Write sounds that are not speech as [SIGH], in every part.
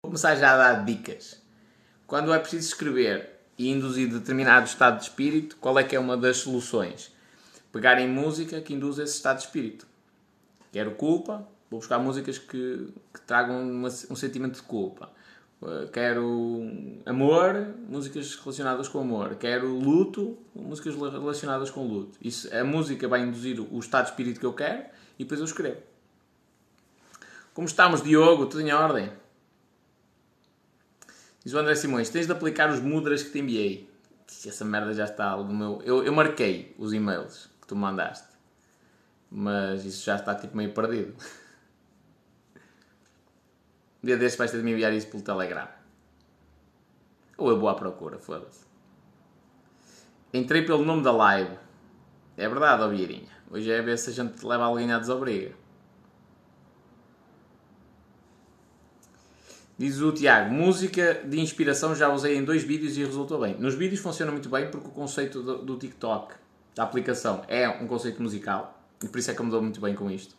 Vou começar já a dar dicas. Quando é preciso escrever e induzir determinado estado de espírito, qual é que é uma das soluções? Pegar em música que induz esse estado de espírito. Quero culpa, vou buscar músicas que, que tragam uma, um sentimento de culpa. Uh, quero amor, músicas relacionadas com amor. Quero luto, músicas relacionadas com luto. Isso, a música vai induzir o estado de espírito que eu quero e depois eu escrevo. Como estamos, Diogo? Tudo em ordem? Diz o André Simões: tens de aplicar os mudras que te enviei. Essa merda já está no meu. Eu, eu marquei os e-mails que tu mandaste, mas isso já está tipo meio perdido. Um [LAUGHS] dia deste vais ter de me enviar isso pelo Telegram. Ou eu vou à procura, foda-se. Entrei pelo nome da live. É verdade, ó Vieirinha. Hoje é ver se a gente leva alguém à desobriga. Diz o Tiago, música de inspiração já usei em dois vídeos e resultou bem. Nos vídeos funciona muito bem porque o conceito do, do TikTok, da aplicação, é um conceito musical e por isso é que eu me dou muito bem com isto.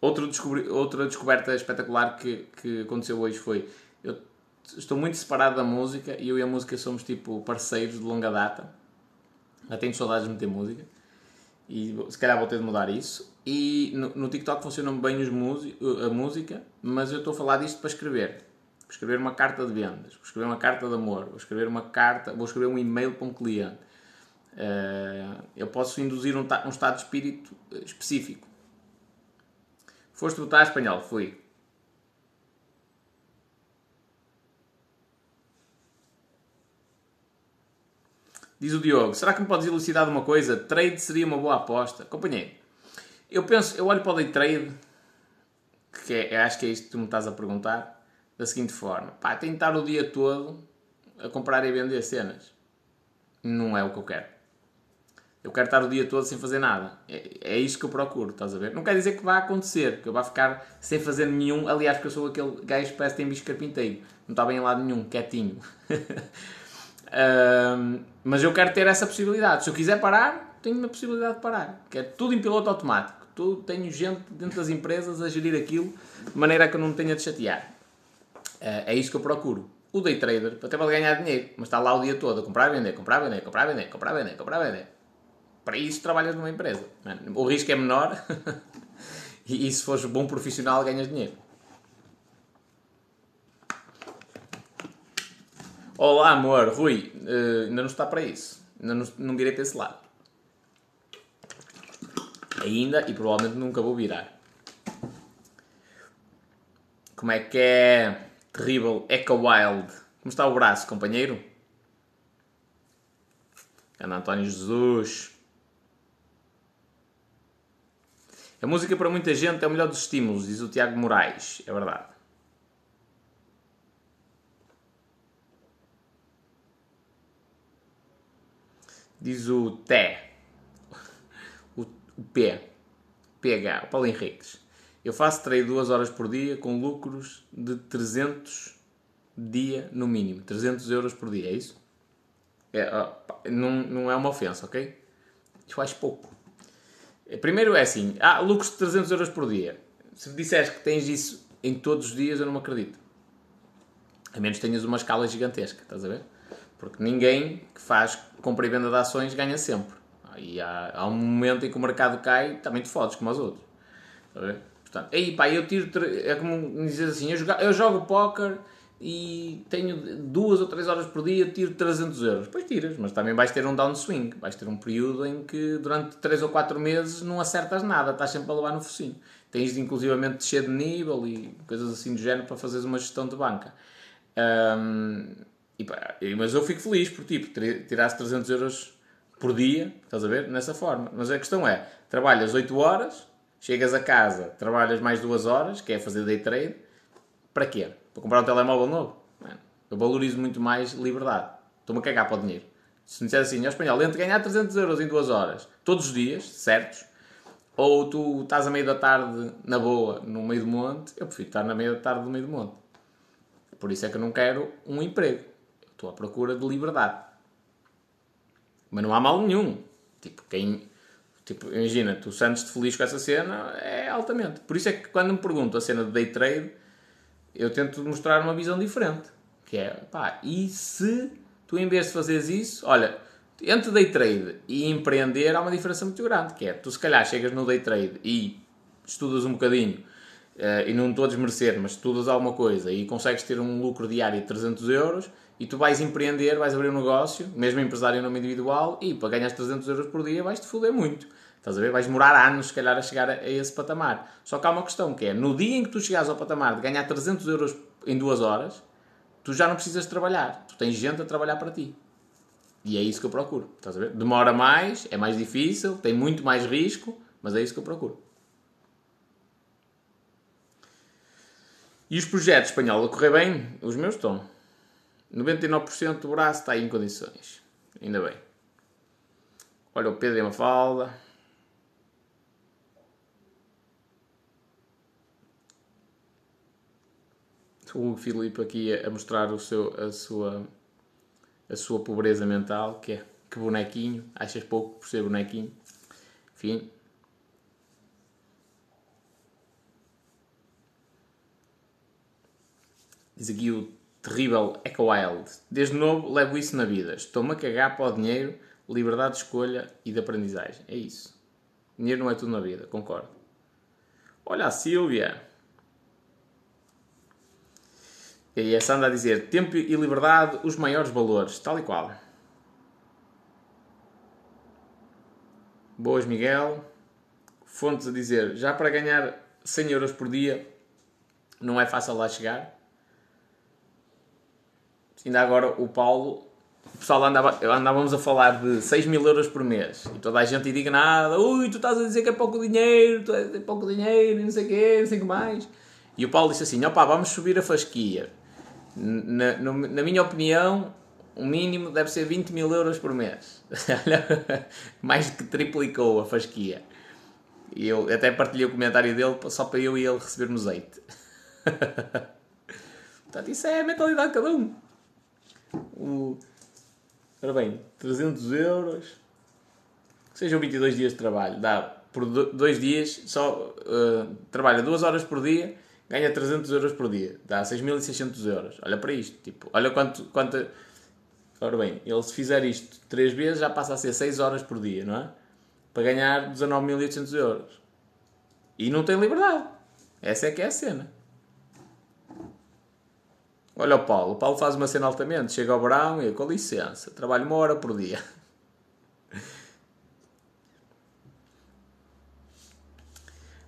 Outro descobri, outra descoberta espetacular que, que aconteceu hoje foi: eu estou muito separado da música e eu e a música somos tipo parceiros de longa data. Já tenho saudades de meter música e se calhar vou ter de mudar isso. E no, no TikTok funciona bem os a música, mas eu estou a falar disto para escrever. Vou escrever uma carta de vendas, vou escrever uma carta de amor, vou escrever uma carta, vou escrever um e-mail para um cliente. Uh, eu posso induzir um, um, estado de espírito específico. Foste votar espanhol? Fui. Diz o Diogo, será que me podes elucidar uma coisa? Trade seria uma boa aposta. Companheiro, eu penso, eu olho para o day trade, que é, acho que é isto que tu me estás a perguntar, da seguinte forma: pá, tenho de estar o dia todo a comprar e vender cenas. Não é o que eu quero. Eu quero estar o dia todo sem fazer nada. É, é isto que eu procuro, estás a ver? Não quer dizer que vá acontecer, que eu vá ficar sem fazer nenhum. Aliás, porque eu sou aquele gajo que parece que tem bicho carpinteiro. Não está bem em lado nenhum, quietinho. [LAUGHS] um, mas eu quero ter essa possibilidade. Se eu quiser parar, tenho a possibilidade de parar. Que é tudo em piloto automático tu, tenho gente dentro das empresas a gerir aquilo de maneira que eu não me tenha de chatear. Uh, é isso que eu procuro. O day trader até pode ganhar dinheiro, mas está lá o dia todo a comprar vender, comprar vender, comprar vender, comprar vender, comprar vender. Para isso trabalhas numa empresa. O risco é menor [LAUGHS] e, e se fores bom profissional ganhas dinheiro. Olá, amor. Rui, uh, ainda não está para isso. Ainda não, não virei para esse lado ainda e provavelmente nunca vou virar. Como é que é? Terrível Echo Wild. Como está o braço, companheiro? Ana António Jesus. A música para muita gente é o melhor dos estímulos, diz o Tiago Moraes. É verdade. Diz o Té o P, PH, o Paulo Henriques. Eu faço trade duas horas por dia com lucros de 300 dia no mínimo. 300 euros por dia, é isso? É, não, não é uma ofensa, ok? Eu acho pouco. É, primeiro é assim, ah, lucros de 300 euros por dia. Se disseres que tens isso em todos os dias, eu não me acredito. A menos que tenhas uma escala gigantesca, estás a ver? Porque ninguém que faz compra e venda de ações ganha sempre. E há, há, um momento em que o mercado cai, também te fodes como os outros. Portanto, aí pá, eu tiro. É como dizer assim: eu jogo, eu jogo póquer e tenho duas ou três horas por dia, tiro 300 euros. Pois tiras, mas também vais ter um downswing. Vais ter um período em que durante 3 ou 4 meses não acertas nada, estás sempre a levar no focinho. Tens de inclusivamente descer de nível e coisas assim do género para fazeres uma gestão de banca. Um, e, pá, mas eu fico feliz por tipo, tirasse 300 euros por dia, estás a ver? Nessa forma. Mas a questão é, trabalhas 8 horas, chegas a casa, trabalhas mais 2 horas, que é fazer day trade, para quê? Para comprar um telemóvel novo? Eu valorizo muito mais liberdade. Estou-me a cagar para o dinheiro. Se me disser assim, ó espanhol, entre ganhar 300 euros em 2 horas, todos os dias, certos, ou tu estás a meio da tarde na boa, no meio do monte, eu prefiro estar na meio da tarde no meio do monte. Por isso é que eu não quero um emprego. Estou à procura de liberdade. Mas não há mal nenhum. Tipo, quem. Tipo, imagina, tu sentes-te feliz com essa cena, é altamente. Por isso é que quando me pergunto a cena de day trade, eu tento mostrar uma visão diferente. Que é, pá, e se tu em vez de fazeres isso, olha, entre day trade e empreender há uma diferença muito grande, que é, tu se calhar chegas no day trade e estudas um bocadinho, uh, e não estou a desmerecer, mas estudas alguma coisa e consegues ter um lucro diário de 300 euros, e tu vais empreender, vais abrir um negócio, mesmo empresário em nome individual, e para ganhar 300 euros por dia vais-te foder muito. Estás a ver? Vais demorar anos, se calhar, a chegar a, esse patamar. Só que há uma questão que é, no dia em que tu chegares ao patamar de ganhar 300 euros em duas horas, tu já não precisas trabalhar. Tu tens gente a trabalhar para ti. E é isso que eu procuro. Estás a ver? Demora mais, é mais difícil, tem muito mais risco, mas é isso que eu procuro. E os projetos espanhol a correr bem? Os meus estão. 99% do braço está aí em condições. Ainda bem. Olha o Pedro e a Mafalda. O Filipe aqui a mostrar o seu, a, sua, a sua pobreza mental, que é que bonequinho, achas pouco por ser bonequinho. Enfim. Diz aqui o terrível Echo Wild. Desde novo levo isso na vida. Estou-me a cagar para o dinheiro, liberdade de escolha e de aprendizagem. É isso. Dinheiro não é tudo na vida, concordo. Olha a Silvia. E essa anda a dizer: tempo e liberdade, os maiores valores, tal e qual. Boas, Miguel. Fontes a dizer: já para ganhar 100 euros por dia não é fácil lá chegar. Ainda agora o Paulo, o pessoal andava, andávamos a falar de 6 mil euros por mês e toda a gente indignada: ui, tu estás a dizer que é pouco dinheiro, tu é pouco dinheiro, não sei o quê, não sei o que mais. E o Paulo disse assim: opá, vamos subir a fasquia na, na minha opinião, o mínimo deve ser 20 mil euros por mês. [LAUGHS] Mais que triplicou a fasquia. E eu até partilhei o comentário dele só para eu e ele recebermos azeite. [LAUGHS] Portanto, isso é a mentalidade de cada um. O... Ora bem, 300 euros. Que sejam 22 dias de trabalho. Dá por dois dias, só uh, trabalha duas horas por dia ganha 300 euros por dia, dá 6.600 euros. Olha para isto, tipo, olha quanto, quanto. Ora bem, ele se fizer isto 3 vezes já passa a ser 6 horas por dia, não é? Para ganhar 19.800 euros. E não tem liberdade. Essa é que é a cena. Olha o Paulo. O Paulo faz uma cena altamente. Chega ao verão e, com licença, trabalho uma hora por dia.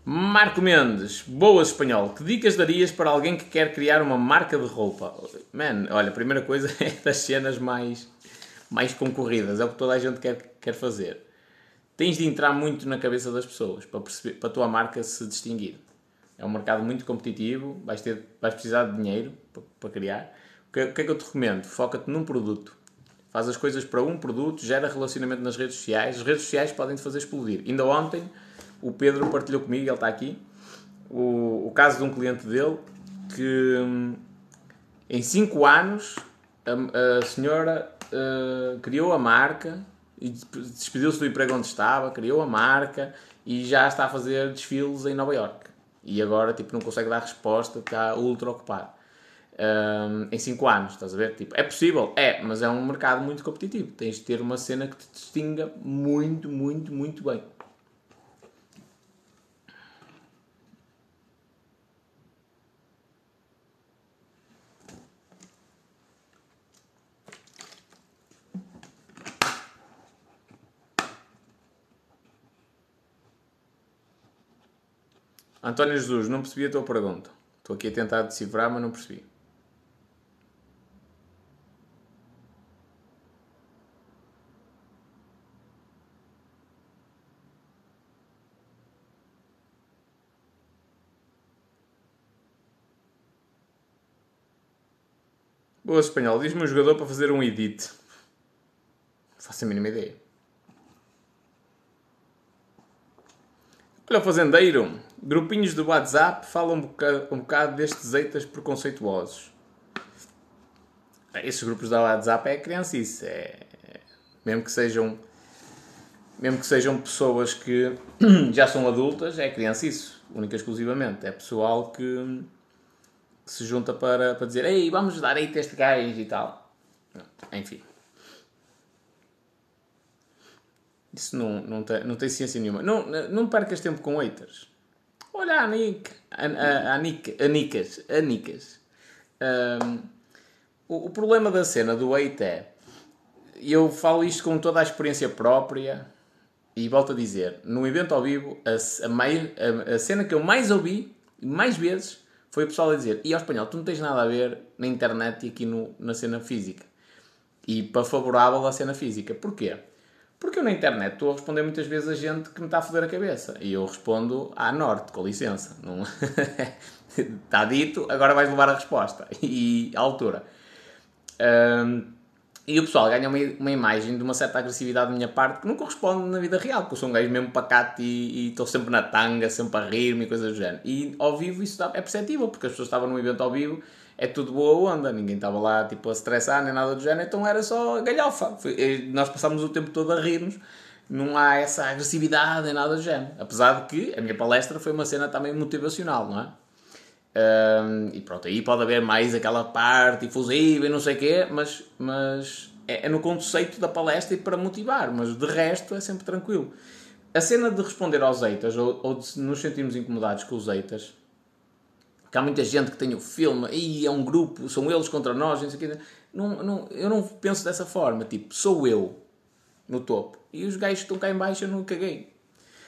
Marco Mendes, boas espanhol. Que dicas darias para alguém que quer criar uma marca de roupa? Man, olha, a primeira coisa [LAUGHS] é das cenas mais, mais concorridas, é o que toda a gente quer, quer fazer. Tens de entrar muito na cabeça das pessoas para, perceber, para a tua marca se distinguir. É um mercado muito competitivo, vais, ter, vais precisar de dinheiro para, para criar. O que, o que é que eu te recomendo? Foca-te num produto. Faz as coisas para um produto, gera relacionamento nas redes sociais. As redes sociais podem te fazer explodir. Ainda ontem o Pedro partilhou comigo, ele está aqui, o, o caso de um cliente dele que hum, em 5 anos a, a senhora uh, criou a marca e despediu-se do emprego onde estava, criou a marca e já está a fazer desfiles em Nova York. E agora tipo, não consegue dar resposta, está ultra ocupado. Um, em 5 anos, estás a ver? Tipo, é possível? É, mas é um mercado muito competitivo. Tens de ter uma cena que te distinga muito, muito, muito bem. António Jesus, não percebi a tua pergunta. Estou aqui a tentar decifrar, mas não percebi. Boa espanhol, diz-me um jogador para fazer um edit. Não faço a mínima ideia. Olha o fazendeiro. Grupinhos do WhatsApp falam um bocado, um bocado destes eitas preconceituosos. Esses grupos do WhatsApp é criancice. É, mesmo que sejam mesmo que sejam pessoas que [CLEARS THROAT] já são adultas, é criancice, única e exclusivamente. É pessoal que, que se junta para, para dizer Ei, vamos dar hate a este gajo e tal. Enfim. Isso não, não, tem, não tem ciência nenhuma. Não, não percas tempo com haters. Olha a Nick. A, a, a, Nick, a Nicas. A Nicas. Um, o, o, problema da cena do hate é. Eu falo isto com toda a experiência própria e volto a dizer: no evento ao vivo, a, a, a, a cena que eu mais ouvi, mais vezes, foi o pessoal a dizer: e ao espanhol, tu não tens nada a ver na internet e aqui no, na cena física. E para favorável à cena física. Porquê? Porque eu na internet estou a responder muitas vezes a gente que me está a foder a cabeça. E eu respondo à norte, com licença. Não... [LAUGHS] está dito, agora vais levar a resposta. E à altura. Um, e o pessoal ganha uma, uma, imagem de uma certa agressividade da minha parte que não corresponde na vida real, porque eu sou um gajo mesmo pacato e estou sempre na tanga, sempre a rir-me e coisas do género. E ao vivo isso é perceptível, porque as pessoas estavam num evento ao vivo é tudo boa onda, ninguém estava lá tipo a estressar nem nada do género, então era só galhofa. Nós passámos o tempo todo a rir-nos, não há essa agressividade nem nada do género. Apesar de que a minha palestra foi uma cena também motivacional, não é? Um, e pronto, aí pode haver mais aquela parte efusiva e não sei o quê, mas, mas é, é, no conceito da palestra e para motivar, mas de resto é sempre tranquilo. A cena de responder aos eitas ou, ou de nos sentirmos incomodados com os eitas que há muita gente que tem o filme e é um grupo, são eles contra nós, não sei o quê. Não, não, eu não penso dessa forma, tipo, sou eu no topo e os gajos que estão cá em baixo eu não caguei.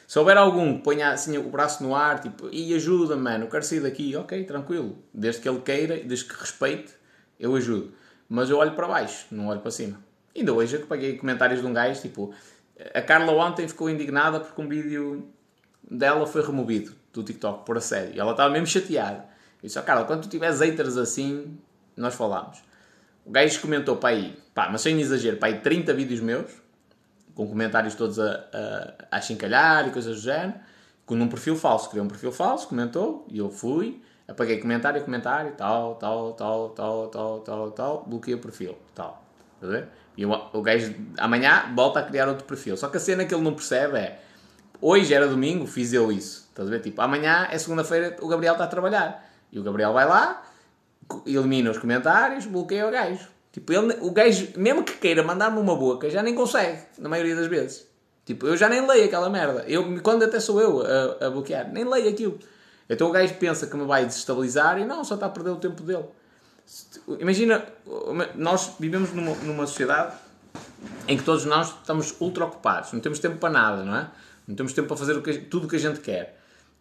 Se houver algum que ponha assim o braço no ar, tipo, e ajuda, mano, eu quero sair daqui, ok, tranquilo. Desde que ele queira, desde que respeite, eu ajudo. Mas eu olho para baixo, não olho para cima. Ainda hoje eu peguei comentários de um gajo, tipo, a Carla ontem ficou indignada porque um vídeo dela foi removido do TikTok por assédio. Ela estava mesmo chateada. Eu disse, oh, Carla, quando tu tiveres haters assim, nós falamos. O gajo comentou para aí, pá, mas sem exagero, para aí 30 vídeos meus, com comentários todos a, a, a chincalhar e coisas do género, com um perfil falso. Criou um perfil falso, comentou, e eu fui, apaguei comentário, comentário, tal, tal, tal, tal, tal, tal, tal, bloqueei o perfil, tal. Ver? E o, o gajo amanhã volta a criar outro perfil. Só que a cena que ele não percebe é, hoje era domingo, fiz eu isso. Estás a ver? Tipo, amanhã é segunda-feira, o Gabriel está a trabalhar. E o Gabriel vai lá, elimina os comentários, bloqueia o gajo. Tipo, ele, o gajo, mesmo que queira mandar-me uma boca, já nem consegue, na maioria das vezes. Tipo, eu já nem leio aquela merda. Eu, quando até sou eu a, a bloquear, nem leio aquilo. Então o gajo pensa que me vai desestabilizar e não, só está a perder o tempo dele. Imagina, nós vivemos numa, numa sociedade em que todos nós estamos ultra ocupados, não temos tempo para nada, não é? Não temos tempo para fazer o que, tudo o que a gente quer.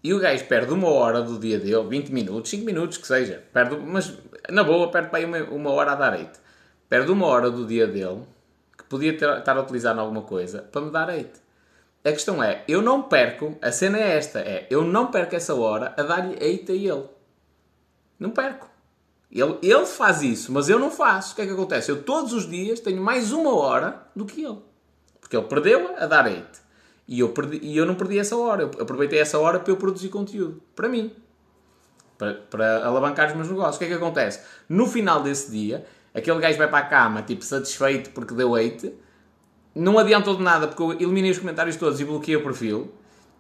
E o gajo perde uma hora do dia dele, 20 minutos, 5 minutos que seja, perde, mas na boa perde para aí uma, uma hora a dar hate. Perde uma hora do dia dele, que podia ter, estar a utilizar em alguma coisa, para me dar hate. A questão é, eu não perco, a cena é esta, é, eu não perco essa hora a dar-lhe hate a ele. Não perco. Ele, ele faz isso, mas eu não faço. O que é que acontece? Eu todos os dias tenho mais uma hora do que ele. Porque ele perdeu a dar hate. E eu, perdi, e eu não perdi essa hora. Eu aproveitei essa hora para eu produzir conteúdo. Para mim. Para, para alavancar os meus negócios. O que é que acontece? No final desse dia, aquele gajo vai para a cama, tipo, satisfeito porque deu hate. Não adiantou de nada porque eu eliminei os comentários todos e bloqueei o perfil.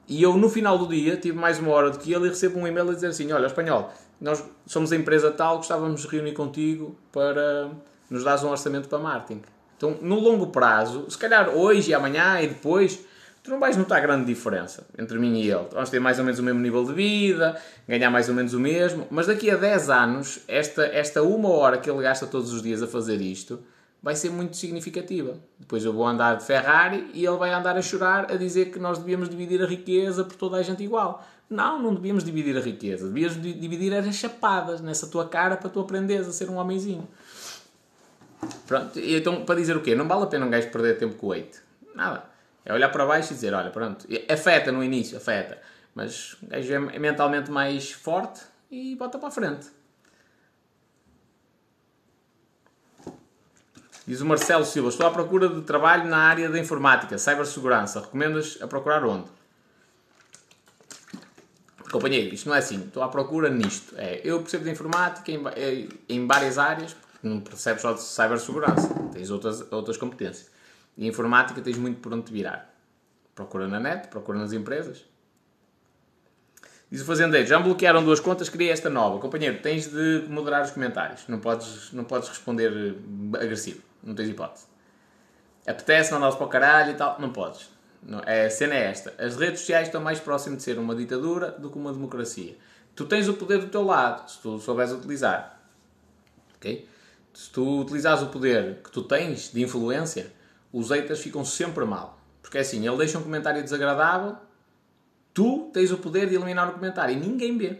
E eu, no final do dia, tive mais uma hora do que ele e recebo um e-mail a dizer assim: Olha, espanhol, nós somos a empresa tal, gostávamos de reunir contigo para nos dar um orçamento para marketing. Então, no longo prazo, se calhar hoje e amanhã e depois tu não vais notar grande diferença entre mim e ele. Vamos ter mais ou menos o mesmo nível de vida, ganhar mais ou menos o mesmo, mas daqui a 10 anos, esta, esta uma hora que ele gasta todos os dias a fazer isto vai ser muito significativa. Depois eu vou andar de Ferrari e ele vai andar a chorar a dizer que nós devíamos dividir a riqueza por toda a gente igual. Não, não devíamos dividir a riqueza. Devíamos dividir as chapadas nessa tua cara para tu aprenderes a ser um homenzinho. Pronto, então para dizer o quê? Não vale a pena um gajo perder tempo com o 8. Nada é olhar para baixo e dizer, olha, pronto, afeta no início, afeta. Mas o gajo é mentalmente mais forte e bota para a frente. Diz o Marcelo Silva, estou à procura de trabalho na área da informática, cibersegurança. Recomendas a procurar onde? Companheiro, isto não é assim. Estou à procura nisto. É, eu percebo de informática em, em várias áreas, não percebes só de cibersegurança. Tens outras, outras competências. E informática tens muito por onde te virar. Procura na net, procura nas empresas. Diz o fazendeiro, já me bloquearam duas contas, queria esta nova. Companheiro, tens de moderar os comentários. Não podes, não podes responder eh, agressivo. Não tens hipótese. Apetece mandá-los para o caralho e tal. Não podes. Não, é, a cena é esta. As redes sociais estão mais próximas de ser uma ditadura do que uma democracia. Tu tens o poder do teu lado, se tu souberes utilizar. Ok? Se tu utilizares o poder que tu tens de influência, os haters ficam sempre mal. Porque é assim, ele deixa um comentário desagradável, tu tens o poder de eliminar o comentário e ninguém vê.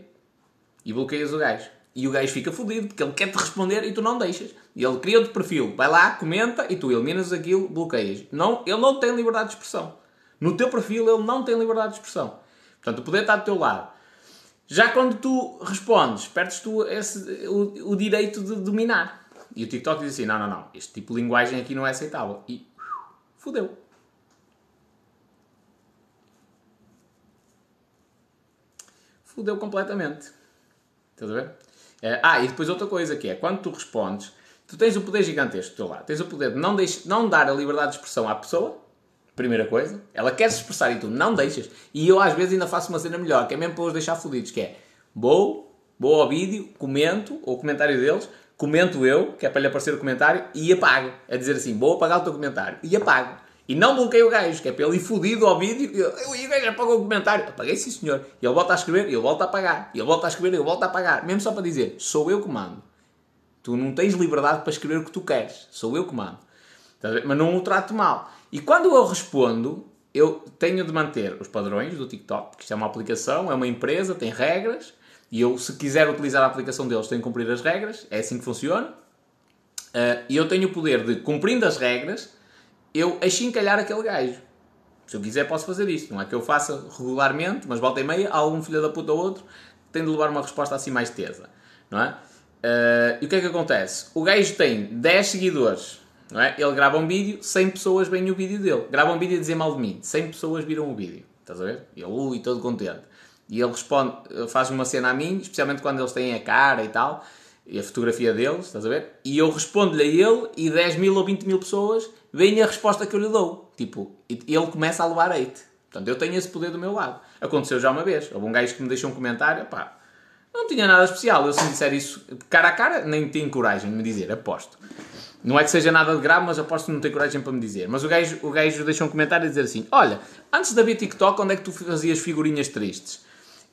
E bloqueias o gajo. E o gajo fica fodido porque ele quer te responder e tu não deixas. E ele cria outro perfil, vai lá, comenta e tu eliminas aquilo, bloqueias. Não, ele não tem liberdade de expressão. No teu perfil ele não tem liberdade de expressão. Portanto, o poder está do teu lado. Já quando tu respondes, perdes tu esse, o, o direito de dominar. E o TikTok diz assim: não, não, não, este tipo de linguagem aqui não é aceitável. E fodeu. Fodeu completamente. Estás a ver? É, ah, e depois outra coisa que é, quando tu respondes, tu tens o poder gigantesco do teu lado. Tens o poder de não, deixe, não dar a liberdade de expressão à pessoa, primeira coisa. Ela quer se expressar e tu não deixas. E eu às vezes ainda faço uma cena melhor, que é mesmo para os deixar fodidos, que é, vou, vou ao vídeo, comento, ou comentário deles, comento eu, que é para lhe aparecer o comentário, e apago. É dizer assim, vou apagar o teu comentário. E apago. E não bloqueio o gajo, que é para ele ao vídeo. E, eu, e o gajo apagou o comentário. Apaguei sim, senhor. E ele volta a escrever, e eu volto a apagar. E ele volta a escrever, e eu volto a apagar. Mesmo só para dizer, sou eu que mando. Tu não tens liberdade para escrever o que tu queres. Sou eu que mando. Mas não o trato mal. E quando eu respondo, eu tenho de manter os padrões do TikTok, porque isto é uma aplicação, é uma empresa, tem regras. E eu, se quiser utilizar a aplicação deles, tenho que cumprir as regras. É assim que funciona. Uh, e eu tenho o poder de, cumprindo as regras, eu achincalhar aquele gajo. Se eu quiser, posso fazer isto. Não é que eu faça regularmente, mas volta e meia, algum filho da puta ou outro tem de levar uma resposta assim mais tesa. Não é? Uh, e o que é que acontece? O gajo tem 10 seguidores. Não é? Ele grava um vídeo, 100 pessoas veem o vídeo dele. Grava um vídeo a dizer mal de mim. 100 pessoas viram o vídeo. Estás a ver? E ele, ui, todo contente. E ele responde, faz uma cena a mim, especialmente quando eles têm a cara e tal, e a fotografia deles, estás a ver? E eu respondo-lhe a ele e 10 mil ou 20 mil pessoas vem a resposta que eu lhe dou. Tipo, ele começa a levar hate. Portanto, eu tenho esse poder do meu lado. Aconteceu já uma vez. Houve um gajo que me deixou um comentário, pá, não tinha nada especial. Eu, se disser isso cara a cara, nem tenho coragem de me dizer, aposto. Não é que seja nada de grave, mas aposto que não tem coragem para me dizer. Mas o gajo, o gajo deixou um comentário a dizer assim: Olha, antes de haver TikTok, onde é que tu fazias figurinhas tristes?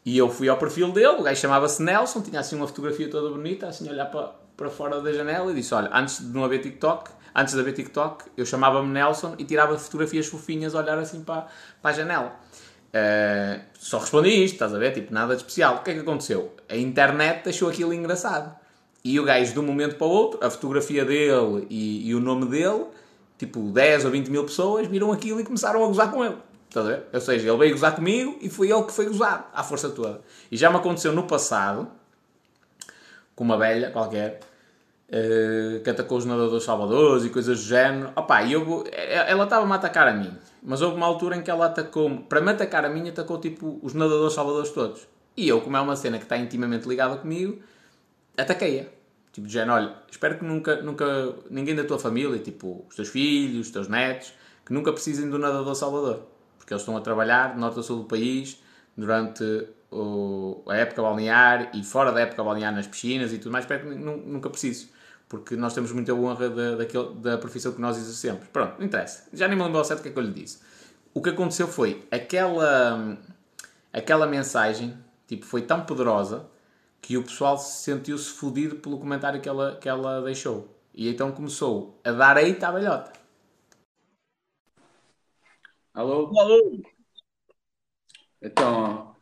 E eu fui ao perfil dele, o gajo chamava-se Nelson, tinha assim uma fotografia toda bonita, assim a olhar para, para fora da janela e disse: Olha, antes de não haver TikTok, Antes de haver TikTok, eu chamava-me Nelson e tirava fotografias fofinhas a olhar assim para, para a janela. Uh, só respondi isto, estás a ver? Tipo, nada de especial. O que é que aconteceu? A internet deixou aquilo engraçado. E o gajo, de um momento para o outro, a fotografia dele e, e o nome dele, tipo 10 ou 20 mil pessoas, viram aquilo e começaram a gozar com ele. Estás a ver? Ou seja, ele veio gozar comigo e foi ele que foi gozado, à força toda. E já me aconteceu no passado, com uma velha qualquer, uh, que atacou os nadadores salvadores e coisas do género. Opa, eu, eh, ela estava-me a atacar a mim, mas houve uma altura em que ela atacou-me, para me atacar a mim, atacou tipo os nadadores salvadores todos. E eu, como é uma cena que está intimamente ligada comigo, ataquei-a. Tipo, de género, olha, espero que nunca, nunca, ninguém da tua família, tipo, os teus filhos, os teus netos, que nunca precisem do nadador salvador. Porque eles estão a trabalhar norte a sul do país durante o, a época balnear e fora da época balnear nas piscinas e tudo mais, espero que nunca preciso porque nós temos muita honra da, daquele, da profissão que nós exercemos. Pronto, não interessa. Já nem me lembro ao certo o que é que eu lhe disse. O que aconteceu foi, aquela, aquela mensagem, tipo, foi tão poderosa que o pessoal sentiu-se fodido pelo comentário que ela, que ela deixou. E então começou a dar eita à velhota. Alô? Alô? Então,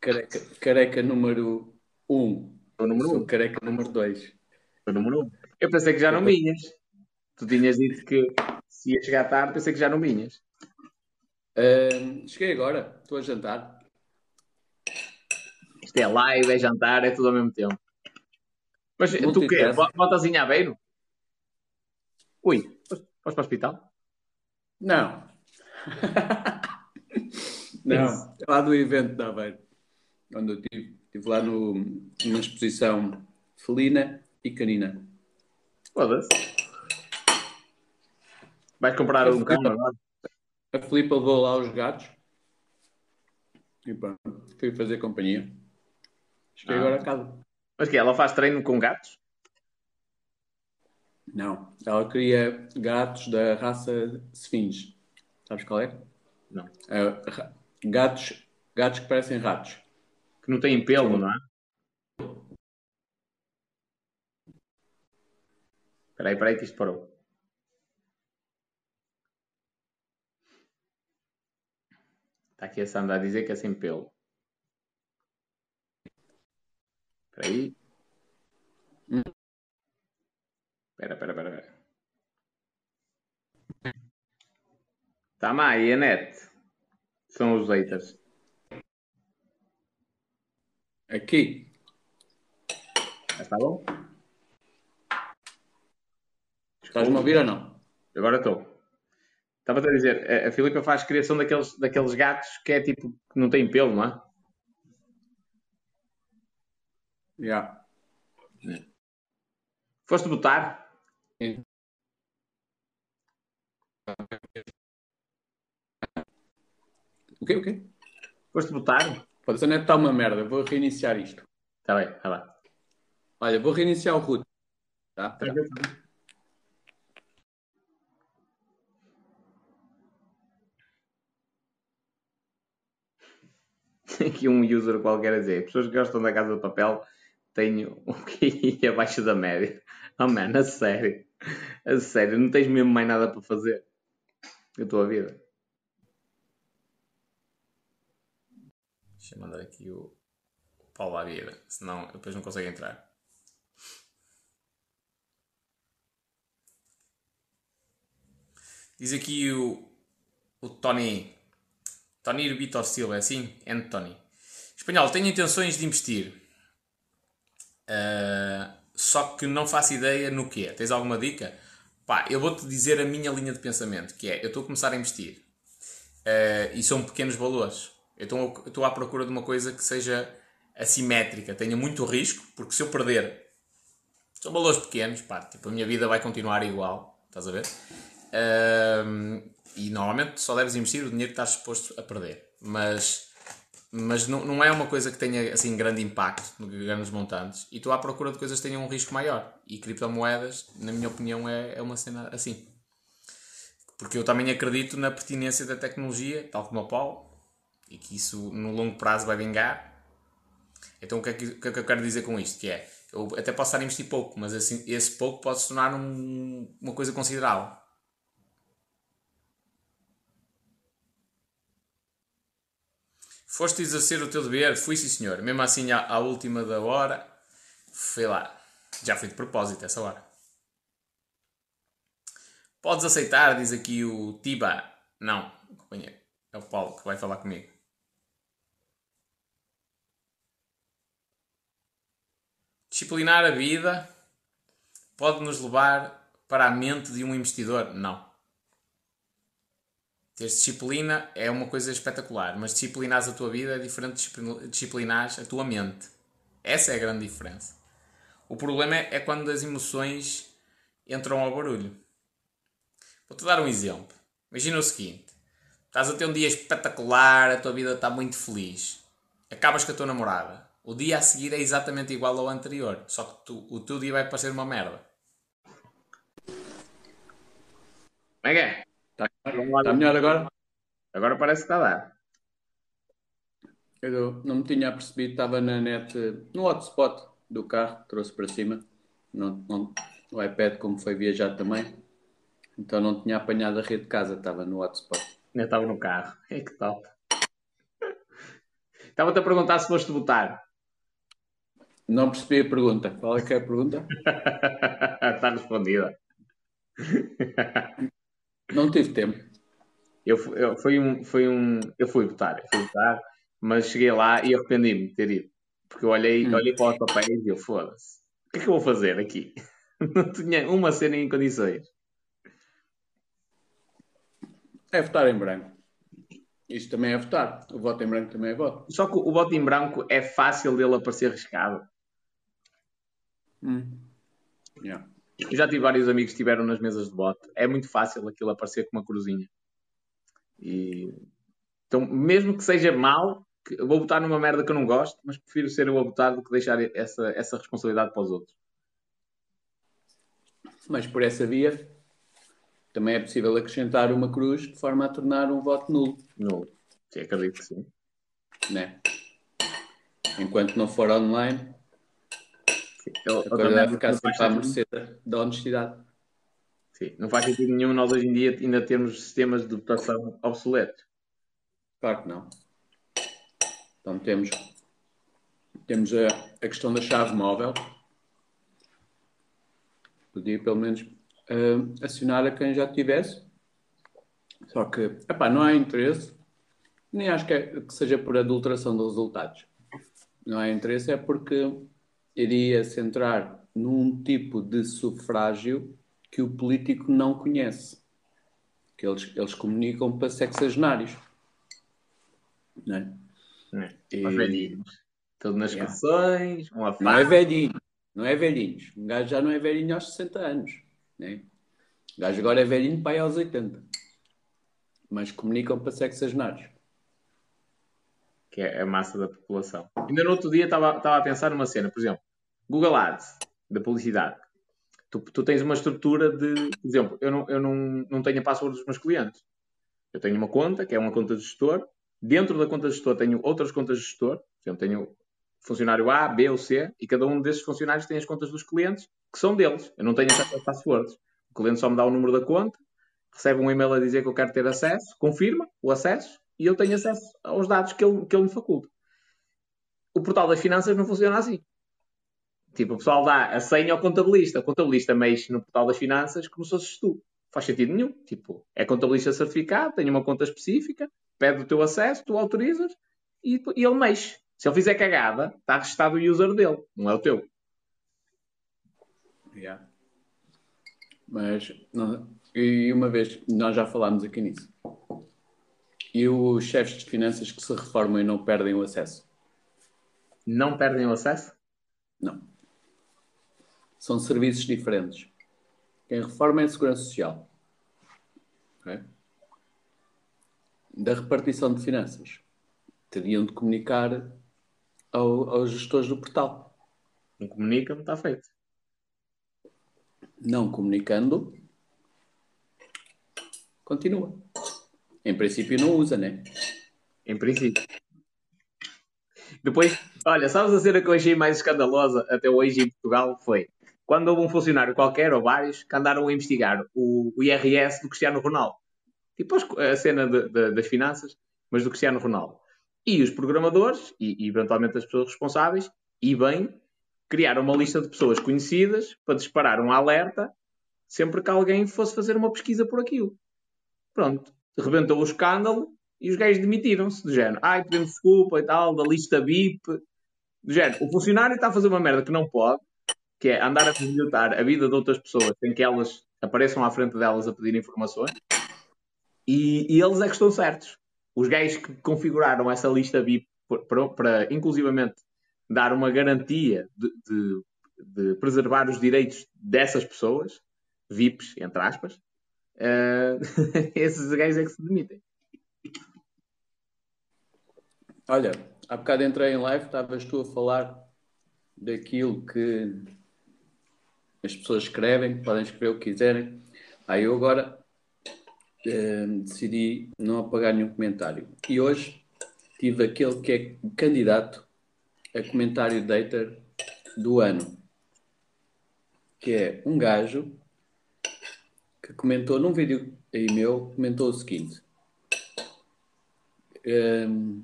careca, careca número 1. Um. O número 1. Careca número 2. Foi número 1. Um. Eu pensei que já não vinhas. Tu tinhas dito que se ia chegar tarde, pensei que já não vinhas. Uh, cheguei agora, estou a jantar. Isto é live, é jantar, é tudo ao mesmo tempo. Mas tu o quê? Botas em Aveiro? Ui, vais para o hospital? Não. Não, lá do evento da Aveiro, onde eu estive. Estive lá no, numa exposição felina e canina. Foda-se. Vais comprar a um cão A Filipa levou lá os gatos E pronto, fui fazer companhia. Cheguei Ah. agora a casa. Mas que ela faz treino com gatos? Não, ela queria gatos da raça Sphinx. Sabes qual é? Não. Ra- gatos, gatos que parecem ratos. Que não têm pelo, não é? Espera aí, espera aí que isto parou. Está aqui a Sandra a dizer que é sem pelo. Espera aí. Hum. Espera, espera, espera, espera. Tama e a net. São os haters. Aqui, está bom? estás-me a ouvir ou não? Agora estou. Estava a dizer, a- a Filipa faz criação daqueles, daqueles gatos que é tipo, que não tem pelo, não é? Já. Foste botar? O quê? O quê? Foste botar? Pode ser net está uma merda. Vou reiniciar isto. Está bem, está lá. Olha, vou reiniciar o root. Tá? Tá. [LAUGHS] Tem aqui um user qualquer a dizer, pessoas que gostam da Casa de Papel têm o [LAUGHS] QI abaixo da média. Oh man, a sério. A sério, não tens mesmo mais nada para fazer na tua vida. Deixa eu mandar aqui o, o Paulo vida, senão depois não consegue entrar. Diz aqui o, o Tony. Tony Vitor Silva, é assim? Anthony. Espanhol, tenho intenções de investir. Ah, só que não faço ideia no que é. Tens alguma dica? Pá, eu vou-te dizer a minha linha de pensamento, que é, eu estou a começar a investir. Ah, e são pequenos valores. Eu estou- à procura de uma coisa que seja assimétrica, tenha muito risco, porque se eu perder, são valores pequenos, pá, tipo, a minha vida vai continuar igual, estás a ver? E normalmente só deves investir o dinheiro que estás disposto a perder. Mas, mas não, não é uma coisa que tenha assim grande impacto, grandes montantes. E estou à procura de coisas que tenham um risco maior. E criptomoedas, na minha opinião, é, é uma cena assim. Porque eu também acredito na pertinência da tecnologia, tal como o Paulo, e que isso no longo prazo vai vingar. Então o que é que, é que eu quero dizer com isto? Que é, eu até posso estar a investir pouco, mas assim, esse pouco pode se tornar um- uma coisa considerável. Foste exercer o teu dever? Fui, sim, senhor. Mesmo assim, à, à última da hora, fui lá. Já foi de propósito essa hora. Podes aceitar, diz aqui o Tiba. Não, companheiro. É o Paulo que vai falar comigo. Disciplinar a vida pode nos levar para a mente de um investidor? Não. Ter disciplina é uma coisa espetacular, mas disciplinares a tua vida é diferente de disciplin- disciplinares a tua mente. Essa é a grande diferença. O problema é, é quando as emoções entram ao barulho. Vou-te dar um exemplo. Imagina o seguinte: estás a ter um dia espetacular, a tua vida está muito feliz. Acabas com a tua namorada. O dia a seguir é exatamente igual ao anterior, só que tu- o teu dia vai parecer uma merda. Como é que é? Está Tá melhor agora? Agora parece que está a dar. Eu não me tinha apercebido, estava na net, no hotspot do carro, trouxe para cima. Não, não, o iPad, como foi viajar também. Então não tinha apanhado a rede de casa, estava no hotspot. Eu estava no carro. [LAUGHS] É que top. Estava-te a perguntar se foste votar. Não percebi a pergunta. Qual é que é a pergunta? [LAUGHS] Está respondida. Não tive tempo. Eu, eu, foi um, foi um, eu fui votar, fui votar, mas cheguei lá e arrependi-me de ter ido. Porque eu olhei, Hum. olhei para os papéis e eu, foda-se, o que é que eu vou fazer aqui? [LAUGHS] Não tinha uma cena em condições. É votar em branco. Isto também é votar. O voto em branco também é voto. Só que o voto em branco é fácil dele aparecer riscado. Hum. Yeah. Eu já tive vários amigos que estiveram nas mesas de voto. É muito fácil aquilo aparecer com uma cruzinha. E... Então, mesmo que seja mal, que eu vou votar numa merda que eu não gosto, mas prefiro ser eu a votar do que deixar essa, essa responsabilidade para os outros. Mas por essa via também é possível acrescentar uma cruz de forma a tornar um voto nulo. Nulo. Sim, acredito que sim. Né? Enquanto não for online, Eu, a coisa vai ficar sempre à mercê da honestidade. Sim, não faz sentido nenhum nós hoje em dia ainda termos sistemas de votação obsoletos. Claro que não. Então temos, temos a, a questão da chave móvel. Podia pelo menos uh, acionar a quem já tivesse. Só que, epá, não há interesse, nem acho que, é, que seja por adulteração dos resultados. Não há interesse, é porque iria centrar num tipo de sufrágio que o político não conhece. Que eles, eles comunicam para sexagenários. Não é? é. E... Os velhinhos. Tudo nas yeah. canções, uma Não é velhinho. Não é velhinhos. Um gajo já não é velhinho aos 60 anos. Né? O gajo agora é velhinho para ir aos 80. Mas comunicam para sexagenários. Que é a massa da população. Ainda no outro dia estava a pensar numa cena, por exemplo, Google Ads, da publicidade. Tu, tu tens uma estrutura de, por exemplo, eu não, eu não, não tenho a password dos meus clientes. Eu tenho uma conta, que é uma conta de gestor. Dentro da conta de gestor tenho outras contas de gestor. Por exemplo, tenho funcionário A, B ou C, e cada um desses funcionários tem as contas dos clientes, que são deles. Eu não tenho acesso às passwords. O cliente só me dá o número da conta, recebe um e-mail a dizer que eu quero ter acesso, confirma o acesso, e eu tenho acesso aos dados que ele, que ele me faculta. O portal das finanças não funciona assim. Tipo, o pessoal dá a senha ao contabilista. O contabilista mexe no portal das finanças como se fosses tu. Faz sentido nenhum. Tipo, é contabilista certificado, tem uma conta específica, pede o teu acesso, tu autorizas e, e ele mexe. Se ele fizer cagada, está registado o user dele, não é o teu. Yeah. Mas, não, e uma vez, nós já falámos aqui nisso. E os chefes de finanças que se reformam e não perdem o acesso? Não perdem o acesso? Não. São serviços diferentes. Quem reforma é a Segurança Social. Okay? Da repartição de finanças. Teriam de comunicar ao, aos gestores do portal. Não comunicam, está feito. Não comunicando, continua. Em princípio não usa, né? Em princípio. Depois, olha, sabes a cena que eu achei mais escandalosa até hoje em Portugal? Foi quando houve um funcionário qualquer, ou vários, que andaram a investigar o, o IRS do Cristiano Ronaldo. Tipo a cena de, de, das finanças, mas do Cristiano Ronaldo. E os programadores, e, e eventualmente as pessoas responsáveis, e bem, criaram uma lista de pessoas conhecidas para disparar um alerta sempre que alguém fosse fazer uma pesquisa por aquilo. Pronto. Rebentou o escândalo e os gajos demitiram-se, do género. Ai, pedimos desculpa e tal, da lista VIP. Do género, o funcionário está a fazer uma merda que não pode, que é andar a facilitar a vida de outras pessoas sem que elas apareçam à frente delas a pedir informações. E, e eles é que estão certos. Os gajos que configuraram essa lista VIP para, inclusivamente dar uma garantia de, de, de, preservar os direitos dessas pessoas, VIPs, entre aspas, uh, [LAUGHS] esses gajos é que se demitem. Olha, há bocado entrei em live, estavas tu a falar daquilo que as pessoas escrevem, podem escrever o que quiserem. Aí eu agora eh, decidi não apagar nenhum comentário. E hoje tive aquele que é candidato a comentário data do ano, que é um gajo que comentou num vídeo aí meu, comentou o seguinte. Um,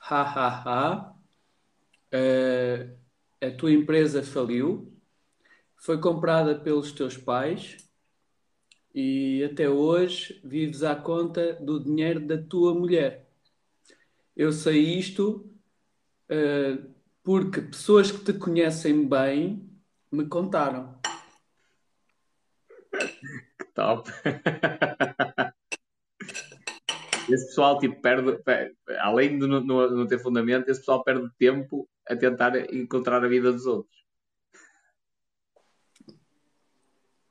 ha ha ha, uh, a tua empresa faliu foi comprada pelos teus pais e até hoje vives à conta do dinheiro da tua mulher. Eu sei isto uh, porque pessoas que te conhecem bem me contaram. Que top! esse pessoal tipo, perde, perde além de não, ter fundamento, esse pessoal perde tempo a tentar encontrar a vida dos outros.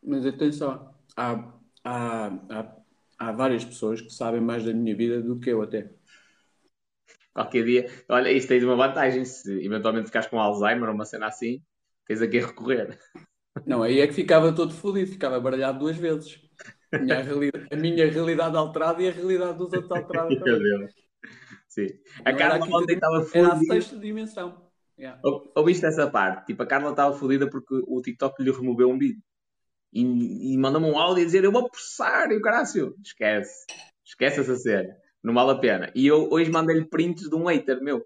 Mas atenção, há, há, há, há várias pessoas que sabem mais da minha vida do que eu até. Qualquer dia. Olha, isto tens uma vantagem. Se eventualmente ficares com Alzheimer ou uma cena assim, tens a quem recorrer. Não, aí é que ficava todo fodido, ficava baralhado duas vezes. A minha, realidade, a minha realidade alterada e a realidade dos outros alterada também. Sim. A Não Carla ontem estava Era a fodida. sexta dimensão. Yeah. Ou- Ouviste essa parte? Tipo, a Carla estava fodida porque o TikTok lhe removeu um vídeo. E, e mandou-me um áudio a dizer: Eu vou processar. E o carácio, esquece. Esquece essa cena. Não vale a pena. E eu hoje mandei-lhe prints de um hater meu.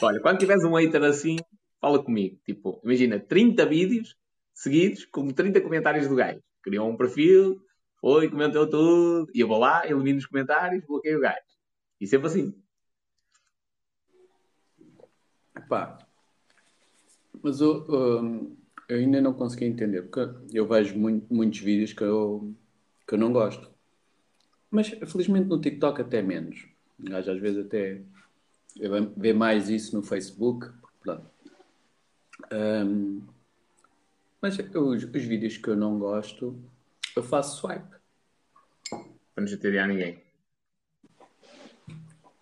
Olha, quando tiveres um hater assim, fala comigo. Tipo, imagina 30 vídeos seguidos com 30 comentários do gajo. Criou um perfil, foi, comentou tudo. E eu vou lá, elimino os comentários, bloqueio o gajo. E sempre assim. Epá, mas eu, hum, eu ainda não consegui entender, porque eu vejo mui- muitos vídeos que eu, que eu não gosto. Mas felizmente no TikTok até menos. Gajo às vezes até vê mais isso no Facebook. Pronto. Hum, mas os, os vídeos que eu não gosto, eu faço swipe. Para não chatear ninguém.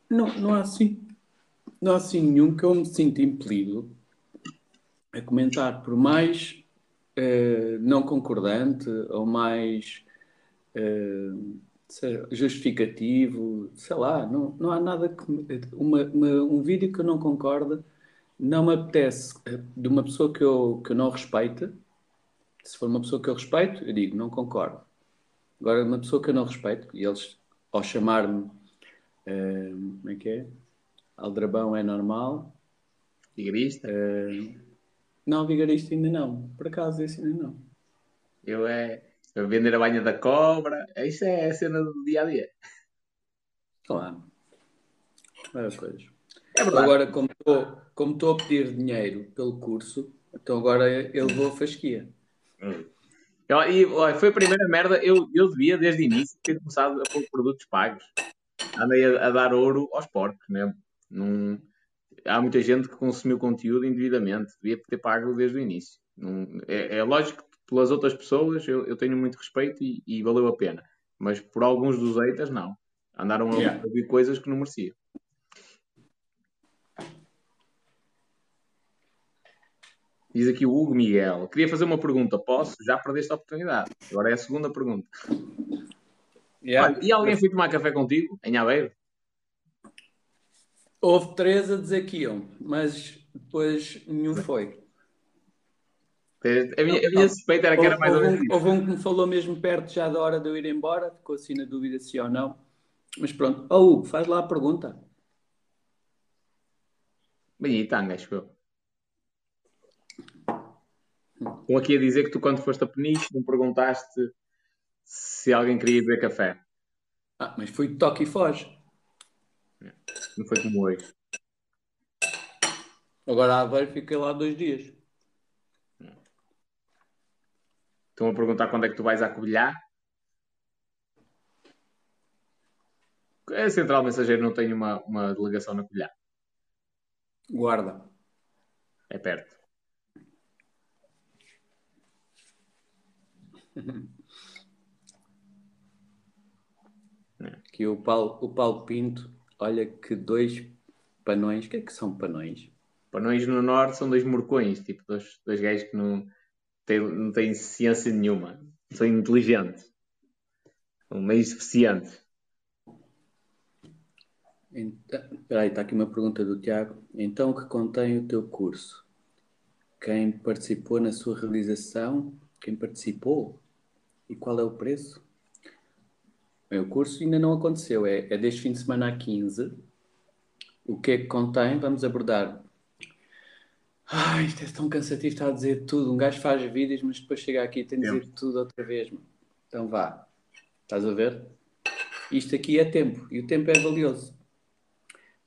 Não, não há assim. Não há assim nenhum que eu me sinta impelido a comentar, por mais eh, não concordante ou mais sei- justificativo, sei lá, não, não há nada que. Uma, uma- um vídeo que eu não concordo não me apetece eh, de uma pessoa que eu, que eu não respeite. Se for uma pessoa que eu respeito, eu digo, não concordo. Agora, uma pessoa que eu não respeito, e eles, ao chamar-me, eh, como é que é? Aldrabão é normal. Tigrista. Não, vigarista ainda não. Por acaso, esse ainda não. Eu é a vender a banha da cobra. Isso é a cena do dia a dia. Claro. Várias coisas. É verdade. Agora, como estou como estou a pedir dinheiro pelo curso, então agora eu vou a fasquia. Eu- e, olha, foi a primeira merda. Eu, eu devia, desde o início, ter começado a pôr produtos pagos. Andei a, a dar ouro aos porcos, né? Não- há muita gente que consumiu conteúdo indevidamente. Devia ter pago desde o início. Não- é, é lógico que pelas outras pessoas eu, eu tenho muito respeito e, e valeu a pena. Mas por alguns dos haters, não. Andaram a Yeah. ouvir coisas que não mereciam. Diz aqui o Hugo Miguel. Queria fazer uma pergunta. Posso? Já perdeste a oportunidade. Agora é a segunda pergunta. Yeah. Olha, e alguém foi tomar café contigo? Em Aveiro? Houve três a dizer que iam, mas depois nenhum foi. A minha, a minha suspeita era que era mais ou houve, menos houve um que me falou mesmo perto já da hora de eu ir embora, ficou assim na dúvida se ou não. Mas pronto. Ó Hugo, faz lá a pergunta. Bem, e tanga, acho eu. Estão aqui a dizer que tu, quando foste a Peniche, não perguntaste se alguém queria beber café. Ah, mas foi toque e foge. Não foi como hoje. Agora a Aveiro fiquei lá dois dias. Estão a perguntar quando é que tu vais à Covilhã. A Central Mensageiro não tem uma, uma delegação na Covilhã. Guarda. É perto. [LAUGHS] Aqui o Paulo, o Paulo Pinto, olha que dois panões. O que é que são panões? Panões no Norte são dois morcões, tipo dois, dois gajos que não têm, não têm ciência nenhuma. São inteligentes. São meio suficientes. Então, espera está aqui uma pergunta do Tiago. Então, o que contém o teu curso? Quem participou na sua realização? Quem participou? E qual é o preço? Bem, o curso ainda não aconteceu, é, é deste fim de semana a 15. O que é que contém? Vamos abordar. Ai, isto é tão cansativo estar a dizer tudo. Um gajo faz vídeos, mas depois chega aqui e tem de dizer tudo outra vez. mano. Então vá. Estás a ver? Isto aqui é tempo e o tempo é valioso.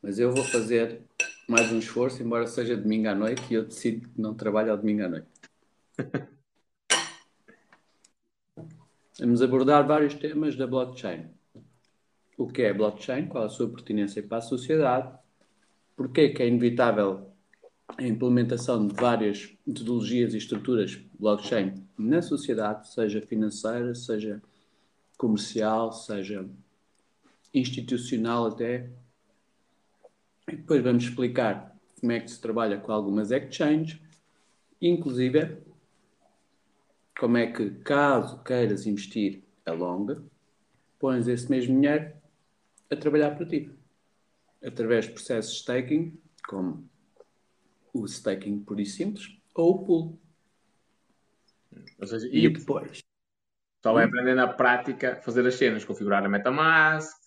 Mas eu vou fazer mais um esforço, embora seja domingo à noite, e eu decido que não trabalho ao domingo à noite. [LAUGHS] Vamos abordar vários temas da blockchain. O que é blockchain? Qual a sua pertinência para a sociedade? Porquê que é inevitável a implementação de várias metodologias e estruturas blockchain na sociedade, seja financeira, seja comercial, seja institucional até. E depois vamos explicar como é que se trabalha com algumas exchanges, inclusive como é que, caso queiras investir a longa, pões esse mesmo dinheiro a trabalhar para ti. Através de processos de staking, como o staking puro e simples, ou o pool. Seja, E depois? Só vai aprender na prática fazer as cenas, configurar a MetaMask,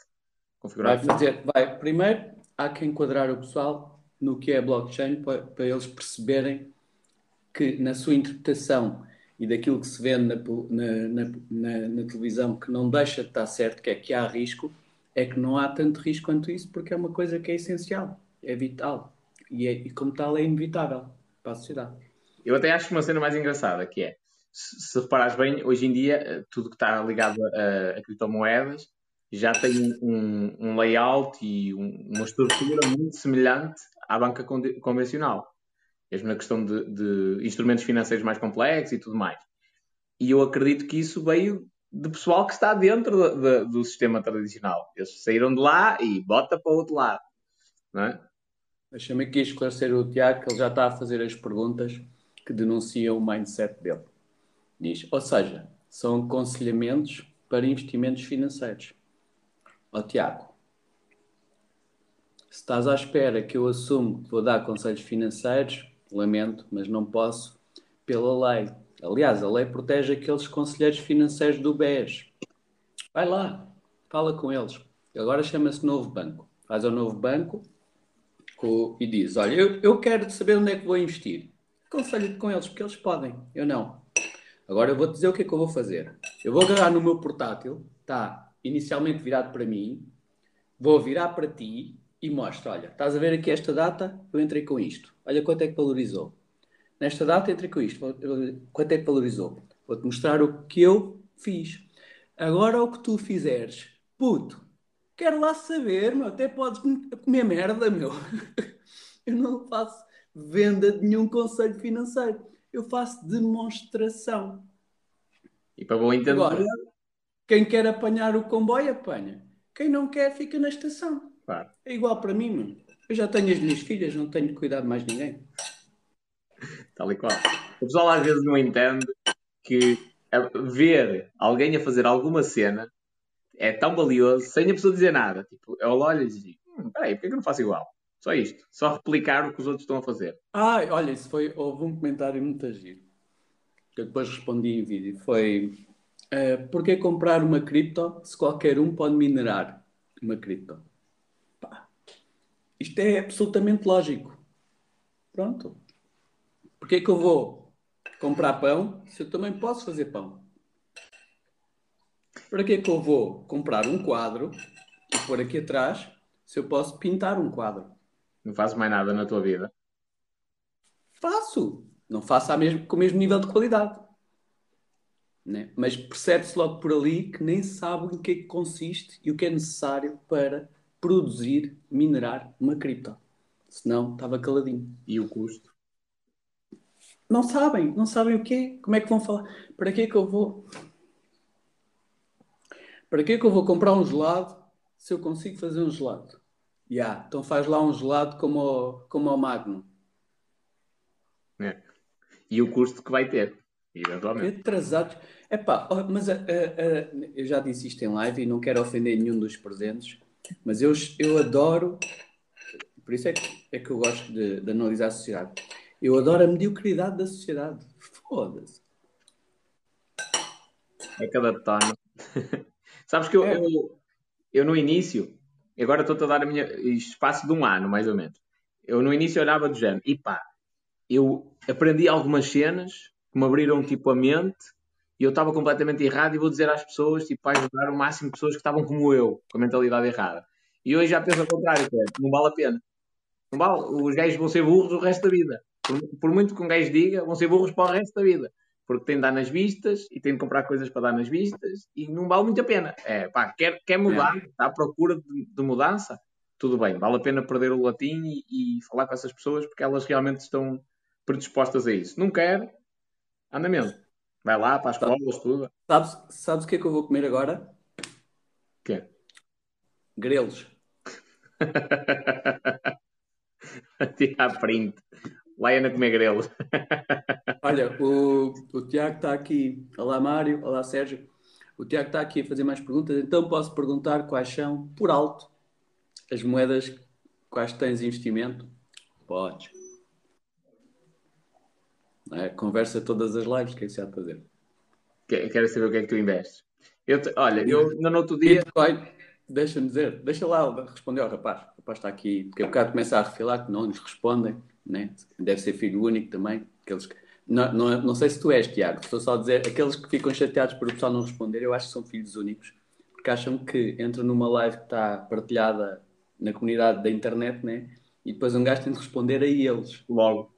configurar. Vai fazer, vai, primeiro há que enquadrar o pessoal no que é blockchain para, para eles perceberem que na sua interpretação e daquilo que se vê na, na, na, na, televisão que não deixa de estar certo, que é que há risco, é que não há tanto risco quanto isso, porque é uma coisa que é essencial, é vital. E, é, e como tal é inevitável para a sociedade. Eu até acho uma cena mais engraçada, que é, se, se reparares bem, hoje em dia, eh, tudo que está ligado a, a criptomoedas já tem um, um layout e um, uma estrutura muito semelhante à banca convencional. Mesmo na questão de, de, instrumentos financeiros mais complexos e tudo mais. E eu acredito que isso veio de pessoal que está dentro do, sistema tradicional. Eles saíram de lá e bota para o outro lado. Não é? Deixa-me aqui esclarecer o Tiago, que ele já está a fazer as perguntas que denunciam o mindset dele. Diz, ou seja, são aconselhamentos para investimentos financeiros. Ó Tiago, se estás à espera que eu assumo que vou dar conselhos financeiros, lamento, mas não posso pela lei. Aliás, a lei protege aqueles conselheiros financeiros do BES. Vai lá, fala com eles. Agora chama-se Novo Banco. Faz ao Novo Banco e diz: Olha, eu, eu quero saber onde é que vou investir. Aconselho-te com eles, porque eles podem. Eu não. Agora eu vou-te dizer o que é que eu vou fazer. Eu vou agarrar no meu portátil, está inicialmente virado para mim, vou virar para ti e mostro: Olha, estás a ver aqui esta data? Eu entrei com isto. Olha quanto é que valorizou. Nesta data entrei com isto. Quanto é que valorizou? Vou-te mostrar o que eu fiz. Agora o que tu fizeres, puto, quero lá saber, meu. Até podes comer merda, meu. [LAUGHS] Eu não faço venda de nenhum conselho financeiro. Eu faço demonstração. E para bom entender. Agora, quem quer apanhar o comboio, apanha. Quem não quer, fica na estação. Claro. É igual para mim, mano. Eu já tenho as minhas filhas, não tenho de cuidar de mais ninguém. Tal e qual. O pessoal às vezes não entende que ver alguém a fazer alguma cena é tão valioso sem a pessoa dizer nada. Tipo, eu olho e digo, hum, peraí, porquê que eu não faço igual? Só isto. Só replicar o que os outros estão a fazer. Ah, olha, isso foi. Houve um comentário muito agir. Que eu depois respondi em vídeo. Foi. Uh, porquê comprar uma cripto se qualquer um pode minerar uma cripto? Isto é absolutamente lógico. Pronto. Porquê que eu vou comprar pão se eu também posso fazer pão? Para que é que eu vou comprar um quadro e pôr aqui atrás se eu posso pintar um quadro? Não fazes mais nada na tua vida? Faço. Não faço mesmo, com o mesmo nível de qualidade. Né? Mas percebe-se logo por ali que nem sabe em que é que consiste e o que é necessário para produzir, minerar uma cripto. Senão estava caladinho. E o custo? Não sabem, não sabem o quê? Como é que vão falar? Para que é que eu vou? Para que é que eu vou comprar um gelado se eu consigo fazer um gelado? Já, yeah, então faz lá um gelado como o, como o Magnum. É. E o custo que vai ter, eventualmente. Atrasados. Epá, mas uh, uh, eu já disse isto em live e não quero ofender nenhum dos presentes, mas eu, eu adoro, por isso é que, é que eu gosto de, de analisar a sociedade. Eu adoro a mediocridade da sociedade. Foda-se. É cada [LAUGHS] tono. Sabes que eu, é. eu, eu, no início, agora estou a dar a minha espaço de um ano, mais ou menos. Eu no início olhava do género, e pá, eu aprendi algumas cenas que me abriram tipo a mente e eu estava completamente errado e vou dizer às pessoas, tipo, para ajudar o máximo de pessoas que estavam como eu, com a mentalidade errada. E hoje já penso ao contrário, é, não vale a pena. Não vale, os gajos vão ser burros o resto da vida. Por, por, muito que um gajo diga, vão ser burros para o resto da vida. Porque tem de dar nas vistas e tem de comprar coisas para dar nas vistas e não vale muito a pena. É, pá, quer, quer mudar, é. está à procura de, de, mudança, tudo bem, vale a pena perder o latim e, e, falar com essas pessoas porque elas realmente estão predispostas a isso. Não quer, anda mesmo. Vai lá para as escolas, tudo. Sabes, sabes o que é que eu vou comer agora? O quê? Grelos. [LAUGHS] a tirar print. Laiana comer grelo. [LAUGHS] Olha, o, o Tiago está aqui. Olá, Mário. Olá, Sérgio. O Tiago está aqui a fazer mais perguntas, então posso perguntar quais são, por alto, as moedas quais tens investimento? Podes. É, conversa todas as lives, o que é que se há de fazer? Quero saber o que é que tu investes. Eu te, olha, eu no outro dia. Bitcoin, deixa-me dizer, deixa lá responder ao rapaz. O rapaz está aqui, porque a bocado começa a refilar que não nos respondem, né? deve ser filho único também. Aqueles que... não, não, não sei se tu és, Tiago, estou só a dizer, aqueles que ficam chateados por o pessoal não responder, eu acho que são filhos únicos, porque acham que entram numa live que está partilhada na comunidade da internet, né? E depois um gajo tem de responder a eles. Logo.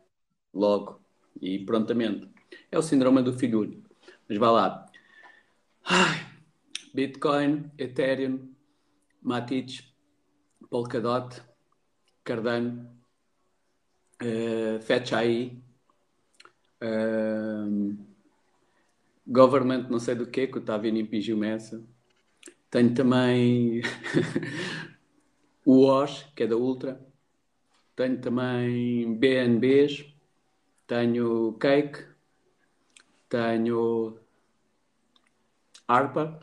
Logo. E prontamente. É o síndrome do filho único. Mas vá lá. Ai, Bitcoin, Ethereum, Matic, Polkadot, Cardano, uh, FetchAI, uh, Government não sei do que, que eu estava vindo impingiu essa. Tenho também [LAUGHS] o OS, que é da Ultra. Tenho também BNBs. Tenho Cake. Tenho ARPA.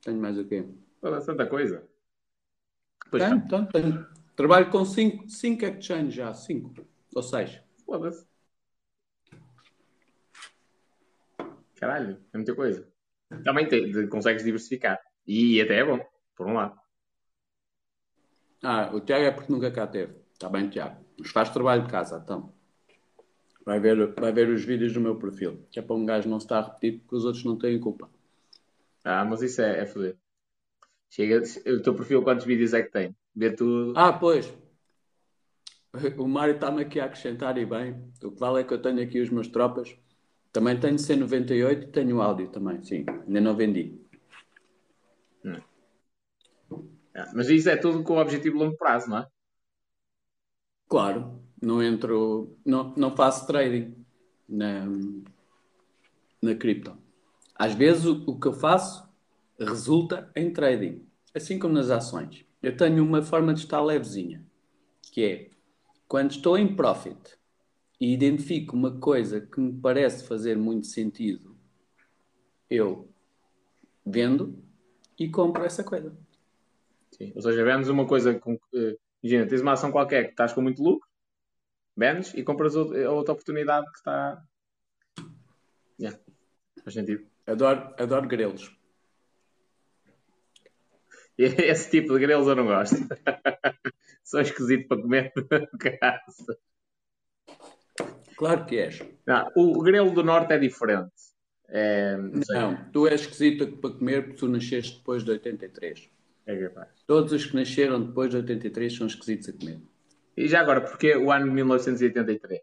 Tenho mais o quê? Toda tanta coisa. Pois tenho, então, tenho. Trabalho com 5 exchanges já, 5 ou 6. Foda-se. Caralho, é muita coisa. Também te, consegues diversificar. E até é bom, por um lado. Ah, o Tiago é porque nunca cá teve. Está bem, Tiago. Mas faz trabalho de casa, então. Vai ver, vai ver os vídeos do meu perfil. Que é para um gajo não se estar a repetir porque os outros não têm culpa. Ah, mas isso é, é foder. Chega, o teu perfil quantos vídeos é que tem? Vê tudo. Ah, pois. O Mário está-me aqui a acrescentar e bem. O que vale é que eu tenho aqui os meus tropas. Também tenho C98 e tenho áudio também, sim. Ainda não vendi. Hum. É, mas isso é tudo com o objetivo de longo prazo, não é? Claro, não entro, não, não faço trading na, na cripto. Às vezes o, o que eu faço resulta em trading, assim como nas ações. Eu tenho uma forma de estar levezinha, que é quando estou em profit e identifico uma coisa que me parece fazer muito sentido, eu vendo e compro essa coisa. Sim. Ou seja, vendes uma coisa com. Uh, imagina, tens uma ação qualquer que estás com muito lucro, vendes e compras a outra oportunidade que está. Yeah. Faz sentido. Adoro, adoro grelos. [LAUGHS] Esse tipo de grelos eu não gosto. [LAUGHS] São esquisito para comer. claro que és. Não, o grelo do norte é diferente. É, não, não tu és esquisito para comer porque tu nasceste depois de 83. É capaz. Todos os que nasceram depois de 83 são esquisitos a comer. E já agora, porquê o ano de 1983?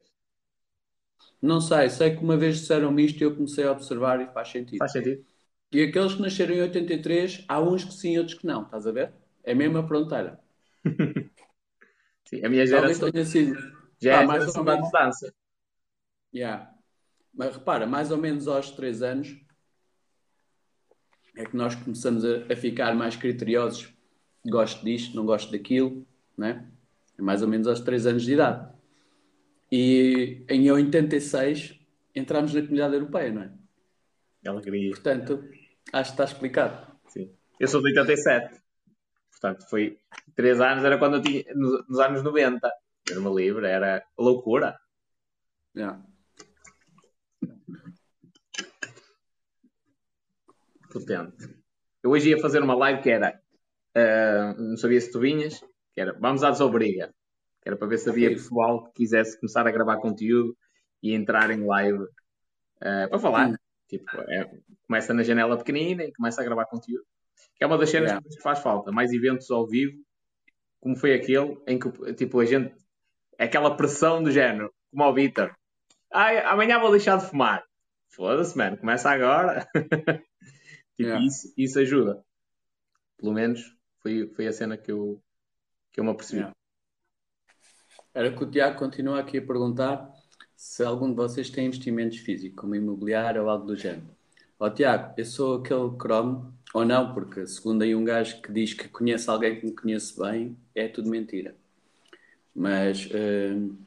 Não sei, sei que uma vez disseram-me isto e eu comecei a observar e faz sentido. Faz sentido. E aqueles que nasceram em 83, há uns que sim, outros que não, estás a ver? É mesmo a fronteira. [LAUGHS] sim, a minha geração tenha sido. já ah, é mais ou menos mudança. Yeah. Mas repara, mais ou menos aos 3 anos é que nós começamos a, a ficar mais criteriosos. Gosto disto, não gosto daquilo, né? É mais ou menos aos 3 anos de idade. E em 86 entramos na comunidade europeia, não é? Alegria. Portanto, acho que está explicado. Sim. Eu sou de 87. Portanto, foi 3 anos, era quando eu tinha, nos, nos anos 90. Era uma livre, era loucura. Yeah. Potente. Eu hoje ia fazer uma live que era, uh, não sabia se tu vinhas, que era Vamos à Desobriga. Que era para ver se havia pessoal que quisesse começar a gravar conteúdo e entrar em live uh, para falar. Hum. Tipo, é, começa na janela pequenina e começa a gravar conteúdo. Que é uma das cenas yeah. que faz falta. Mais eventos ao vivo, como foi aquele, em que tipo, a gente. Aquela pressão do género, como ao Vitor. Ah, amanhã vou deixar de fumar. Foda-se, mano, começa agora. [LAUGHS] Tipo, yeah. isso, isso ajuda. Pelo menos foi, foi a cena que eu, que eu me apercebi. Yeah. Era que o Tiago continua aqui a perguntar se algum de vocês tem investimentos físicos, como imobiliário ou algo do género. Ó oh, Tiago, eu sou aquele cromo Ou não, porque segundo aí um gajo que diz que conhece alguém que me conhece bem, é tudo mentira. Mas uh,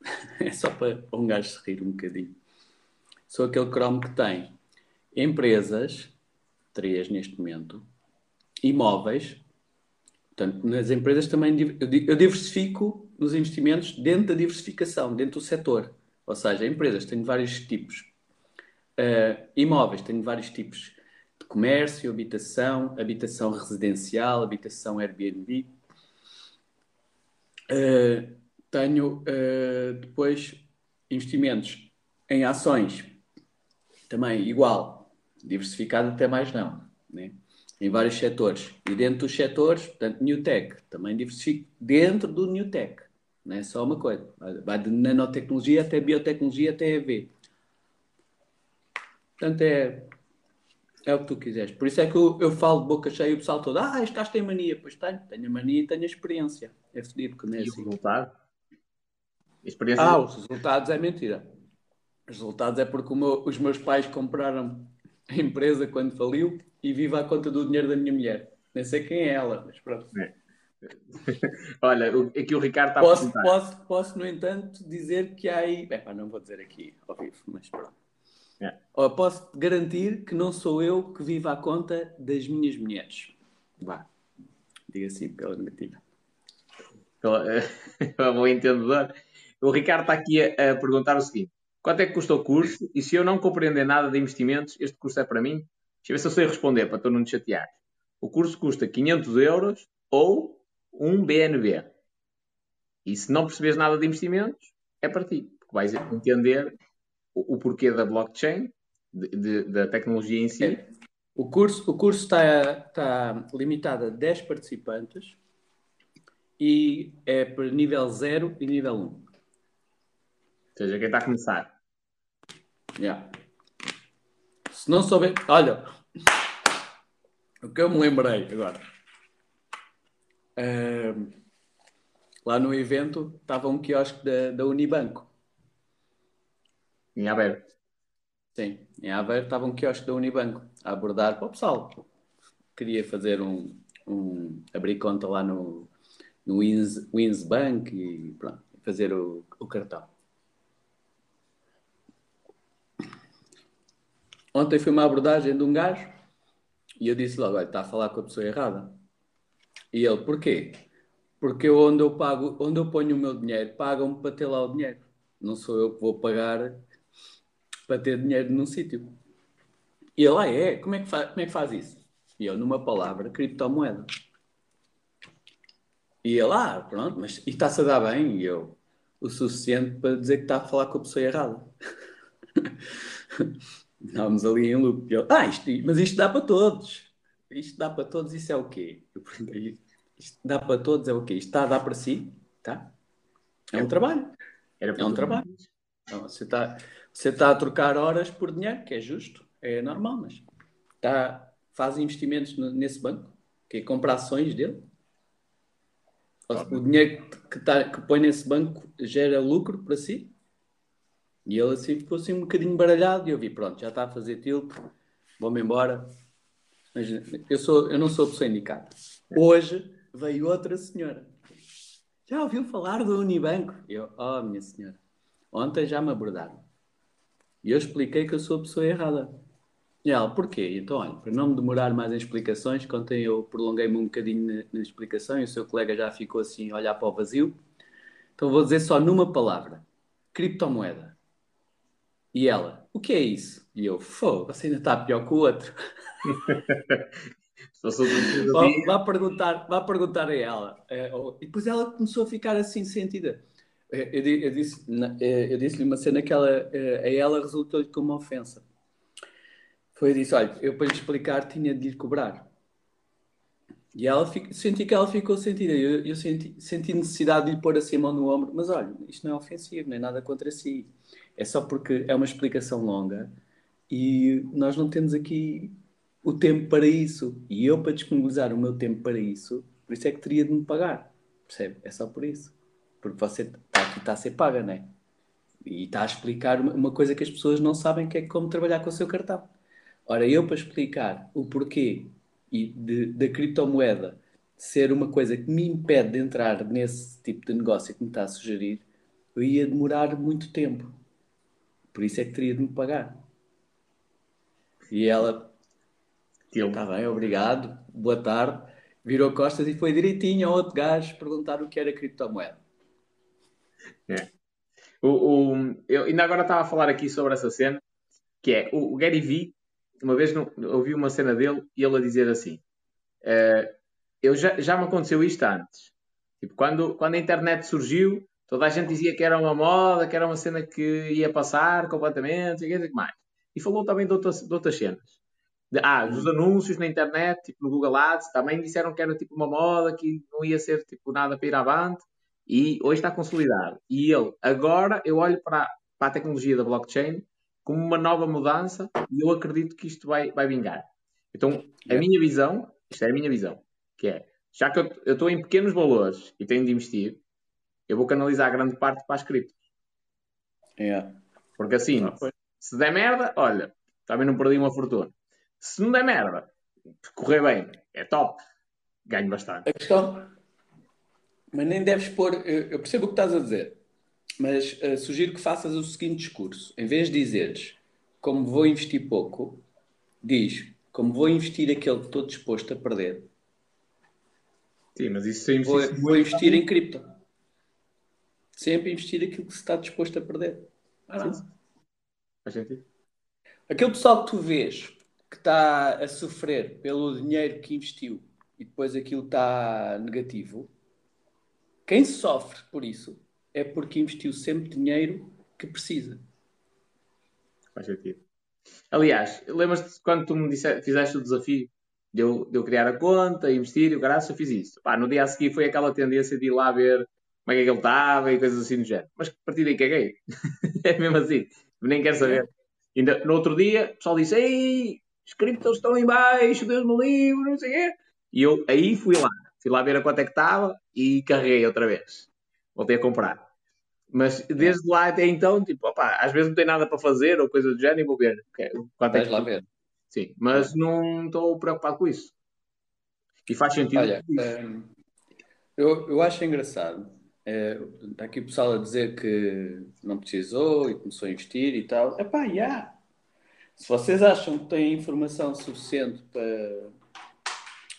[LAUGHS] é só para um gajo se rir um bocadinho. Sou aquele cromo que tem empresas, três neste momento, imóveis. Portanto, nas empresas também eu diversifico nos investimentos dentro da diversificação, dentro do setor. Ou seja, empresas tenho vários tipos. Uh, imóveis tenho vários tipos de comércio, habitação, habitação residencial, habitação Airbnb. Uh, tenho uh, depois investimentos em ações, também igual, diversificado até mais não, né? em vários setores. E dentro dos setores, portanto, New Tech, também diversifico dentro do New Tech, não é só uma coisa. Vai de nanotecnologia até biotecnologia até EV. Portanto, é é o que tu quiseres. Por isso é que eu, eu falo de boca cheia e o pessoal todo, ah, este gajo tem mania. Pois tenho, tenho mania e tenho experiência. É fedido, que não é E o assim. resultado? Experiência. Ah, os resultados é mentira. Os resultados é porque meu- os meus pais compraram a empresa quando faliu e vivo à conta do dinheiro da minha mulher. Nem sei quem é ela, mas pronto. [LAUGHS] Olha, o- aqui o Ricardo está a Posso, perguntar. posso, posso, no entanto, dizer que há aí. Epá, não vou dizer aqui ao vivo, mas pronto. É. Ó, posso garantir que não sou eu que vivo à conta das minhas mulheres. Vá. Diga assim pela negativa. É um [LAUGHS] bom entendedor. O Ricardo está aqui a, a perguntar o seguinte: quanto é que custa o curso? E se eu não compreender nada de investimentos, este curso é para mim? Deixa eu ver se eu sei responder para tu não te chatear. O curso custa 500 euros ou um BNB. E se não percebes nada de investimentos, é para ti. Porque vais entender o, o porquê da blockchain, de- de- da tecnologia em si. É. O curso, o curso está, está limitado a 10 participantes e é para nível 0 e nível 1. Ou seja, quem está a começar. Yeah. Se não souber. Olha, o que eu me lembrei agora. Ahm, lá no evento estava um quiosque da, da Unibanco. Em aberto. Sim, em Aveiro estava um quiosque da Unibanco a abordar para o pessoal. Queria fazer um, um abrir conta lá no, no Wins, Wins Bank e pronto, fazer o, o cartão. Ontem foi uma abordagem de um gajo e eu disse logo, está a falar com a pessoa errada. E ele, porquê? Porque eu, onde eu pago, onde eu ponho o meu dinheiro, pagam-me para ter lá o dinheiro. Não sou eu que vou pagar para ter dinheiro num sítio. E ele, ah, é? Como é, que faz, como é que faz isso? E eu, numa palavra, criptomoeda. E ele, ah, pronto, mas está-se a dar bem? E eu, o suficiente para dizer que está a falar com a pessoa errada. [LAUGHS] Estávamos ali em loop. E ele, ah, isto, mas isto dá para todos. Isto dá para todos, isso é o quê? Eu perguntei, isto dá para todos é o quê? Isto está a dar para si? Tá? É um trabalho. Era É um trabalho. Então, você está você tá a trocar horas por dinheiro, que é justo, é normal, mas tá, faz investimentos nesse banco, que é compra ações dele. O dinheiro que, tá, que põe nesse banco gera lucro para si. E ele assim ficou assim um bocadinho baralhado e eu vi, pronto, já está a fazer tilt, vou-me embora. Mas eu, sou, eu não sou pessoa indicada. Hoje veio outra senhora. Já ouviu falar do Unibanco? Eu, oh, minha senhora, ontem já me abordaram. E eu expliquei que eu sou a pessoa errada. E ela, porquê? Então, olha, para não me demorar mais em explicações, ontem eu prolonguei-me um bocadinho na, na explicação e o seu colega já ficou assim a olhar para o vazio. Então vou dizer só numa palavra: criptomoeda. E ela, o que é isso? E eu, fogo, você ainda está pior que o outro. [LAUGHS] Outro dia, Vá, vá perguntar, vá perguntar a ela. Eh, E depois ela começou a ficar assim sentida. Eh, Eu, di- eu disse, eh, eu disse-lhe uma cena que ela, eh, a ela resultou-lhe como uma ofensa. Foi eu disse, olha, eu para lhe explicar tinha de lhe cobrar. E ela senti que ela ficou sentida. Eu, eu senti, senti necessidade de lhe pôr assim a mão no ombro. Mas olha, isto não é ofensivo, nem nada contra si. É só porque é uma explicação longa e nós não temos aqui o tempo para isso. E eu, para disponibilizar o meu tempo para isso, por isso é que teria de me pagar. Percebe? É só por isso. Porque você está aqui, está a ser paga, não é? E está a explicar uma, coisa que as pessoas não sabem, que é como trabalhar com o seu cartão. Ora, eu para explicar o porquê e de, da criptomoeda ser uma coisa que me impede de entrar nesse tipo de negócio que me está a sugerir, eu ia demorar muito tempo. Por isso é que teria de me pagar. E ela, está bem, obrigado, boa tarde, virou costas e foi direitinho ao outro gajo perguntar o que era criptomoeda. É. O, o, eu ainda agora estava a falar aqui sobre essa cena, que é o, o Gary Vee, uma vez ouvi uma cena dele e ele a dizer assim: uh, eu já, já me aconteceu isto antes. Tipo, quando, quando a internet surgiu, toda a gente dizia que era uma moda, que era uma cena que ia passar completamente, e que mais. E falou também de outras, de outras cenas. De, ah, dos anúncios na internet, tipo no Google Ads, também disseram que era tipo uma moda, que não ia ser tipo nada para ir avante e hoje está consolidado. E ele, agora eu olho para, para a tecnologia da blockchain como uma nova mudança e eu acredito que isto vai, vai vingar. Então, a minha visão, isto é a minha visão, que é, já que eu estou em pequenos valores e tenho de investir, eu vou canalizar grande parte para as criptos. Yeah. Porque assim, se der merda, olha, também não perdi uma fortuna. Se não der merda, correr bem, é top, ganho bastante. A questão, mas nem deves pôr. Eu percebo o que estás a dizer, mas uh, sugiro que faças o seguinte discurso: em vez de dizeres como vou investir pouco, diz como vou investir aquele que estou disposto a perder. Sim, mas isso sim, vou, vou investir em cripto. Sempre investir aquilo que se está disposto a perder. Ah, sim. Faz sentido. Aquele pessoal que tu vês que está a sofrer pelo dinheiro que investiu e depois aquilo está negativo, quem sofre por isso é porque investiu sempre dinheiro que precisa. Faz sentido. Aliás, lembras-te quando tu me disse, fizeste o desafio de eu, de eu criar a conta, investir e o graças eu fiz isso. Pá, no dia a seguir foi aquela tendência de ir lá ver como é que ele estava e coisas assim do género. Mas a partir daí caguei. é mesmo assim. Nem quero saber. Ainda, no outro dia, o pessoal disse: Ei, os criptos estão em baixo, Deus me livre, não sei o quê. E eu aí fui lá. Fui lá ver a quanto é que estava e carreguei outra vez. Voltei a comprar. Mas desde lá até então, tipo, opa, às vezes não tem nada para fazer ou coisa do género e vou ver. Quanto é que lá ver. Sim, mas é. não estou preocupado com isso. E faz sentido. Olha, hum, eu, eu acho engraçado. Está aqui o pessoal a dizer que não precisou e começou a investir e tal. Epá, já. Yeah. Se vocês acham que têm informação suficiente para,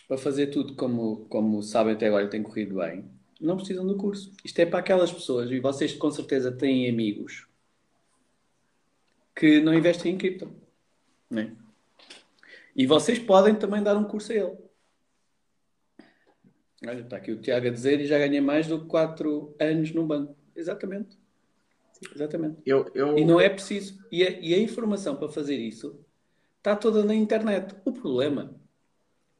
para fazer tudo como, como sabem até agora tem corrido bem, não precisam do curso. Isto é para aquelas pessoas, e vocês com certeza têm amigos que não investem em cripto. Né? E vocês podem também dar um curso a ele. Olha, está aqui o Tiago a dizer e já ganhei mais do que 4 anos no banco. Exatamente. Exatamente. Eu, eu... E não é preciso. E a, e a informação para fazer isso está toda na internet. O problema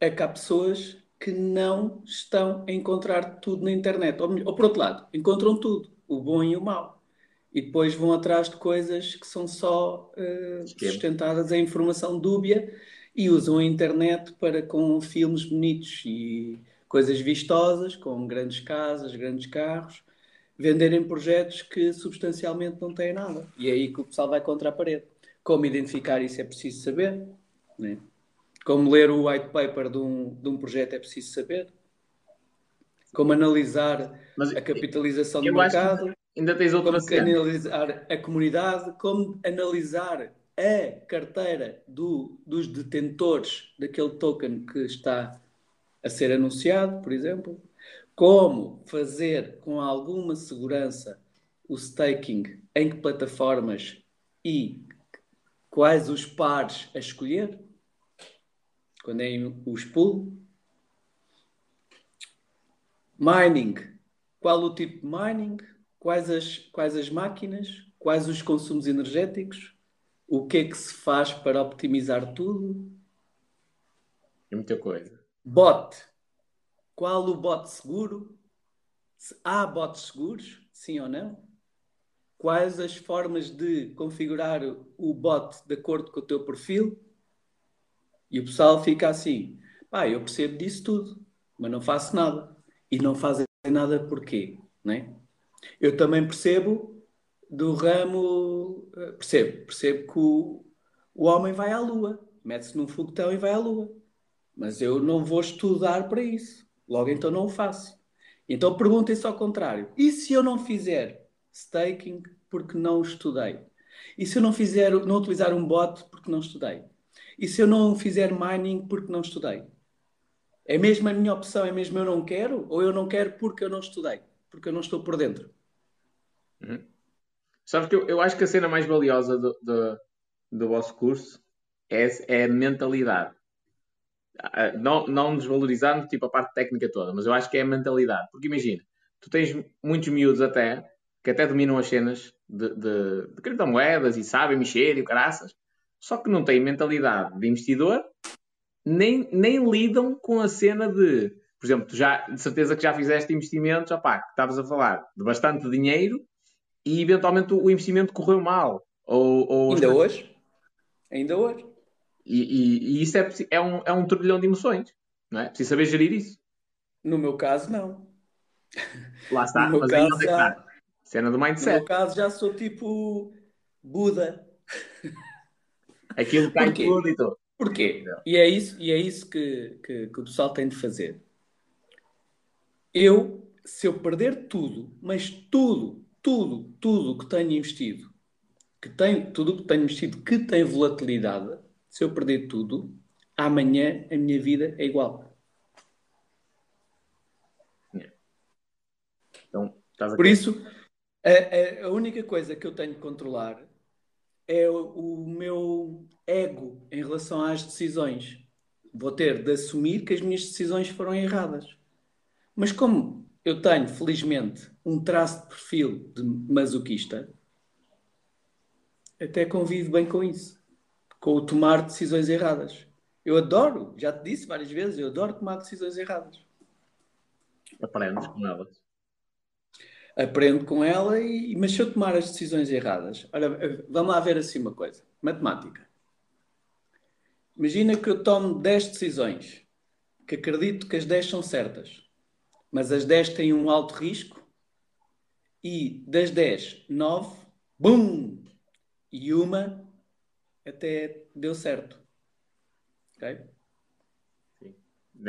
é que há pessoas que não estão a encontrar tudo na internet. Ou, ou, por outro lado, encontram tudo, o bom e o mau. E depois vão atrás de coisas que são só uh, sustentadas em informação dúbia e usam a internet para com filmes bonitos e coisas vistosas, com grandes casas, grandes carros, venderem projetos que substancialmente não têm nada. E é aí que o pessoal vai contra a parede. Como identificar isso é preciso saber. Né? Como ler o white paper de um, de um projeto é preciso saber. Como analisar Mas a capitalização do mercado. Ainda tens outra como analisar a comunidade, como analisar a carteira do, dos detentores daquele token que está a ser anunciado, por exemplo. Como fazer com alguma segurança o staking, em que plataformas e quais os pares a escolher quando é os pool. Mining. Qual o tipo de mining? Quais as, quais as máquinas? Quais os consumos energéticos? O que é que se faz para optimizar tudo? É muita coisa. Bot. Qual o bot seguro? Se há bots seguros? Sim ou não? Quais as formas de configurar o bot de acordo com o teu perfil? E o pessoal fica assim: pá, eu percebo disso tudo, mas não faço nada. E não fazem nada porquê? Né? Eu também percebo do ramo, eh, percebo, percebo que o, o homem vai à lua, mete-se num foguetão e vai à Lua. Mas eu não vou estudar para isso. Logo então não o faço. Então perguntem-se ao contrário. E se eu não fizer staking porque não estudei? E se eu não fizer, não utilizar um bot porque não estudei? E se eu não fizer mining porque não estudei? É mesmo a minha opção, é mesmo eu não quero? Ou eu não quero porque eu não estudei? Porque eu não estou por dentro? Uhum. Sabes que eu, eu, acho que a cena mais valiosa do, do, do vosso curso é, é a mentalidade. Não, não desvalorizando tipo, a parte técnica toda, mas eu acho que é a mentalidade. Porque imagina, tu tens muitos miúdos até que até dominam as cenas de, de, de criptomoedas e sabem mexer e caraças, só que não têm mentalidade de investidor, nem, nem lidam com a cena de, por exemplo, tu já, de certeza que já fizeste investimentos, opá, que estavas a falar de bastante dinheiro e eventualmente o investimento correu mal. Ou, ou Ainda hoje? Ainda hoje. E, e, e, isso é, é, um, é um turbilhão de emoções, não é? Preciso saber gerir isso. No meu caso, não. Lá está, no mas caso, aí já... está. Cena do mindset. No meu caso, já sou tipo Buda. Aquilo cai tudo e tudo. Porquê? E é isso, e é isso que, que, que o pessoal tem de fazer. Eu, se eu perder tudo, mas tudo, tudo, tudo que tenho investido, que tem, tudo que tenho investido que tem volatilidade, se eu perder tudo, amanhã a minha vida é igual. Então, Por isso, a, a, única coisa que eu tenho de controlar é o, o meu ego em relação às decisões. Vou ter de assumir que as minhas decisões foram erradas. Mas como eu tenho, felizmente, um traço de perfil de masoquista, até convivo bem com isso. Com o tomar decisões erradas. Eu adoro, já te disse várias vezes, eu adoro tomar decisões erradas. Aprendes com elas aprendo com ela, e, mas se eu tomar as decisões erradas, ora, vamos lá ver assim uma coisa: matemática. Imagina que eu tomo 10 decisões, que acredito que as 10 são certas, mas as 10 têm um alto risco, e das 10, 9, bum! E uma até deu certo. Ok?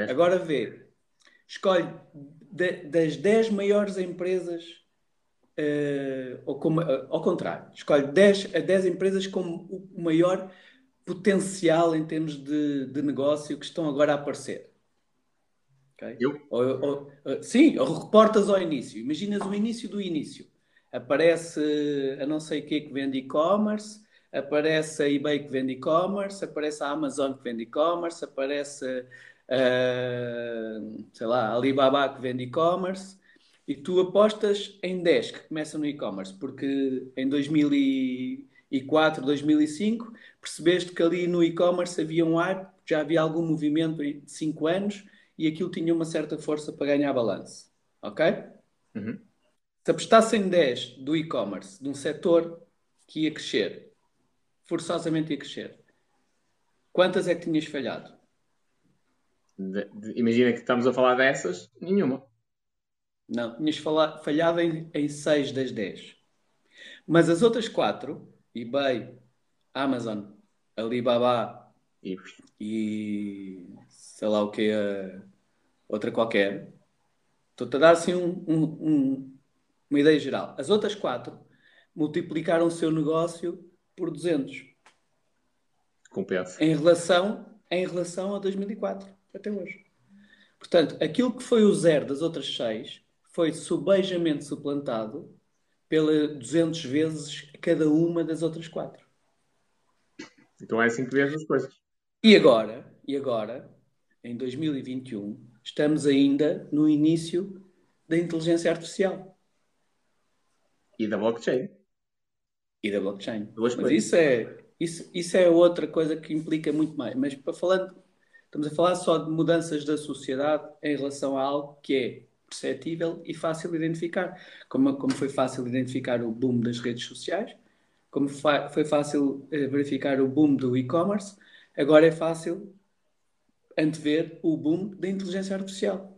Agora vê, escolhe de, das 10 maiores empresas, uh, ou como, uh, ao contrário, escolhe 10, a 10 empresas com o maior potencial em termos de, de negócio que estão agora a aparecer. Okay? Eu? Ou, ou, uh, sim, ou reportas ao início. Imaginas o início do início. Aparece a não sei o que que vende e-commerce, aparece a eBay que vende e-commerce, aparece a Amazon que vende e-commerce, aparece uh, sei lá, Alibaba que vende e-commerce, e tu apostas em 10 que começam no e-commerce, porque em 2004, 2005, percebeste que ali no e-commerce havia um hype, já havia algum movimento de 5 anos e aquilo tinha uma certa força para ganhar balanço. Ok? Uhum. Se apostasse em 10 do e-commerce, de um setor que ia crescer, forçosamente ia crescer, quantas é que tinhas falhado? De, de, imagina que estamos a falar dessas, nenhuma. Não, tinhas falhado em, em 6 das 10. Mas as outras 4, eBay, Amazon, Alibaba e, e sei lá o que, outra qualquer, estou-te a dar assim um, um, um, uma ideia geral. As outras 4 multiplicaram o seu negócio por 200. Compensa. Em relação, em relação a 2004 até hoje. Portanto, aquilo que foi o zero das outras seis foi subejamente suplantado pela 200 vezes cada uma das outras quatro. Então é assim que vês as coisas. E agora, e agora, em 2021, estamos ainda no início da inteligência artificial. E da blockchain. E da blockchain. Mas isso é, isso, isso é outra coisa que implica muito mais. Mas para falando Estamos a falar só de mudanças da sociedade em relação a algo que é perceptível e fácil de identificar. Como, como foi fácil identificar o boom das redes sociais, como foi fácil eh, verificar o boom do e-commerce, agora é fácil antever o boom da inteligência artificial.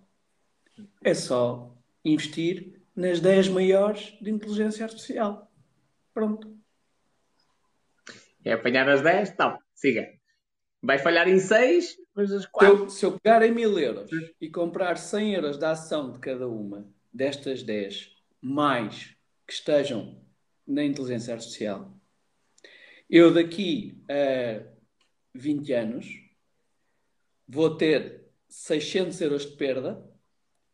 É só investir nas 10 maiores de inteligência artificial. Pronto. É apanhar as 10? Não, siga. Vai falhar em 6, mas as Se 4. eu, se eu pegar em mil euros e comprar 100 euros da ação de cada uma destas 10, mais que estejam na inteligência artificial, eu daqui a 20 anos vou ter 600 euros de perda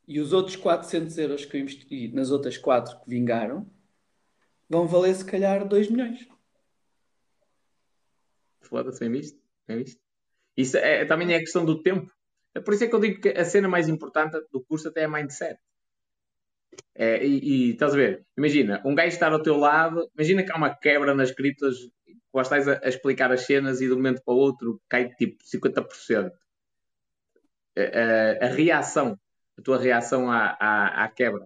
e os outros 400 euros que eu investi nas outras 4 que vingaram vão valer se calhar 2 milhões. Foda-se, bem visto? Bem visto? Isso é, também é questão do tempo. É por isso é que eu digo que a cena mais importante do curso até é mindset. É, e, e estás a ver? Imagina, um gajo estar ao teu lado, imagina que há uma quebra nas criptos, lá estás a, a explicar as cenas e de um momento para o outro cai tipo 50%. A, a, a reação, a tua reação à, à, à quebra.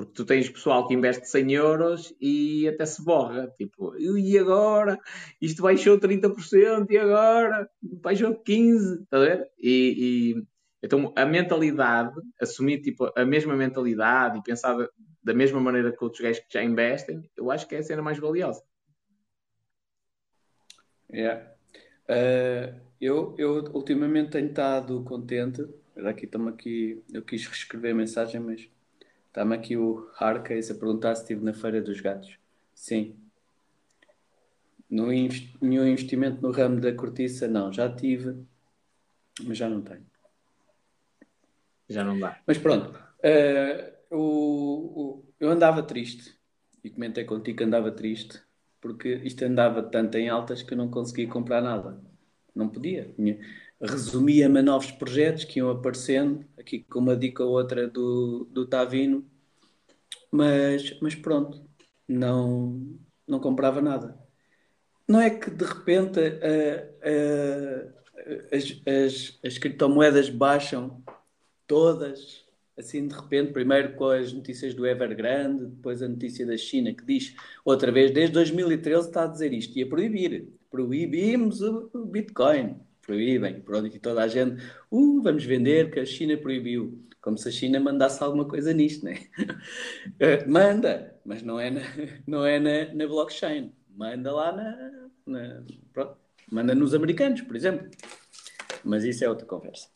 Porque tu tens pessoal que investe 100 euros e até se borra. Tipo, e agora? Isto baixou 30% e agora? Baixou 15%. Está a ver? E, e- então a mentalidade, assumir tipo, a mesma mentalidade e pensar da, mesma maneira que outros gajos que já investem, eu acho que é a cena mais valiosa. Yeah. Eh, eu, eu ultimamente tenho estado contente. Aqui aqui, eu quis reescrever a mensagem, mas está-me aqui o Harcase a perguntar se estive na Feira dos Gatos. Sim. No invest- nenhum investimento no ramo da cortiça, não. Já tive, mas já não tenho. Já não dá. Mas pronto, eh, o, o- eu andava triste e comentei contigo que andava triste porque isto andava tanto em altas que eu não conseguia comprar nada. Não podia. Resumia-me a novos projetos que iam aparecendo, aqui com uma dica ou outra do, do Tavino, mas, mas pronto, não, não comprava nada. Não é que de repente as, as, as criptomoedas baixam todas, assim de repente, primeiro com as notícias do Evergrande, depois a notícia da China que diz outra vez, desde 2013 está a dizer isto, ia proibir, proibimos o Bitcoin, proíbem, pronto, e toda a gente, uh, vamos vender que a China proibiu, como se a China mandasse alguma coisa nisto, né? [LAUGHS] Eh, Manda, mas não é na, [LAUGHS] não é na, na blockchain, manda lá na, na- pronto, manda nos americanos, por exemplo, mas isso é outra conversa.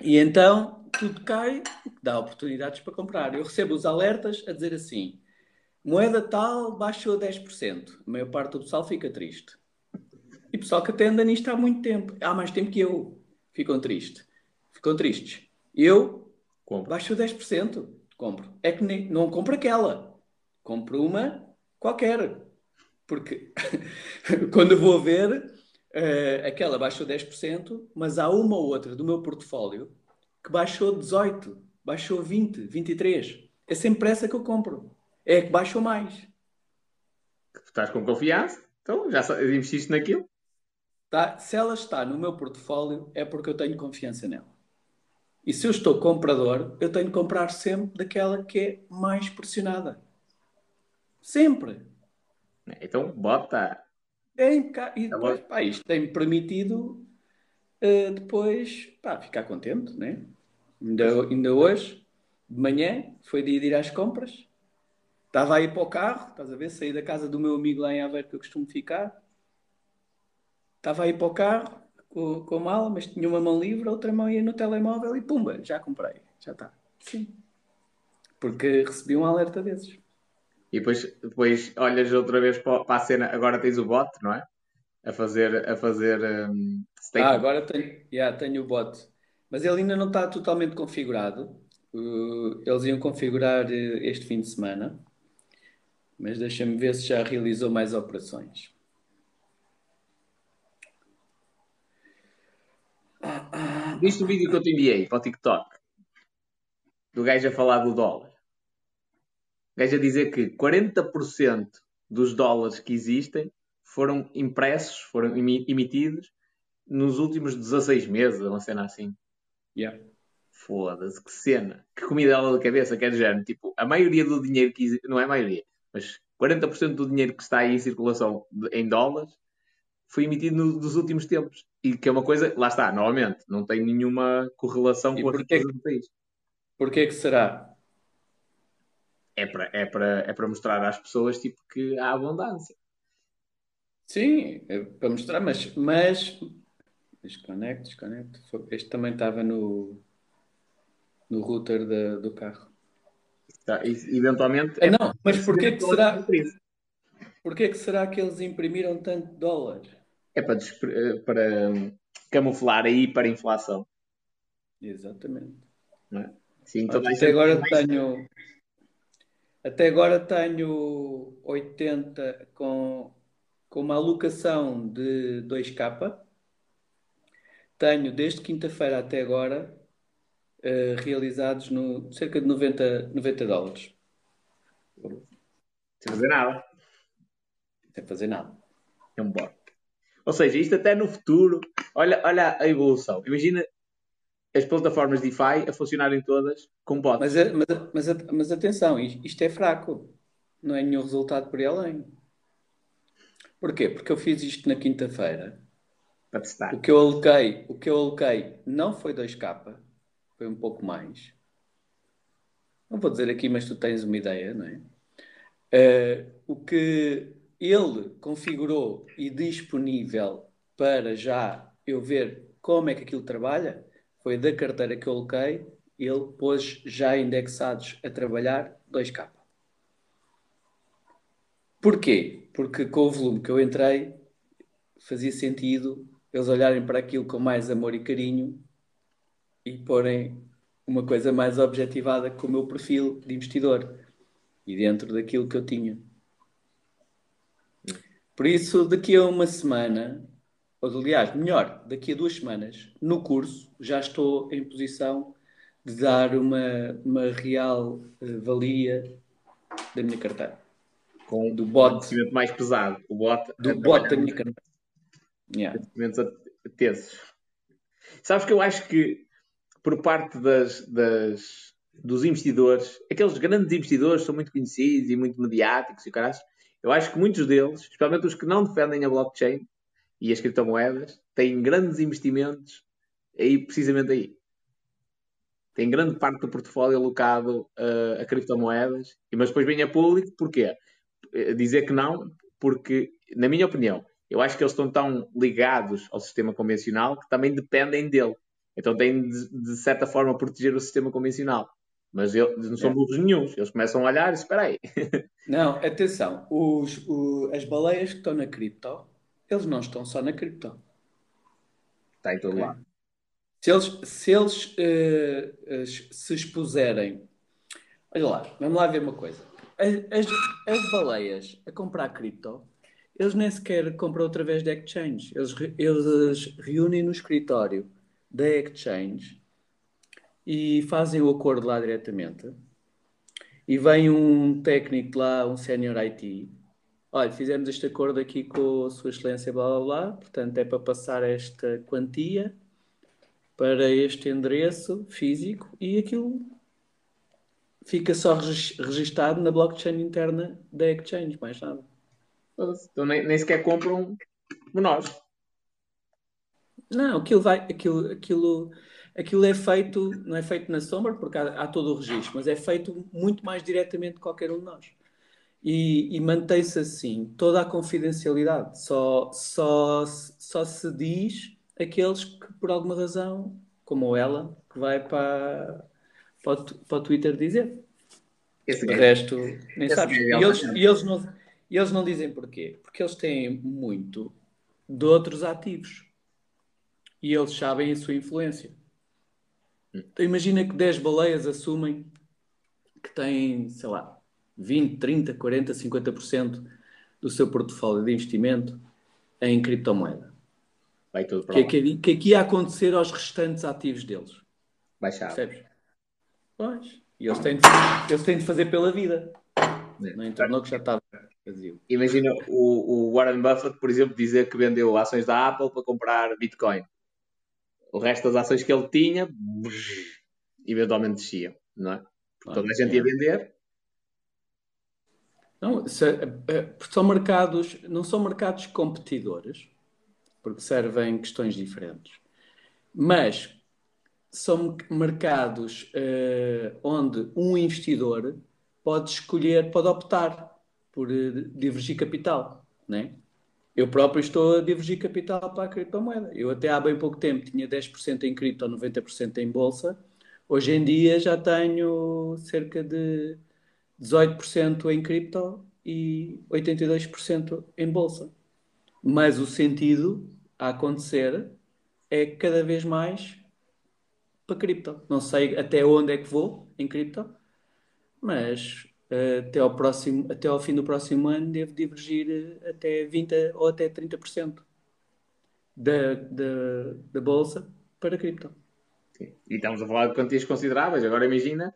E então tudo cai, dá oportunidades para comprar. Eu recebo os alertas a dizer assim: moeda tal baixou 10%. A maior parte do pessoal fica triste. E pessoal que até anda nisto há muito tempo, há mais tempo que eu, ficam tristes. Ficam tristes. Eu Compra. baixou 10%. Compro. É que nem, não compro aquela. Compro uma qualquer. Porque [LAUGHS] quando eu vou ver, eh, aquela baixou 10%, mas há uma ou outra do meu portfólio que baixou 18%, baixou 20%, 23%. É sempre essa que eu compro. É a que baixou mais. Estás com confiança? Então já investiste naquilo? Tá? Se ela está no meu portfólio, é porque eu tenho confiança nela. E se eu estou comprador, eu tenho que comprar sempre daquela que é mais pressionada. Sempre. Então bota. É E Tá depois, pá, isto tem-me permitido eh, depois pá, ficar contente, né? Ainda, ainda hoje, de manhã, foi dia de ir às compras. Estava a ir para o carro, estás a ver? Saí da casa do meu amigo lá em Aveiro que eu costumo ficar. Estava a ir para o carro com, com a mala, mas tinha uma mão livre, a outra mão ia no telemóvel e pumba, já comprei. Já está. Sim. Porque recebi um alerta desses. E depois, depois olhas outra vez para, para a cena. Agora tens o bot, não é? A fazer, a fazer um, Ah, agora tenho, yeah, tenho o bot. Mas ele ainda não está totalmente configurado. Uh, eles iam configurar eh, este fim de semana. Mas deixa-me ver se já realizou mais operações. Viste o vídeo que eu te enviei para o TikTok? Do gajo a falar do dólar. O gajo a dizer que 40% dos dólares que existem foram impressos, foram emi- emitidos nos últimos 16 meses, uma cena assim. Yeah. Foda-se, que cena. Que comida da cabeça, que é de género. Tipo, a maioria do dinheiro que existe, não é a maioria, mas 40% do dinheiro que está aí em circulação em dólares foi emitido no- nos últimos tempos. E que é uma coisa, lá está, novamente, não tem nenhuma correlação E com a porquê riqueza do país. Porquê que será? É para é é mostrar às pessoas tipo, que há abundância. Sim, é para mostrar, mas, mas Desconecte, desconecte. Este também estava no, no router do carro. Tá, eventualmente. Ah, não, mas porquê que será? Porquê que será que eles imprimiram tanto dólares? É para, eh, para hum, camuflar aí para a inflação. Exatamente. É? Sim, então até agora mais... tenho até agora tenho 80 com, com uma alocação de 2K. Tenho desde quinta-feira até agora uh, realizados no cerca de 90, 90 dólares. Sem fazer nada. Sem fazer nada. É um bot. Ou seja, isto até no futuro, olha, olha a evolução. Imagina as plataformas DeFi a funcionarem todas com bots. Mas, mas, mas, mas atenção, isto é fraco. Não é nenhum resultado por aí além. Porquê? Porque eu fiz isto na quinta-feira. Para testar. O que eu aloquei, o que eu aloquei não foi 2K, foi um pouco mais. Não vou dizer aqui, mas tu tens uma ideia, não é? Uh, o que ele configurou e disponível para já eu ver como é que aquilo trabalha foi da carteira que eu coloquei, ele pôs já indexados a trabalhar 2K. Porquê? Porque com o volume que eu entrei, fazia sentido eles olharem para aquilo com mais amor e carinho e porem uma coisa mais objetivada com o meu perfil de investidor e dentro daquilo que eu tinha. Por isso, daqui a uma semana, ou aliás, melhor, daqui a duas semanas, no curso, já estou em posição de dar uma, uma real uh, valia da minha carteira. Com do bot mais pesado, o bot do bot da minha carteira. Yeah. Tesos. Sabes que eu acho que por parte das, das, dos investidores, aqueles grandes investidores são muito conhecidos e muito mediáticos e caras, eu acho que muitos deles, especialmente os que não defendem a blockchain e as criptomoedas, têm grandes investimentos aí, precisamente aí. Tem grande parte do portfólio alocado uh, a criptomoedas, mas depois vem a público, porquê? Eh, dizer que não, porque, na minha opinião, eu acho que eles estão tão ligados ao sistema convencional que também dependem dele. Então têm de, de certa forma proteger o sistema convencional. Mas eles não são é. burros nenhums. Eles começam a olhar e espera aí. [LAUGHS] Não, atenção. Os, o, as baleias que estão na cripto, eles não estão só na cripto. Está em todo okay. lado. Se eles, se, eles uh, se expuserem. Olha lá, vamos lá ver uma coisa. As, as, baleias a comprar cripto, eles nem sequer compram através de exchange. Eles, eles reúnem no escritório da exchange e fazem o acordo lá diretamente. E vem um técnico lá, um senior IT. Olha, fizemos este acordo aqui com a Sua Excelência, blá blá blá. Portanto, é para passar esta quantia para este endereço físico e aquilo fica só registado na blockchain interna da exchange, mais nada. Então nem, nem sequer compram menores. Não, aquilo vai, aquilo, aquilo aquilo é feito, não é feito na sombra, porque há, há todo o registro, mas é feito muito mais diretamente de qualquer um de nós. E, e mantém-se assim toda a confidencialidade. Só, só, só se diz aqueles que, por alguma razão, como ela, que vai para, para, o, para o Twitter dizer. Esse o resto, nem sabes. E eles, e, eles não, e eles não dizem porquê. Porque eles têm muito de outros ativos. E eles sabem a sua influência. Então imagina que 10 baleias assumem que têm, sei lá, 20, 30, 40, 50% do seu portfólio de investimento em criptomoeda. Vai tudo para que, é que, que é que ia acontecer aos restantes ativos deles? Baixar. Percebes? Pois. E eles têm de, eles têm de fazer pela vida. É. Não entornou que já estava vazio. Imagina o, o Warren Buffett, por exemplo, dizer que vendeu ações da Apple para comprar Bitcoin o resto das ações que ele tinha, eventualmente desciam, não é? Porque toda a gente ia vender. Não, se, é, são mercados, não são mercados competidores, porque servem questões diferentes, mas são mercados uh, onde um investidor pode escolher, pode optar por divergir capital, né? Eu próprio estou a divergir capital para a criptomoeda. Eu até há bem pouco tempo tinha 10% em cripto, 90% em bolsa. Hoje em dia já tenho cerca de 18% em cripto e 82% em bolsa. Mas o sentido a acontecer é cada vez mais para cripto. Não sei até onde é que vou em cripto, mas até, ao próximo, até ao fim do próximo ano devo divergir uh, até 20% ou até 30% da, da, da bolsa para cripto. Sim. E estamos a falar de quantias consideráveis. Agora imagina,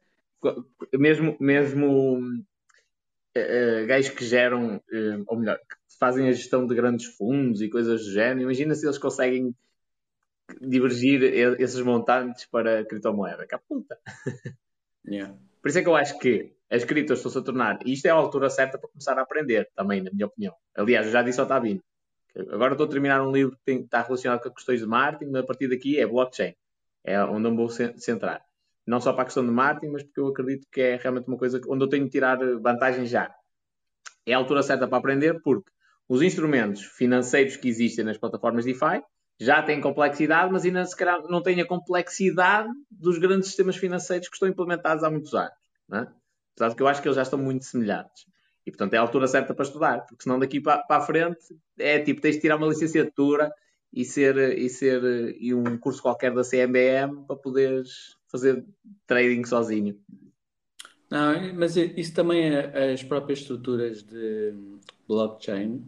mesmo, mesmo uh, gajos que geram, uh, ou melhor, que fazem a gestão de grandes fundos e coisas do género, imagina se eles conseguem divergir esses montantes para criptomoeda. Que puta! Yeah. Por isso é que eu acho que as criptos estão-se a tornar, e isto é a altura certa para começar a aprender, também, na minha opinião. Aliás, eu já disse ao Tabino, agora estou a terminar um livro que tem, está relacionado com questões de marketing, mas a partir daqui é blockchain. É onde eu vou centrar. Não só para a questão de marketing, mas porque eu acredito que é realmente uma coisa onde eu tenho que tirar vantagem já. É a altura certa para aprender, porque os instrumentos financeiros que existem nas plataformas DeFi já têm complexidade, mas ainda se calhar não têm a complexidade dos grandes sistemas financeiros que estão implementados há muitos anos. É? Apesar de que eu acho que eles já estão muito semelhantes. E, portanto, é a altura certa para estudar, porque senão daqui para, para a frente é tipo, tens de tirar uma licenciatura e ser, e ser e um curso qualquer da CMBM para poderes fazer trading sozinho. Não, mas isso também, é, as próprias estruturas de blockchain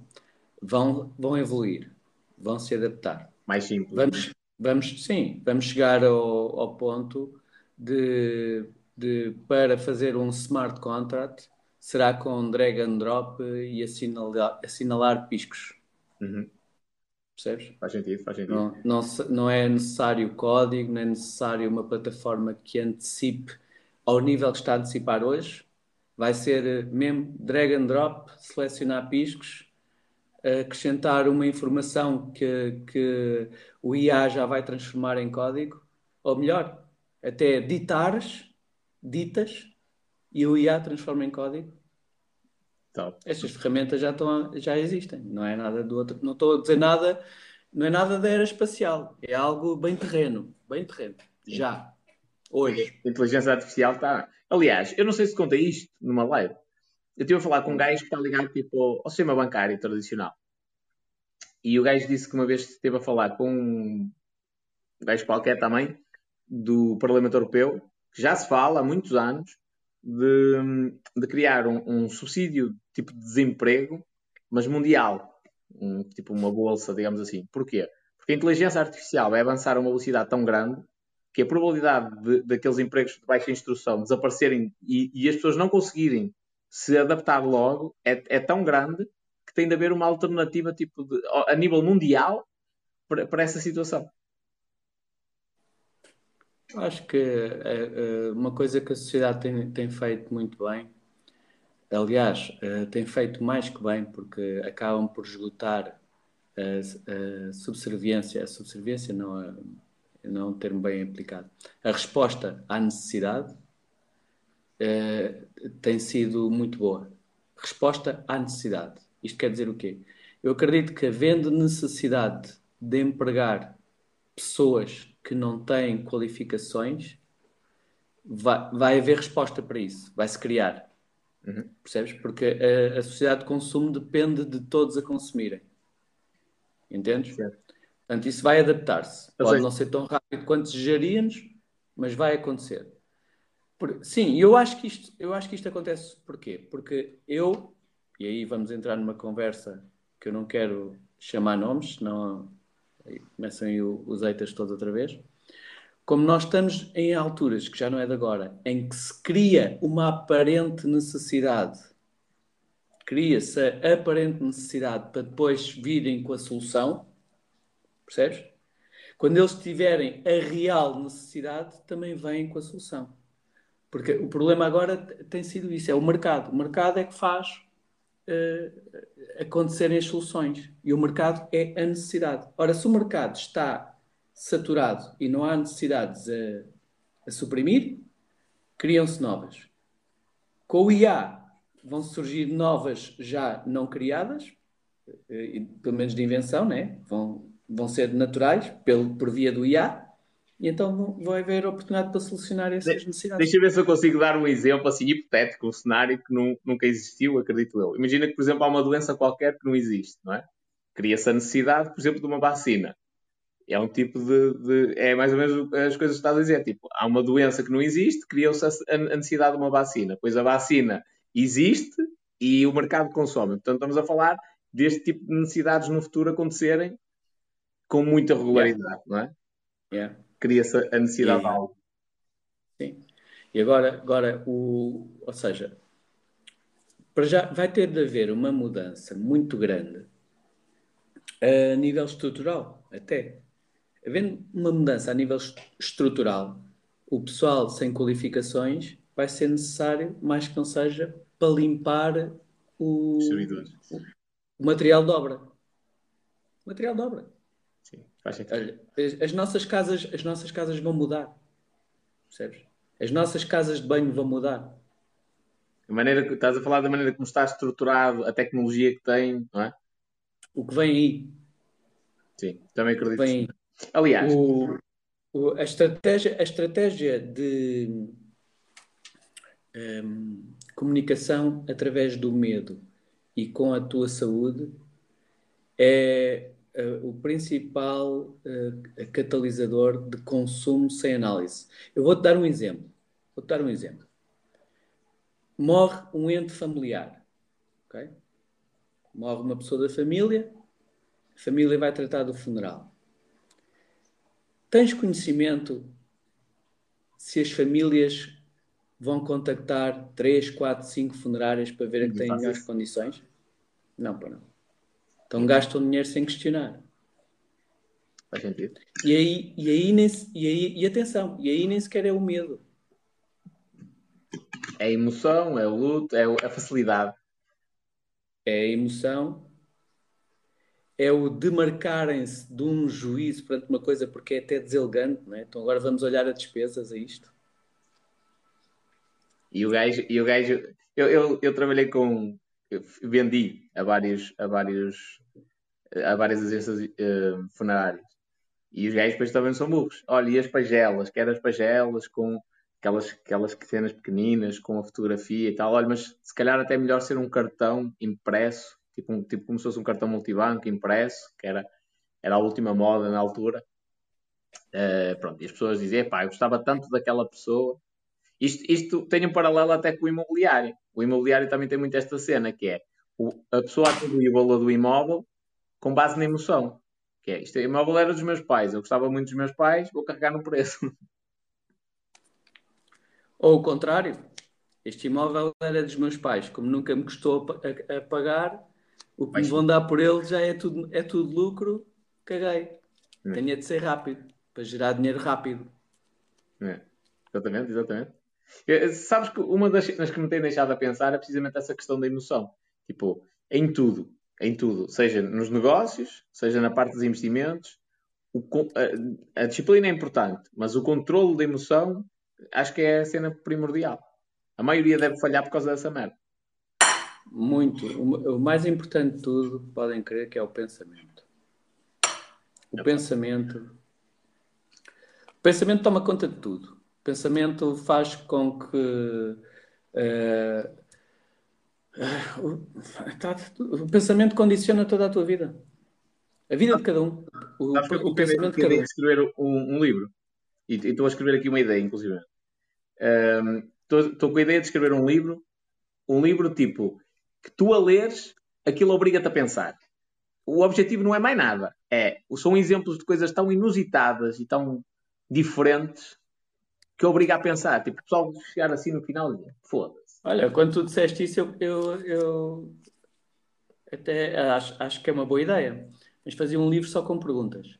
vão, vão evoluir, vão se adaptar. Mais simples. Vamos, vamos sim, vamos chegar ao, ao ponto de, de, para fazer um smart contract, será com drag and drop e assinalar, assinalar piscos. Uhum. Percebes? Faz sentido, faz sentido. Não, não, não é necessário código, não é necessário uma plataforma que antecipe ao nível que está a antecipar hoje. Vai ser mesmo drag and drop, selecionar piscos, acrescentar uma informação que, que o IA já vai transformar em código, ou melhor, até ditares, ditas, e o IA transforma em código. Top. Estas ferramentas já, estão, já existem, não é nada do outro, não estou a dizer nada, não é nada da era espacial, é algo bem terreno, bem terreno, já, hoje. A inteligência artificial está. Aliás, eu não sei se contei isto numa live. Eu estive a falar com um gajo que está ligado tipo, ao sistema bancário tradicional. E o gajo disse que uma vez esteve a falar com um gajo qualquer também, do Parlamento Europeu, que já se fala há muitos anos, de, de criar um, um, subsídio tipo de desemprego, mas mundial. Um, tipo uma bolsa, digamos assim. Porquê? Porque a inteligência artificial vai avançar a uma velocidade tão grande que a probabilidade de, daqueles empregos de baixa instrução desaparecerem e, e, as pessoas não conseguirem se adaptar logo é, é, tão grande que tem de haver uma alternativa tipo de, a nível mundial para, para essa situação. Acho que é, é, uma coisa que a sociedade tem, tem feito muito bem, aliás, é, tem feito mais que bem, porque acabam por esgotar a, a subserviência, a subserviência não, a, não é um termo bem aplicado, a resposta à necessidade tem sido muito boa. Resposta à necessidade. Isto quer dizer o quê? Eu acredito que havendo necessidade de empregar pessoas que não têm qualificações, vai, vai haver resposta para isso, vai-se criar. Uhum. Percebes? Porque a, a, sociedade de consumo depende de todos a consumirem. Entendes? Certo. Portanto, isso vai adaptar-se. Pode sei. não ser tão rápido quanto desejaríamos, mas vai acontecer. Por, sim, eu acho que isto, eu acho que isto acontece porquê? Porque eu, e aí vamos entrar numa conversa que eu não quero chamar nomes, senão começam aí os haters todos outra vez. Como nós estamos em alturas, que já não é de agora, em que se cria uma aparente necessidade, cria-se a aparente necessidade para depois virem com a solução, percebes? Quando eles tiverem a real necessidade, também vêm com a solução. Porque o problema agora tem sido isso: é o mercado. O mercado é que faz uh, acontecerem as soluções. E o mercado é a necessidade. Ora, se o mercado está saturado e não há necessidades a, a suprimir, criam-se novas. Com o IA vão surgir novas já não criadas, eh, pelo menos de invenção, né? vão, vão ser naturais pelo, por via do IA, e então vai haver oportunidade para solucionar essas De, necessidades. Deixa eu ver se eu consigo dar um exemplo assim hipotético, um cenário que não, nunca existiu, acredito eu. Imagina que, por exemplo, há uma doença qualquer que não existe, não é? Cria-se a necessidade, por exemplo, de uma vacina. É um tipo de, de, É mais ou menos as coisas que estás a dizer. Tipo, há uma doença que não existe, criou-se a, a necessidade de uma vacina. Pois a vacina existe e o mercado consome. Portanto, estamos a falar deste tipo de necessidades no futuro acontecerem com muita regularidade, yeah. não é? Yeah. Cria-se a necessidade de algo. Sim. E agora, agora o, ou seja, para já vai ter de haver uma mudança muito grande a nível estrutural, até. Havendo uma mudança a nível estrutural, o pessoal sem qualificações vai ser necessário, mais que não seja, para limpar o, o, o material de obra. O material de obra. Faz sentido. As, as, nossas casas, as nossas casas vão mudar. Percebes? As nossas casas de banho vão mudar. A maneira que estás a falar da maneira como está estruturado, a tecnologia que tem, não é? O que vem aí. Sim, também acredito. Vem aí. Aliás, o, o, a, estratégia, a estratégia de um, comunicação através do medo e com a tua saúde é uh, o principal uh, catalisador de consumo sem análise. Eu vou-te dar um exemplo. Vou-te dar um exemplo. Morre um ente familiar. Okay? Morre uma pessoa da família, a família vai tratar do funeral. Tens conhecimento se as famílias vão contactar 3, 4, 5 funerárias para verem que têm melhores condições? Não, para não. Então gastam dinheiro sem questionar. Faz sentido. E aí, e aí, nem, e aí e atenção, e aí nem sequer é o medo. É a emoção, é o luto, é a facilidade. É a emoção, é o demarcarem-se de um juízo perante uma coisa porque é até deselegante, não é? Então agora vamos olhar a despesas a isto. E o gajo, e o gajo eu, eu, eu trabalhei com, vendi a vários, a vários, a várias agências uh, funerárias. E os gajos depois também são burros. Olha, e as pagelas, quero as pagelas com aquelas, aquelas cenas pequeninas, com a fotografia e tal. Olha, mas se calhar até é melhor ser um cartão impresso, tipo, um, tipo como se fosse um cartão multibanco impresso, que era, era a última moda na altura. Uh, pronto, e as pessoas dizem, pá, eu gostava tanto daquela pessoa isto, isto tem um paralelo até com o imobiliário. O imobiliário também tem muito esta cena, que é o, a pessoa atribui o valor do imóvel com base na emoção. Que é, isto, o imóvel era dos meus pais, eu gostava muito dos meus pais, vou carregar no preço. Ou o contrário, este imóvel era dos meus pais, como nunca me custou a, a, a pagar, o que me vão dar por ele já é tudo, é tudo lucro, caguei. É. Tenha de ser rápido, para gerar dinheiro rápido. É. Exatamente, exatamente. Eh, sabes que uma das cenas que me tem deixado a pensar é precisamente essa questão da emoção. Tipo, em tudo, em tudo, seja nos negócios, seja na parte dos investimentos, o, a, a, disciplina é importante, mas o controle da emoção acho que é a cena primordial. A maioria deve falhar por causa dessa merda. Muito. O, o mais importante de tudo, podem crer, que é o pensamento. O é pensamento. O pensamento toma conta de tudo pensamento faz com que uh, o, pensamento condiciona toda a tua vida. A vida de cada um. O, o pensamento de cada um. escrever um, um livro. E estou a escrever aqui uma ideia, inclusive. Estou um, com a ideia de escrever um livro. Um livro tipo que tu a leres, aquilo obriga-te a pensar. O objetivo não é mais nada. É, são exemplos de coisas tão inusitadas e tão diferentes que obriga a pensar. Tipo, o pessoal chegar assim no final e foda-se. Olha, quando tu disseste isso, eu, eu, eu até acho, acho que é uma boa ideia. Mas fazia um livro só com perguntas.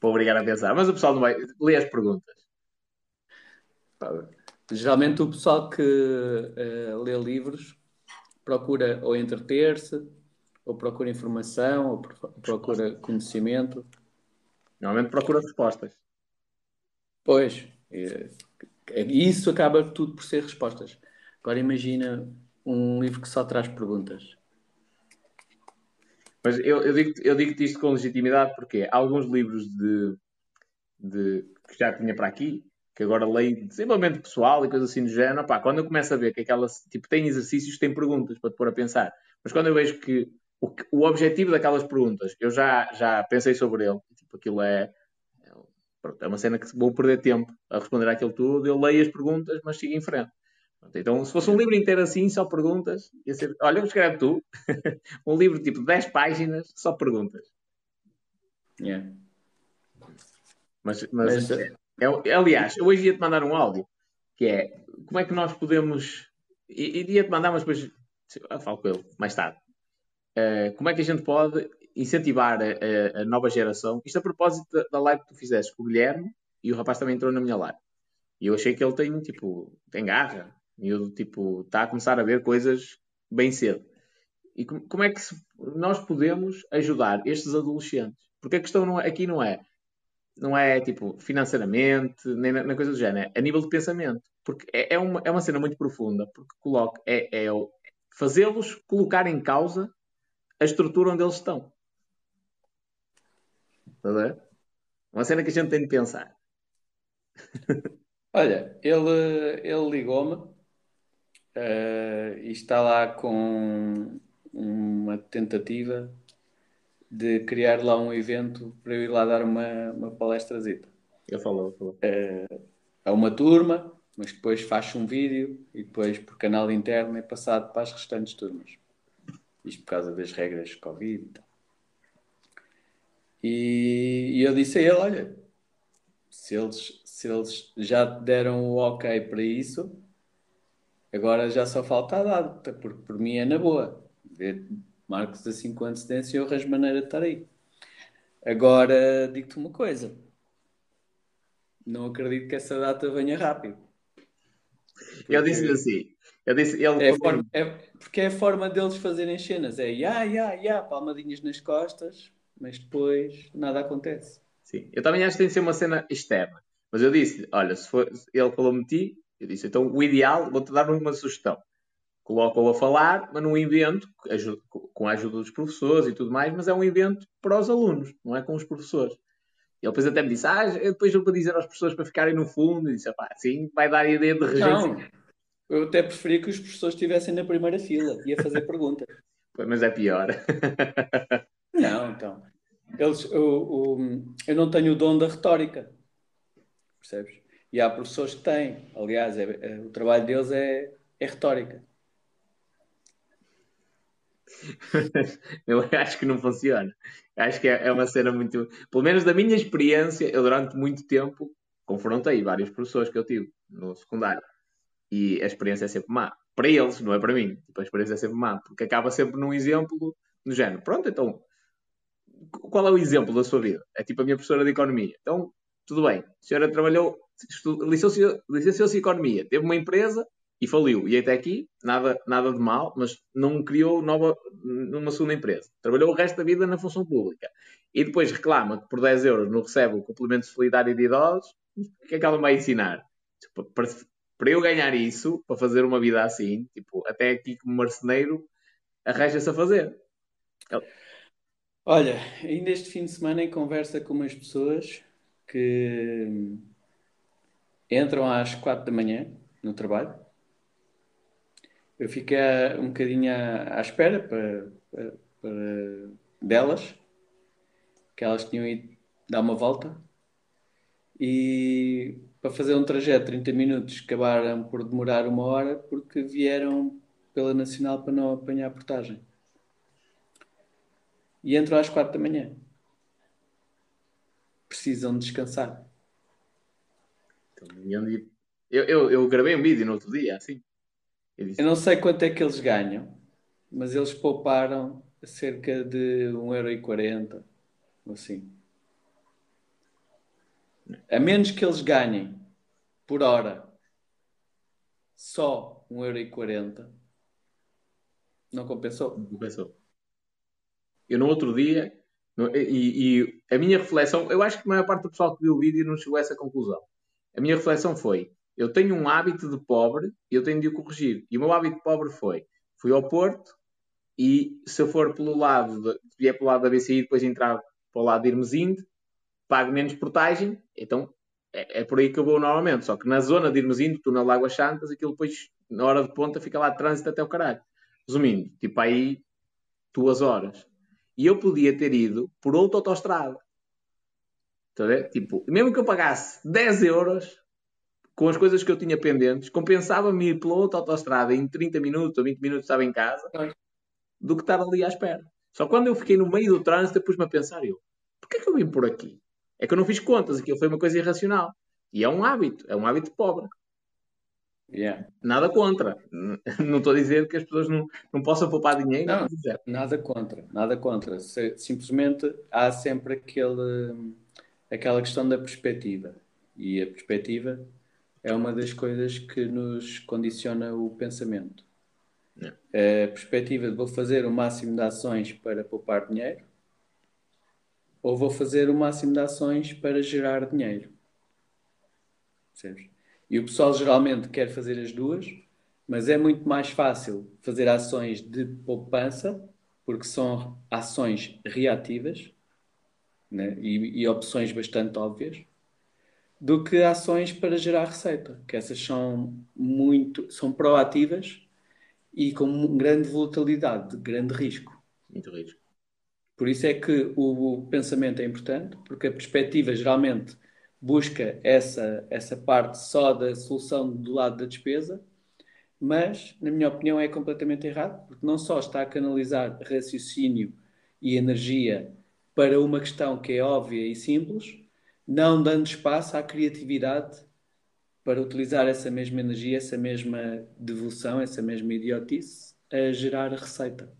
Para obrigar a pensar. Mas o pessoal não vai. Lê as perguntas. Geralmente o pessoal que uh, lê livros procura ou entreter-se, ou procura informação, ou procura conhecimento. Normalmente procura respostas. Pois, é, isso acaba tudo por ser respostas. Agora imagina um livro que só traz perguntas. Mas eu, eu digo-te eu digo isto com legitimidade porque há alguns livros de, de, que já tinha para aqui, que agora leio de desenvolvimento pessoal e coisas assim do género. Pá, quando eu começo a ver que aquelas, tipo, tem exercícios, tem perguntas para te pôr a pensar. Mas quando eu vejo que o, o objetivo daquelas perguntas, eu já, já pensei sobre ele, tipo, aquilo é, é uma cena que vou perder tempo a responder àquilo tudo, eu leio as perguntas, mas sigo em frente. Então, se fosse um livro inteiro assim, só perguntas, ia ser, olha, escreve tu, [LAUGHS] um livro tipo 10 páginas, só perguntas. Yeah. Mas, mas, mas é, é, aliás, eu hoje ia-te mandar um áudio, que é, como é que nós podemos, iria-te mandar, mas depois, eu falo com ele mais tarde, uh, como é que a gente pode incentivar a, a, a, nova geração, isto a propósito da, live que tu fizeste com o Guilherme, e o rapaz também entrou na minha live, e eu achei que ele tem, tipo, tem garra, e eu, tipo, está a começar a ver coisas bem cedo. E como, como é que se, nós podemos ajudar estes adolescentes? Porque a questão não é, aqui não é, não é tipo financeiramente, nem na, na coisa do género, é a nível de pensamento. Porque é, é, uma, é uma cena muito profunda, porque coloca, é, é fazê-los colocar em causa a estrutura onde eles estão. Está a ver? Uma cena que a gente tem de pensar. [LAUGHS] Olha, ele, ele ligou-me Uh, e está lá com uma tentativa de criar lá um evento para eu ir lá dar uma, uma palestrazita. Ele falou, falou. Uh, a uma turma, mas depois faz um vídeo e depois por canal interno é passado para as restantes turmas. Isto por causa das regras Covid e tal. E, e eu disse a ele, olha, se eles, se eles já deram o ok para isso, Agora já só falta a data, porque por mim é na boa. Marcos assim com antecedência e eu arranjo maneira de estar aí. Agora, digo-te uma coisa. Não acredito que essa data venha rápido. Porque... Eu disse-lhe assim. Eu disse, ele é, forma, é porque é a forma deles fazerem cenas. É ya, ya, ya, palmadinhas nas costas, mas depois nada acontece. Sim, eu também acho que tem de ser uma cena externa. Mas eu disse, olha, se for, ele falou-me ti, eu disse, então o ideal, vou-te dar uma sugestão. Coloca-o a falar, mas num evento, com a ajuda dos professores e tudo mais, mas é um evento para os alunos, não é com os professores. E ele depois até me disse, ah, depois eu vou dizer aos professores para ficarem no fundo, e disse, pá, sim, vai dar a ideia de regência. Não, eu até preferia que os professores estivessem na primeira fila e a fazer [LAUGHS] perguntas. mas é pior. [LAUGHS] não, então. Eles, eu, eu, eu não tenho o dom da retórica. Percebes? E há professores que têm. Aliás, é, é, o trabalho deles é, é retórica. [LAUGHS] eu acho que não funciona. Acho que é, é, uma cena muito. Pelo menos da minha experiência, eu durante muito tempo confrontei vários professores que eu tive no secundário. E a experiência é sempre má. Para eles, não é para mim. Tipo, a experiência é sempre má. Porque acaba sempre num exemplo no género. Pronto, então. Qual é o exemplo da sua vida? É tipo a minha professora de economia. Então, tudo bem. A senhora trabalhou licenciou-se em Economia, teve uma empresa e faliu. E até aqui, nada, nada de mal, mas não criou nova, numa segunda empresa. Trabalhou o resto da vida na função pública. E depois reclama que por 10 euros não recebe o complemento solidário de idosos. O que é que ela vai ensinar? Tipo, para, para eu ganhar isso, para fazer uma vida assim, tipo, até aqui como marceneiro, arranja-se a fazer. Olha, ainda este fim de semana em conversa com umas pessoas que entram às quatro da manhã no trabalho. Eu fiquei um bocadinho à, à espera para, para, para, delas, que elas tinham ido dar uma volta. E para fazer um trajeto de 30 minutos acabaram por demorar uma hora porque vieram pela Nacional para não apanhar a portagem. E entram às quatro da manhã. Precisam descansar. Eu, eu, eu gravei um vídeo no outro dia, assim. Eu, disse, eu não sei quanto é que eles ganham, mas eles pouparam cerca de 1,40€, assim. A menos que eles ganhem por hora só 1,40€, não compensou? Não compensou. Eu no outro dia, e, e, a minha reflexão, eu acho que a maior parte do pessoal que viu o vídeo não chegou a essa conclusão a minha reflexão foi: eu tenho um hábito de pobre e eu tenho de o corrigir. E o meu hábito de pobre foi: fui ao Porto, e se eu for pelo lado, de, vier pelo lado da BCI depois entrar para o lado de Irmesinde, pago menos portagem, então é, é, por aí que eu vou normalmente. Só que na zona de Irmesinde, tu na Lagoas Santas, aquilo depois, na hora de ponta, fica lá de trânsito até o caralho. Resumindo, tipo aí duas horas. E eu podia ter ido por outra autostrada. Está a ver? Tipo, mesmo que eu pagasse 10 euros com as coisas que eu tinha pendentes, compensava-me ir pela outra autostrada em 30 minutos ou 20 minutos estava em casa do que estar ali à espera. Só quando eu fiquei no meio do trânsito, pus-me a pensar, eu, porquê que eu vim por aqui? É que eu não fiz contas, aquilo foi uma coisa irracional. E é um hábito, é um hábito pobre. Yeah. Nada contra. [LAUGHS] Não estou a dizer que as pessoas não, não possam poupar dinheiro. Não, nada contra, nada contra. Simplesmente há sempre aquele, aquela questão da perspectiva. E a perspectiva é uma das coisas que nos condiciona o pensamento. A perspectiva de vou fazer o máximo de ações para poupar dinheiro ou vou fazer o máximo de ações para gerar dinheiro. Percebes? E o pessoal geralmente quer fazer as duas, mas é muito mais fácil fazer ações de poupança, porque são ações reativas né? e, e opções bastante óbvias, do que ações para gerar receita, que essas são muito são proativas e com grande volatilidade, grande risco. Muito risco. Por isso é que o, o pensamento é importante, porque a perspectiva geralmente busca essa, essa parte só da solução do lado da despesa, mas, na minha opinião, é completamente errado, porque não só está a canalizar raciocínio e energia para uma questão que é óbvia e simples, não dando espaço à criatividade para utilizar essa mesma energia, essa mesma devoção, essa mesma idiotice a gerar receita.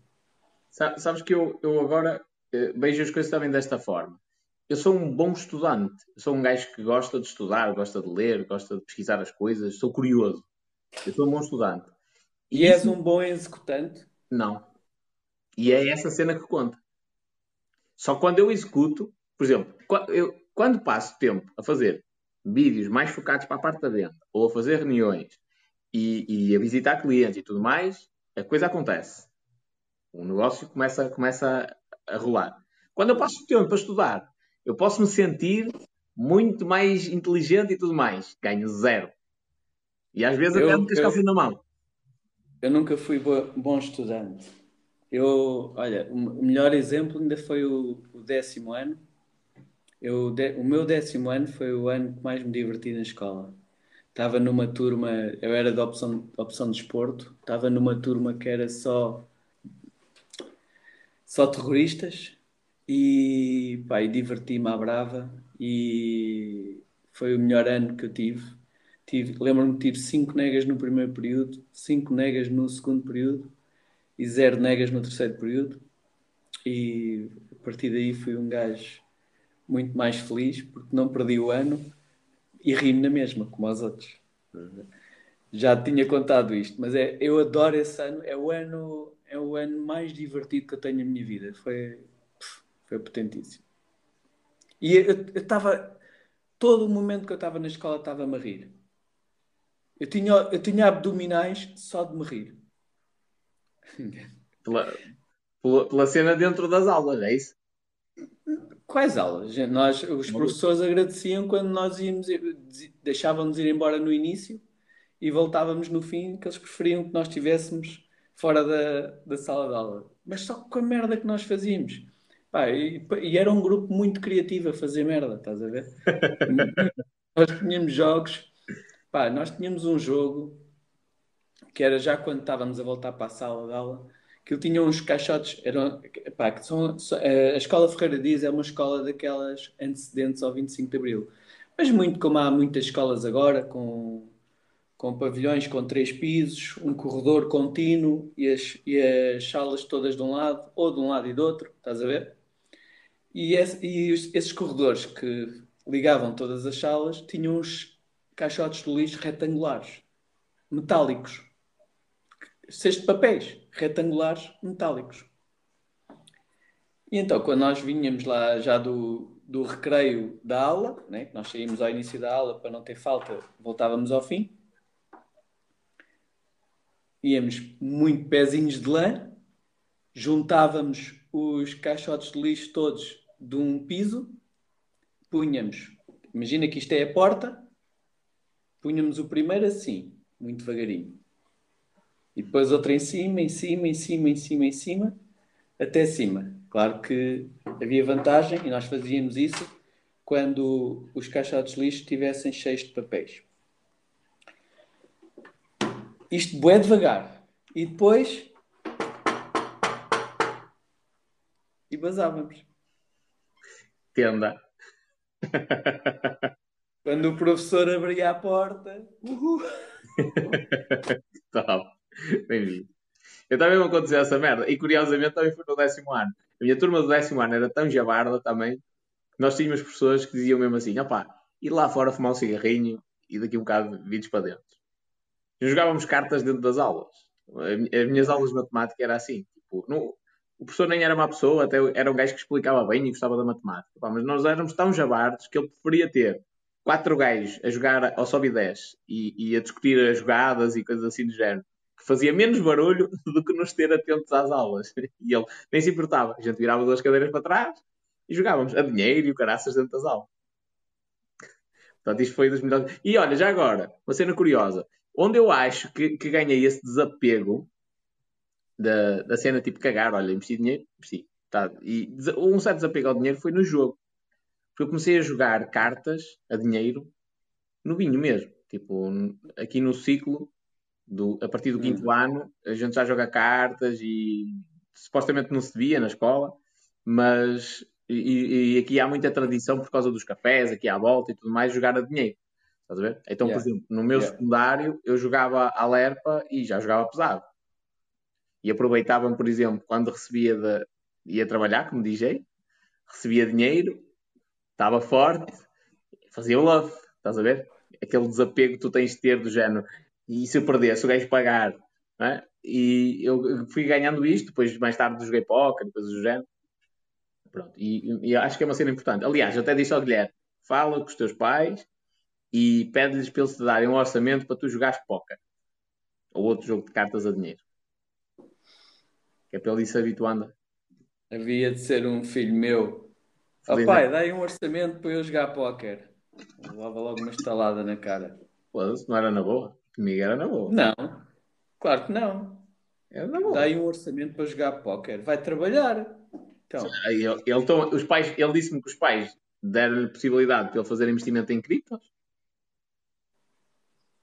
Sabes que eu, eu agora eh, vejo as coisas também desta forma eu sou um bom estudante. Eu sou um gajo que gosta de estudar, gosta de ler, gosta de pesquisar as coisas, sou curioso. Eu sou um bom estudante. E, e és um bom executante? Não. E é essa cena que conta. Só quando eu executo, por exemplo, eu, quando passo tempo a fazer vídeos mais focados para a parte da venda, ou a fazer reuniões e, e a visitar clientes e tudo mais, a coisa acontece. O negócio começa, começa a rolar. Quando eu passo tempo para estudar eu posso me sentir muito mais inteligente e tudo mais. Ganho zero. E às vezes eu, até me cascalho na mão. Eu nunca fui bom estudante. Eu, olha, o melhor exemplo ainda foi o, o décimo ano. Eu, de, o meu décimo ano foi o ano que mais me diverti na escola. Estava numa turma, eu era da opção, opção de desporto, estava numa turma que era só, só terroristas e, pá, e diverti-me à brava e foi o melhor ano que eu tive. tive Lembro-me de ter 5 negas no primeiro período, 5 negas no segundo período e 0 negas no terceiro período. E a partir daí fui um gajo muito mais feliz porque não perdi o ano e ri-me na mesma, como aos outros. Já tinha contado isto, mas é, eu adoro esse ano, é o ano, é o ano mais divertido que eu tenho na minha vida. Foi, foi potentíssimo. E eu estava. Todo o momento que eu estava na escola estava-me a rir. Eu tinha, eu tinha abdominais só de me rir. Pela, pela, pela cena dentro das aulas, é isso? Quais aulas? Nós, os professores agradeciam quando nós íamos, deixávamos ir embora no início e voltávamos no fim, que eles preferiam que nós estivéssemos fora da, da sala de aula. Mas só com a merda que nós fazíamos. Pá, e, e, era um grupo muito criativo a fazer merda, estás a ver? [LAUGHS] nós tínhamos jogos, pá, nós tínhamos um jogo que era já quando estávamos a voltar para a sala de aula, que ele tinha uns caixotes, eram, pá, que são, a Escola Ferreira Dias é uma escola daquelas antecedentes ao 25 de Abril. Mas muito como há muitas escolas agora, com, com pavilhões com três pisos, um corredor contínuo e as, e as salas todas de um lado, ou de um lado e do outro, estás a ver? E, esse, e esses corredores que ligavam todas as salas tinham os caixotes de lixo retangulares, metálicos. Cestos de papéis retangulares, metálicos. E então, quando nós vinhamos lá já do, do recreio da aula, né, nós saímos ao início da aula para não ter falta, voltávamos ao fim, íamos muito pezinhos de lã juntávamos os caixotes de lixo todos de um piso, punhamos, imagina que isto é a porta, punhamos o primeiro assim, muito devagarinho. E depois outro em cima, em cima, em cima, em cima, em cima, até cima. Claro que havia vantagem e nós fazíamos isso quando os caixotes de lixo estivessem cheios de papéis. Isto bué devagar. E depois... E basávamos. Tenda. Quando o professor abria a porta... Uhul. [LAUGHS] Top. Bem-vindo. Eu também me aconteceu essa merda. E curiosamente também foi no décimo ano. A minha turma do décimo ano era tão jabarda também que nós tínhamos pessoas que diziam mesmo assim: opá, ir lá fora fumar um cigarrinho e daqui um bocado vides para dentro. E jogávamos cartas dentro das aulas. As minhas aulas de matemática era assim. Tipo, no, o professor nem era uma pessoa, até era um gajo que explicava bem e gostava da matemática. Opá, mas nós éramos tão jabardos que ele preferia ter quatro gajos a jogar ao sobe 10 e, e a discutir as jogadas e coisas assim do género que fazia menos barulho [LAUGHS] do que nos ter atentos às aulas. E ele nem se importava. A gente virava duas cadeiras para trás e jogávamos a dinheiro e o caraças dentro das aulas. Portanto, isto foi dos melhores. E olha, já agora, uma cena curiosa. Onde eu acho que, que ganhei esse desapego da, da cena tipo cagar, olha, investi dinheiro, investi. Tá. E um certo desapego ao dinheiro foi no jogo. Porque eu comecei a jogar cartas a dinheiro no vinho mesmo. Tipo, aqui no ciclo, do, a partir do quinto uhum. ano, a gente já joga cartas e supostamente não se devia na escola, mas e, e, aqui há muita tradição por causa dos cafés, aqui à volta e tudo mais, jogar a dinheiro. Estás a ver? Então, yeah. por exemplo, no meu yeah. secundário eu jogava a Lerpa e já jogava pesado. E aproveitavam, por exemplo, quando recebia de, ia trabalhar como DJ, recebia dinheiro, estava forte, fazia o love, estás a ver? Aquele desapego que tu tens de ter do género, e se eu perder, se o gajo pagar, é? e eu fui ganhando isto, depois mais tarde joguei póquer, depois do género. Pronto, e, e, acho que é uma cena importante. Aliás, até disse ao Guilherme, fala com os teus pais e pede-lhes para eles te darem um orçamento para tu jogares póquer. Ou outro jogo de cartas a dinheiro. Que é para ele ir se habituando. Havia de ser um filho meu. Oh, pai, dá aí um orçamento para eu jogar póquer. Levava logo uma estalada na cara. Pô, não era na boa. Comigo era na boa. Não, claro que não. Era na boa. Dá aí um orçamento para jogar póquer. Vai trabalhar. Então. Ele, ele, então, os pais, ele disse-me que os pais deram-lhe possibilidade de ele fazer investimento em criptos.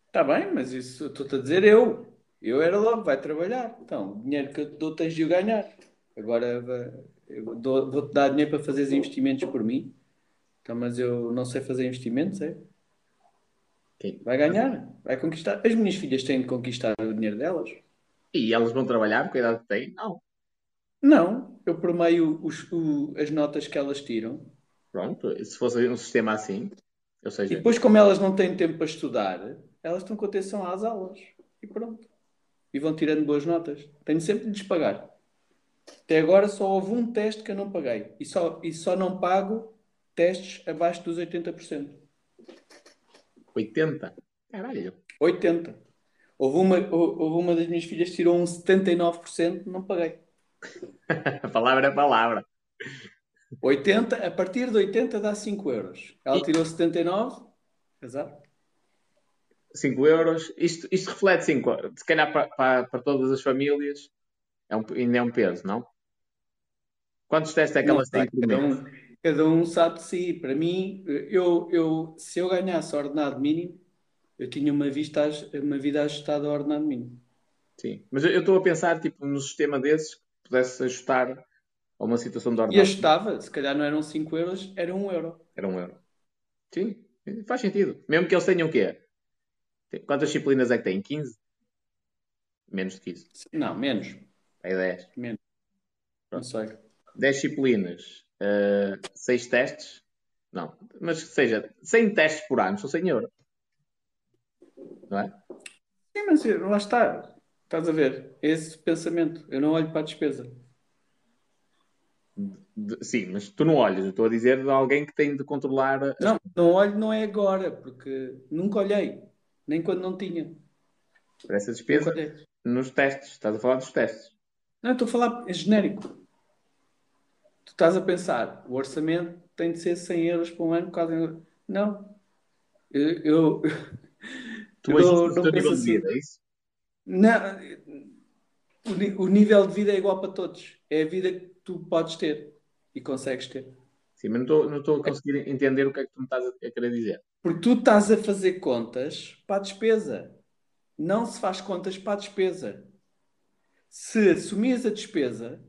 Está bem, mas isso estou-te a dizer eu. Eu era logo, vai trabalhar. Então, o dinheiro que eu te dou tens de o ganhar. Agora vou-te dar dinheiro para fazer investimentos por mim. Então, mas eu não sei fazer investimentos, é? Vai ganhar, vai conquistar. As minhas filhas têm de conquistar o dinheiro delas. E elas vão trabalhar com a idade que têm? Não. Não, eu por meio os, o, as notas que elas tiram. Pronto, se fosse um sistema assim, ou seja... E depois, como elas não têm tempo para estudar, elas estão com atenção às aulas. E pronto. E vão tirando boas notas. Tenho sempre de lhes pagar. Até agora só houve um teste que eu não paguei. E só, e só não pago testes abaixo dos 80%. 80? Caralho. 80. Houve uma, houve uma das minhas filhas que tirou um 79%, não paguei. [LAUGHS] palavra é palavra. 80, a partir de 80 dá 5 euros. Ela tirou 79, exato. 5 euros. Isto, isto reflete 5 Se calhar para, para, para, todas as famílias é um, ainda é um peso, não? Quantos testes é que elas têm por mês? cada um sabe de si. Para mim, eu, eu, se eu ganhasse ordenado mínimo, eu tinha uma, vista, uma vida ajustada ao ordenado mínimo. Sim, mas eu estou a pensar tipo, num sistema desses que pudesse ajustar a uma situação de ordenado. E ajustava, se calhar não eram 5 euros, era 1 um euro. Era 1 um euro. Sim, faz sentido. Mesmo que eles tenham o quê? Quantas disciplinas é que têm? 15? Menos de 15. Não, menos. É 10. Menos. Pronto. Não sei. 10 disciplinas uh, seis testes, não, mas seja 100 testes por ano, 100 euros. Não é? Sim, mas lá está. Estás a ver? Esse pensamento. Eu não olho para a despesa. De, sim, mas tu não olhas. Eu estou a dizer de alguém que tem de controlar. Não, não olho não é agora, porque nunca olhei. Nem quando não tinha. Para essa despesa nos testes. Estás a falar dos testes. Não, estou a falar em genérico. Tu estás a pensar, o orçamento tem de ser 100 euros por um ano, quase. Não. Eu. eu Tu não- não nível de assim. vida, é isso? Não, o, o nível de vida é igual para todos. É a vida que tu podes ter e consegues ter. Sim, mas não estou, não estou a conseguir entender o que é que tu me estás a, a querer dizer. Porque tu estás a fazer contas para a despesa. Não se faz contas para a despesa. Se assumires a despesa,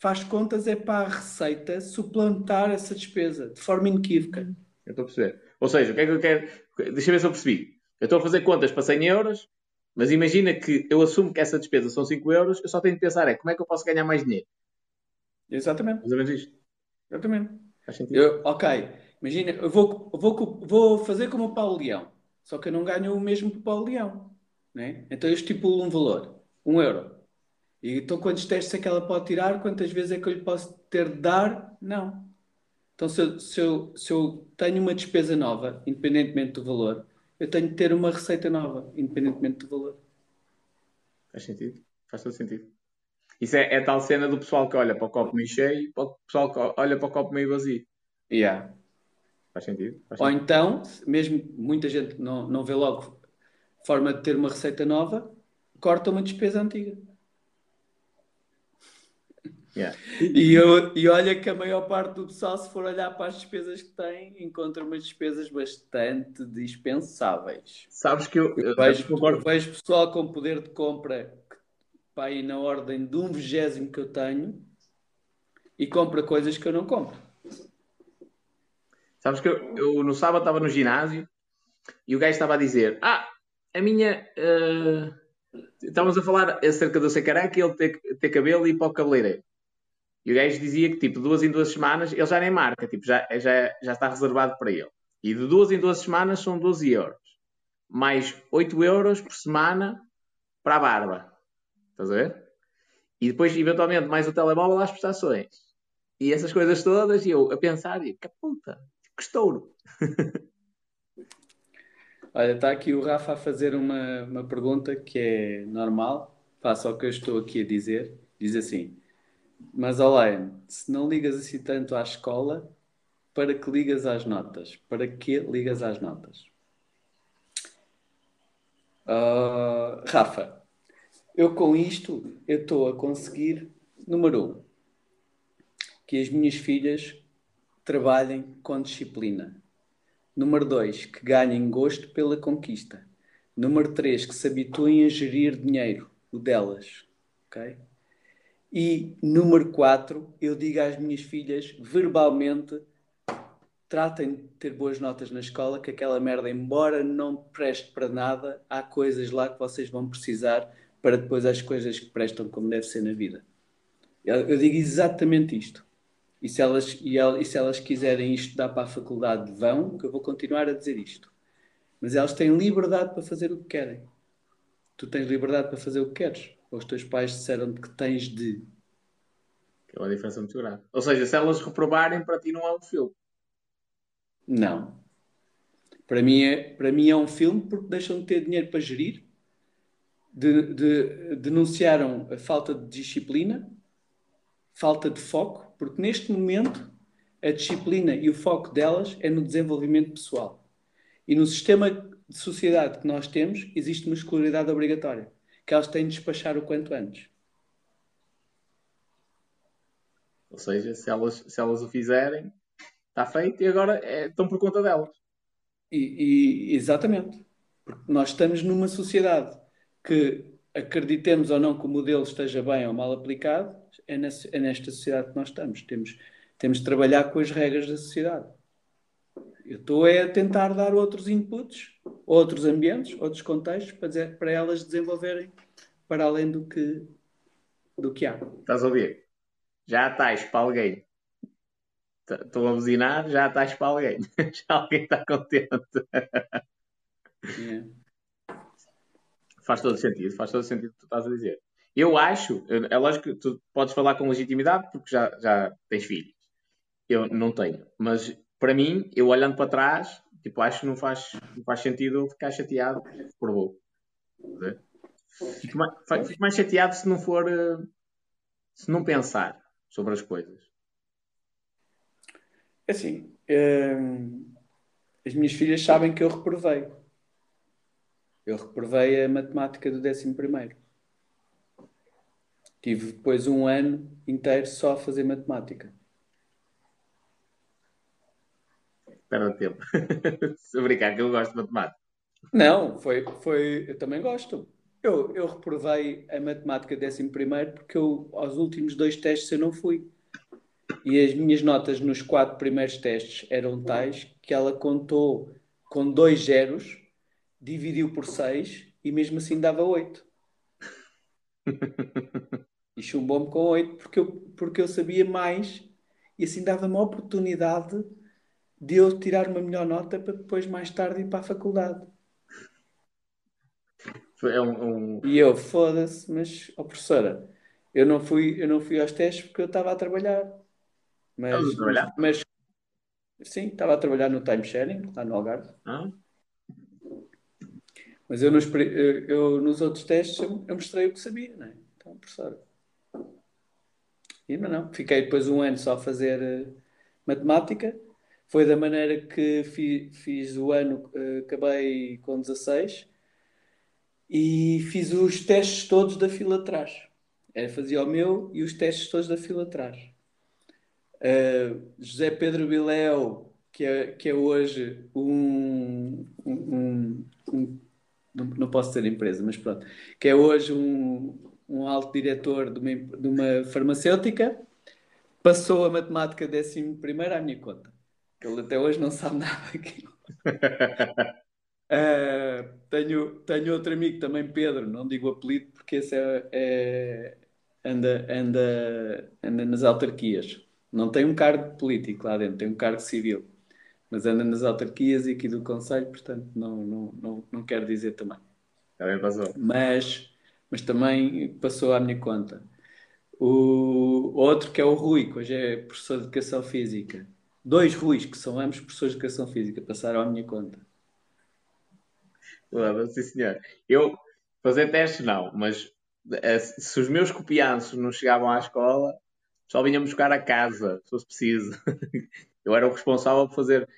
faz contas é para a receita suplantar essa despesa de forma inequívoca. Eu estou a perceber. Ou seja, o que é que eu quero. Deixa eu ver se eu percebi. Eu estou a fazer contas para 100 euros, mas imagina que eu assumo que essa despesa são 5 euros, eu só tenho de pensar é como é que eu posso ganhar mais dinheiro. Exatamente. Mais ou menos isto. Exatamente. Faz sentido? Eu, ok, imagina, eu vou, eu vou, vou fazer como o Paulo Leão, só que eu não ganho o mesmo que o Paulo Leão, né? Então eu estipulo um valor, um euro. E então quantos testes é que ela pode tirar? Quantas vezes é que eu lhe posso ter de dar? Não. Então se eu, se eu, se eu tenho uma despesa nova, independentemente do valor, eu tenho de ter uma receita nova, independentemente do valor. Faz sentido. Faz todo sentido. Isso é, é tal cena do pessoal que olha para o copo meio cheio e o pessoal que olha para o copo meio vazio. Yeah. Faz sentido? Faz Ou sentido. então, mesmo muita gente não, não vê logo forma de ter uma receita nova, corta uma despesa antiga. Yeah. E, eu, e olha que a maior parte do pessoal, se for olhar para as despesas que tem, encontra umas despesas bastante dispensáveis. Sabes que eu, Eu vejo, eu vejo pessoal com poder de compra ir na ordem de um vigésimo que eu tenho e compra coisas que eu não compro. Sabes que eu, eu no sábado estava no ginásio e o gajo estava a dizer: Ah, a minha. eh, Estávamos a falar acerca do ser careca e ele ter, ter cabelo e ir para o cabeleireiro. E o gajo dizia que, tipo, duas em duas semanas, ele já nem marca, tipo, já, já, já está reservado para ele. E de duas em duas semanas são 12 euros. Mais 8 euros por semana para a barba. Estás a ver? E depois, eventualmente, mais o telemóvel às prestações. E essas coisas todas, e eu a pensar, e que puta, que estouro. [LAUGHS] Olha, está aqui o Rafa a fazer uma, uma pergunta que é normal, face ao que eu estou aqui a dizer. Diz assim: Mas, Olaine, se não ligas assim tanto à escola, para que ligas às notas? Para que ligas às notas? Ah, Rafa, eu com isto eu estou a conseguir, número um, que as minhas filhas trabalhem com disciplina. Número 2, que ganhem gosto pela conquista. Número 3, que se habituem a gerir dinheiro, o delas. ok? E número 4, eu digo às minhas filhas verbalmente: tratem de ter boas notas na escola, que aquela merda, embora não preste para nada, há coisas lá que vocês vão precisar para depois as coisas que prestam como deve ser na vida. Eu, eu digo exatamente isto. E se, elas, e, el- e se elas quiserem estudar para a faculdade, vão, que eu vou continuar a dizer isto. Mas elas têm liberdade para fazer o que querem. Tu tens liberdade para fazer o que queres. Ou os teus pais disseram-te que tens de. Que é uma diferença muito grande. Ou seja, se elas reprovarem, para ti não é um filme. Não. Para mim é, para mim é um filme porque deixam de ter dinheiro para gerir, de, de- denunciaram a falta de disciplina, falta de foco, porque neste momento a disciplina e o foco delas é no desenvolvimento pessoal. E no sistema de sociedade que nós temos, existe uma escolaridade obrigatória, que elas têm de despachar o quanto antes. Ou seja, se elas, se elas o fizerem, está feito e agora é- estão por conta delas. E, e- exatamente. Porque nós estamos numa sociedade que, acreditemos ou não que o modelo esteja bem ou mal aplicado, é, nessa- é nesta sociedade que nós estamos. Temos, temos de trabalhar com as regras da sociedade. Eu estou é a tentar dar outros inputs, outros ambientes, outros contextos para, dizer- para elas desenvolverem para além do que, do que há. Estás a ouvir? Já estás para alguém. Estou a buzinar, já estás para alguém. [LAUGHS] Já alguém está contente. É. Faz todo sentido, faz todo sentido o que tu estás a dizer. Eu acho, é lógico que tu podes falar com legitimidade porque já, já tens filhos. Eu não tenho. Mas para mim, eu olhando para trás, tipo, acho que não faz, não faz sentido ficar chateado por voo. Fico mais, fico mais chateado se não for. eh, se não pensar sobre as coisas? É assim, hum, as minhas filhas sabem que eu reprovei. Eu reprovei a matemática do 11 primeiro. Tive depois um ano inteiro só a fazer matemática. Perda de tempo. [LAUGHS] Se eu brincar que eu gosto de matemática. Não, foi, foi, eu também gosto. Eu, eu reprovei a matemática 11 primeiro porque eu, aos últimos dois testes eu não fui. E as minhas notas nos quatro primeiros testes eram tais que ela contou com dois zeros, dividiu por seis e mesmo assim dava oito. [LAUGHS] E chumbou-me com oito porque eu, porque eu sabia mais e assim dava-me a oportunidade de eu tirar uma melhor nota para depois mais tarde ir para a faculdade. É um, um... E eu, foda-se, mas, ó professora, eu não, fui, eu não fui aos testes porque eu estava a trabalhar. Mas, a trabalhar? mas sim, estava a trabalhar no timesharing, lá no Algarve. Ah? Mas eu nos, eu, eu nos outros testes eu, eu mostrei o que sabia, não é? Então, professora. E mas não, fiquei depois um ano só a fazer eh, matemática. Foi da maneira que fi- fiz o ano, eh, acabei com 16 e fiz os testes todos da fila de trás. Era, fazia o meu e os testes todos da fila de trás. Uh, José Pedro Biléu, que é, que é hoje um, um- um- um- não, não posso dizer empresa, mas pronto, que é hoje um, um alto diretor de uma, de uma farmacêutica, passou a matemática 11 primeiro à minha conta. Que Ele até hoje não sabe [LAUGHS] nada daquilo. Uh, [LAUGHS] tenho, tenho outro amigo também, Pedro, não digo apelido porque esse é, é- anda, anda, anda nas autarquias. Não tem um cargo político lá dentro, tem um cargo civil, mas anda nas autarquias e aqui do Conselho, portanto não, não, não, não quero dizer também. Também passou. Mas, mas também passou à minha conta. O outro que é o Rui, que hoje é professor de Educação Física. Dois Ruis, que são ambos professores de Educação Física, passaram à minha conta. Claro, sim, senhor. Eu fazer testes não, mas eh, se os meus copianços não chegavam à escola, só vinha-me buscar a casa, se fosse preciso. [LAUGHS] Eu era o responsável por fazer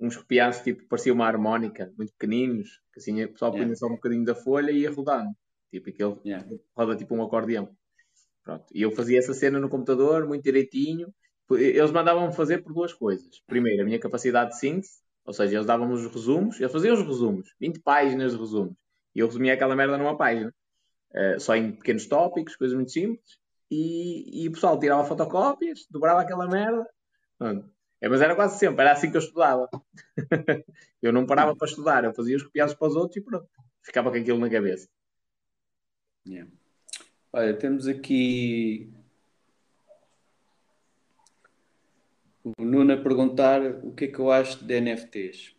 uns copianços, tipo, parecia uma harmónica, muito pequeninos, que assim o pessoal punha Yeah. só um bocadinho da folha e ia rodando. Tipo, aquele Yeah. roda tipo um acordeão. Pronto. E eu fazia essa cena no computador, muito direitinho. Eles mandavam-me fazer por duas coisas. Primeiro, a minha capacidade de síntese, ou seja, eles davam-me os resumos, eu fazia os resumos, 20 páginas de resumos. E eu resumia aquela merda numa página. Eh, só em pequenos tópicos, coisas muito simples. E, e o pessoal tirava fotocópias, dobrava aquela merda. Pronto. É, mas era quase sempre, era assim que eu estudava. [LAUGHS] eu não parava para estudar, eu fazia os copiados para os outros e pronto. Ficava com aquilo na cabeça. Yeah. Olha, temos aqui o Nuno a perguntar o que é que eu acho de NFTs.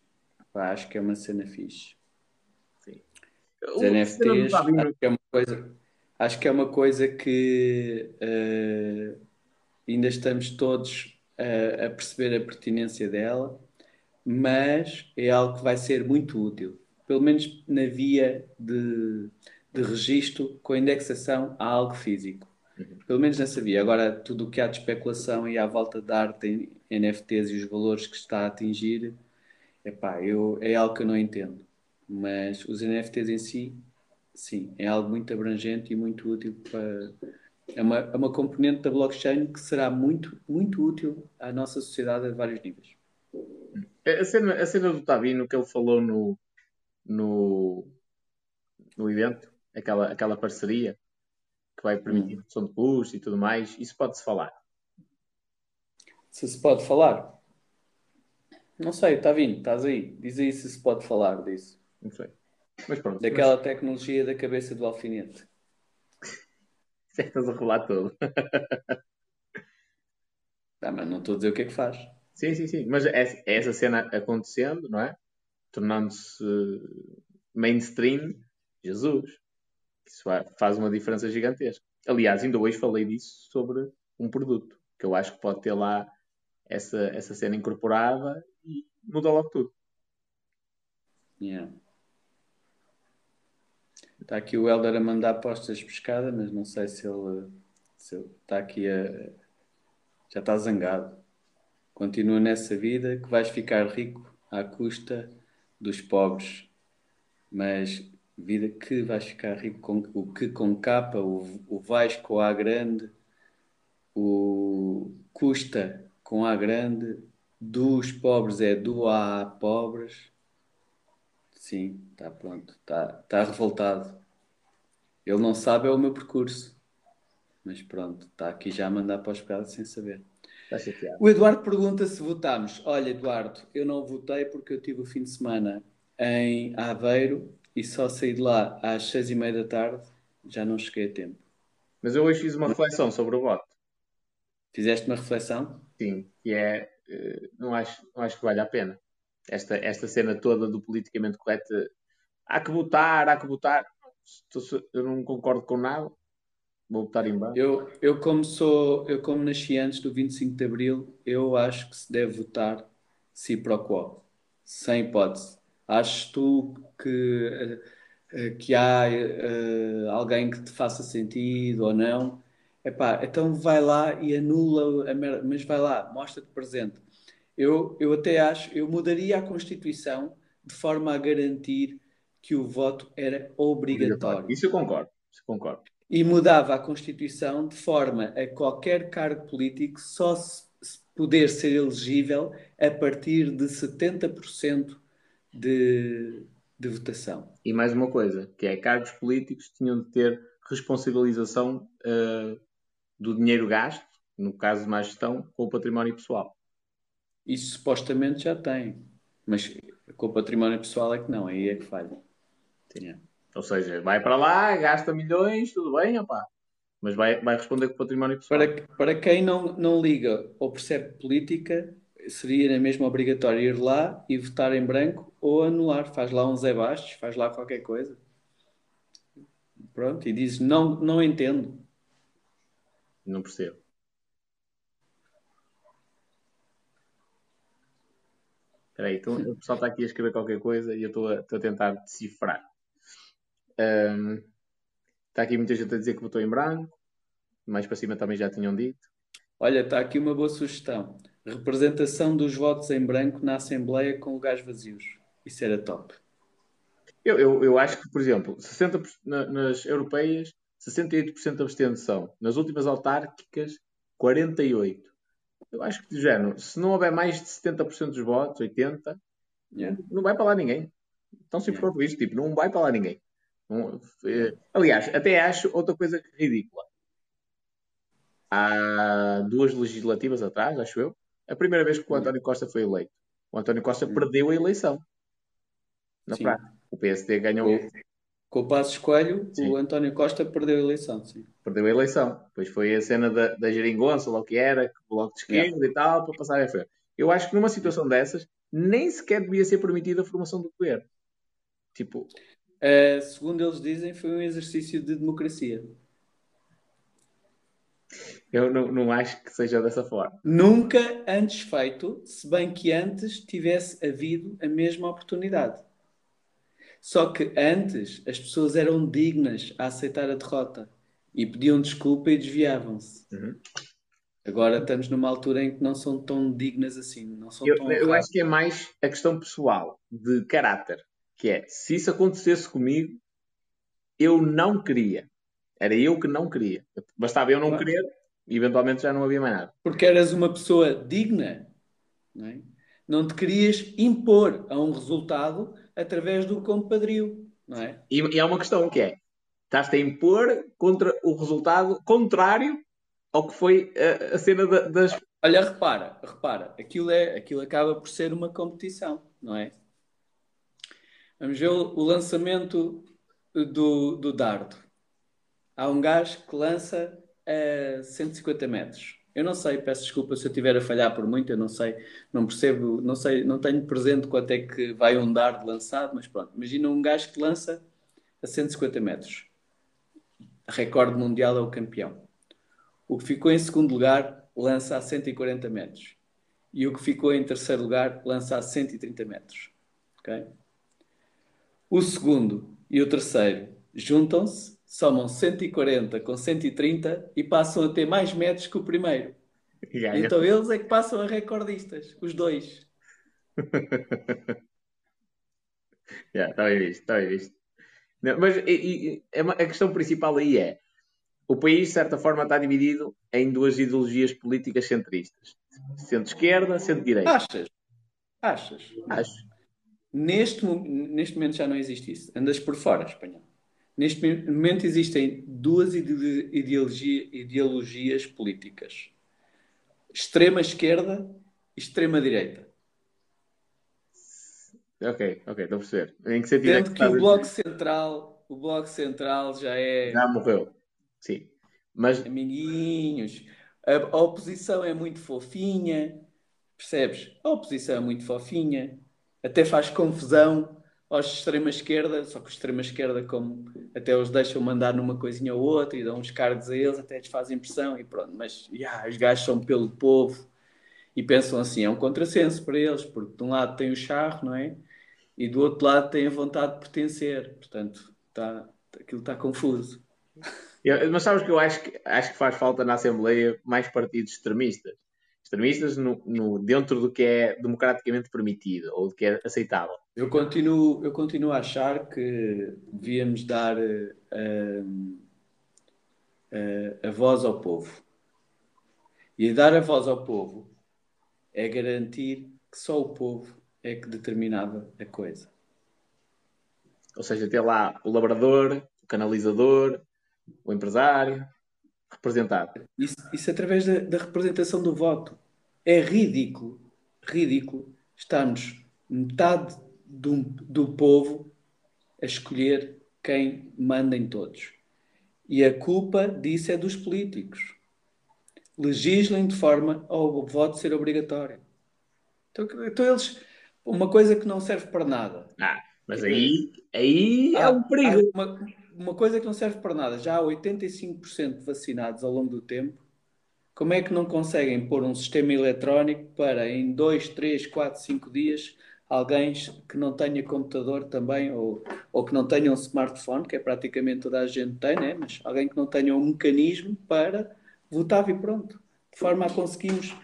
Pá, acho que é uma cena fixe. Os O- NFTs, acho que é uma coisa, acho que é uma coisa que eh, ainda estamos todos a, a perceber a pertinência dela, mas é algo que vai ser muito útil, pelo menos na via de, de registro com indexação a algo físico. Pelo menos nessa via. Agora, tudo o que há de especulação e à volta da arte em NFTs e os valores que está a atingir, epá, eu, é algo que eu não entendo. Mas os NFTs em si, sim, é algo muito abrangente e muito útil para. É uma, é uma componente da blockchain que será muito, muito útil à nossa sociedade a vários níveis. A cena, a cena do Tabino que ele falou no, no, no evento, aquela, aquela parceria que vai permitir redução de custos e tudo mais, isso pode-se falar. Se se pode falar? Não sei, está vindo, estás aí. Diz aí se se pode falar disso. Não sei. Mas pronto. Daquela tecnologia da cabeça do alfinete. [LAUGHS] Mas, estás a rolar todo. Ah, [LAUGHS] mas não estou a dizer o que é que faz. sim, sim, sim. Mas é, é essa cena acontecendo, não é? Tornando-se mainstream, Jesus. Isso fa- faz uma diferença gigantesca. Aliás, ainda hoje falei disso sobre um produto que eu acho que pode ter lá essa, essa cena incorporada e muda logo tudo. Yeah. Está aqui o Helder a mandar postas de pescada, mas não sei se ele, Está aqui a. Já está zangado. Continua nessa vida que vais ficar rico à custa dos pobres. Mas vida que vais ficar rico com o que com capa, o, o vais com A grande, o custa com A grande, dos pobres é do A a pobres. Sim, está pronto, está tá revoltado. Ele não sabe é o meu percurso. Mas pronto, está aqui já a mandar para os pedaços sem saber. O Eduardo pergunta se votámos. Olha, Eduardo, eu não votei porque eu tive o fim de semana em Aveiro e só saí de lá às seis e meia da tarde. Já não cheguei a tempo. Mas eu hoje fiz uma reflexão sobre o voto. Fizeste uma reflexão? Sim, que é. Eh, não acho, não acho que vale a pena. Esta, esta cena toda do politicamente correto. Há que votar, há que votar. Eu não concordo com nada. Vou votar em branco. Eu, eu, como sou, eu como nasci antes do 25 de Abril, eu acho que se deve votar si pro quo. Sem hipótese. Achas tu que, eh, que há uh, alguém que te faça sentido ou não? Epá, então vai lá e anula a merda, mas vai lá, mostra-te presente. Eu, eu até acho, eu mudaria a Constituição de forma a garantir que o voto era obrigatório. Isso eu concordo, isso eu concordo e mudava a Constituição de forma a qualquer cargo político só se poder ser elegível a partir de 70% de, de votação. E mais uma coisa, que é cargos políticos tinham de ter responsabilização uh, do dinheiro gasto, no caso de má gestão, com o património pessoal. Isso supostamente já tem, mas com o património pessoal é que não, aí é que falha. Sim. Ou seja, vai para lá, gasta milhões, tudo bem, opá. Mas vai, vai responder com o património pessoal. Para, para quem não, não liga ou percebe política, seria na mesma obrigatório ir lá e votar em branco ou anular. Faz lá um Zé Bastos, faz lá qualquer coisa. Pronto, e diz: não, não entendo. Não percebo. Espera aí, então, o pessoal está aqui a escrever qualquer coisa e eu estou a, estou a tentar decifrar. Um, está aqui muita gente a dizer que votou em branco. Mais para cima também já tinham dito. Olha, está aqui uma boa sugestão. Representação dos votos em branco na Assembleia com lugares vazios. Isso era top. Eu, eu, eu acho que, por exemplo, 60%, na, nas europeias, 68% de abstenção. Nas últimas autárquicas, 48%. Eu acho que, de género, se não houver mais de 70% dos votos, 80%, yeah. não vai para lá ninguém. Então, se yeah. for isto, tipo, não vai para lá ninguém. Eh, aliás, até acho outra coisa ridícula. Há duas legislativas atrás, acho eu, a primeira vez que o António Costa foi eleito. O António Costa perdeu a eleição. Na sim. prática. O PSD ganhou. Com o Passo Escolho, o António Costa perdeu a eleição, sim. Perdeu a eleição. Depois foi a cena da, da geringonça, lá o que era, o bloco de esquerda yeah. e tal, para passar a frente. Eu acho que numa situação dessas, nem sequer devia ser permitida a formação do governo. Tipo, Uh, segundo eles dizem, foi um exercício de democracia. Eu não, não acho que seja dessa forma. Nunca antes feito, se bem que antes tivesse havido a mesma oportunidade. Só que antes as pessoas eram dignas a aceitar a derrota e pediam desculpa e desviavam-se. Uhum. Agora estamos numa altura em que não são tão dignas assim. Não são eu, tão eu acho que é mais a questão pessoal, de caráter que é, se isso acontecesse comigo, eu não queria. Era eu que não queria. Bastava eu não claro. querer eventualmente já não havia mais nada. Porque eras uma pessoa digna, não, é? não te querias impor a um resultado através do compadrio, não é? E, e há uma questão que é, estás-te a impor contra o resultado contrário ao que foi a, a cena da, das... Olha, repara, repara, aquilo, é, aquilo acaba por ser uma competição, não é? Vamos ver o, lançamento do, do dardo. Há um gajo que lança a 150 metros. Eu não sei, peço desculpa se eu estiver a falhar por muito, eu não sei, não percebo, não sei, não tenho presente quanto é que vai um dardo lançado, mas pronto, imagina um gajo que lança a 150 metros. Recorde mundial é o campeão. O que ficou em segundo lugar lança a 140 metros. E o que ficou em terceiro lugar lança a 130 metros. ok? O segundo e o terceiro juntam-se, somam 140 com 130 e passam a ter mais metros que o primeiro. Ganha. Então eles é que passam a recordistas, os dois. Já, está bem visto, está bem visto. Não, mas e- e- é a questão principal aí é o país, de certa forma, está dividido em duas ideologias políticas centristas. Centro-esquerda, centro-direita. Achas? Achas? Acho. Neste, neste momento já não existe isso. Andas por fora, espanhol. Neste momento existem duas ide- ideologia- ideologias políticas: extrema esquerda e extrema direita. Ok, ok, estou a perceber. Em que sentido é que Sendo que estás o bloco central, o bloco central já é Já morreu. Sim. Mas amiguinhos. A oposição é muito fofinha, percebes? A oposição é muito fofinha, até faz confusão aos de extrema esquerda, só que os de extrema esquerda, como até os deixam mandar numa coisinha ou outra e dão uns cargos a eles, até lhes fazem impressão e pronto. Mas yeah, os gajos são pelo povo e pensam assim: é um contrassenso para eles, porque de um lado tem o charro, não é? E do outro lado tem a vontade de pertencer. Portanto, tá, aquilo está confuso. Eu- mas sabes que eu acho que, acho que faz falta na Assembleia mais partidos extremistas. Extremistas no, no- dentro do que é democraticamente permitido ou do que é aceitável. Eu continuo, eu continuo a achar que devíamos dar eh, eh, a voz ao povo. E dar a voz ao povo é garantir que só o povo é que determinava a coisa. Ou seja, ter lá o labrador, o canalizador, o empresário, representado. Isso, isso através da, da representação do voto. É ridículo, ridículo estarmos metade do, do povo a escolher quem manda em todos. E a culpa disso é dos políticos. Legislem de forma ao voto ser obrigatório. Então, então eles. Uma coisa que não serve para nada. Ah, mas aí, aí é Há- um perigo. há Uma, uma coisa que não serve para nada. Já há 85% vacinados ao longo do tempo. Como é que não conseguem pôr um sistema eletrónico para em 2, 3, 4, 5 dias alguém que não tenha computador também ou, ou que não tenha um smartphone, que é praticamente toda a gente tem, né? mas alguém que não tenha um mecanismo para votar e pronto. De forma a conseguirmos,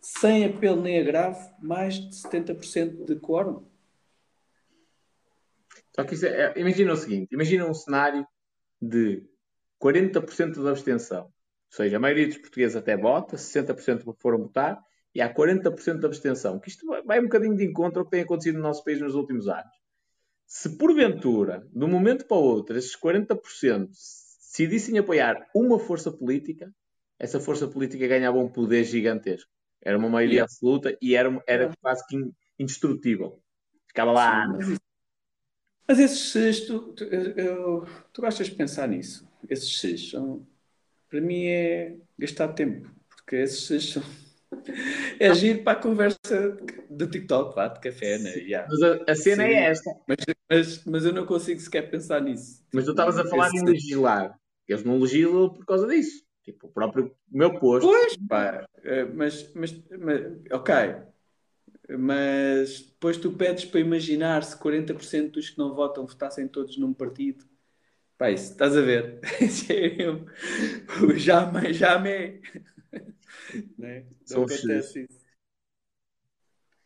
sem apelo nem agravo, mais de 70% de quórum. Só que é- imagina o seguinte: imagina um cenário de 40% de abstenção. Ou seja, a maioria dos portugueses até vota, 60% foram votar, e há 40% de abstenção. Que isto vai- um bocadinho de encontro ao que tem acontecido no nosso país nos últimos anos. Se porventura, de um momento para o outro, esses 40% decidissem apoiar uma força política, essa força política ganhava um poder gigantesco. Era uma maioria Yeah. absoluta e era, era quase que in- indestrutível. Ficava lá Sim, anos. mas esses Cs, tu, tu, eu- eu- tu gostas de pensar nisso? Esses Cs são, para mim é gastar tempo, porque esses são, [LAUGHS] é giro para a conversa do TikTok, vá, de café, né? Yeah. Mas a, a cena Sim. é esta. Mas, mas, mas eu não consigo sequer pensar nisso. Mas tu estavas a falar Esses em legislar. Eles não legislam por causa disso. Tipo, o próprio meu posto. Pois, pá, eh, mas, mas, mas ok, mas depois tu pedes para imaginar se 40% dos que não votam votassem todos num partido. Pá, isso, estás a ver? [LAUGHS] É. O jamais, jamais. [LAUGHS] Né? Não acontece isso.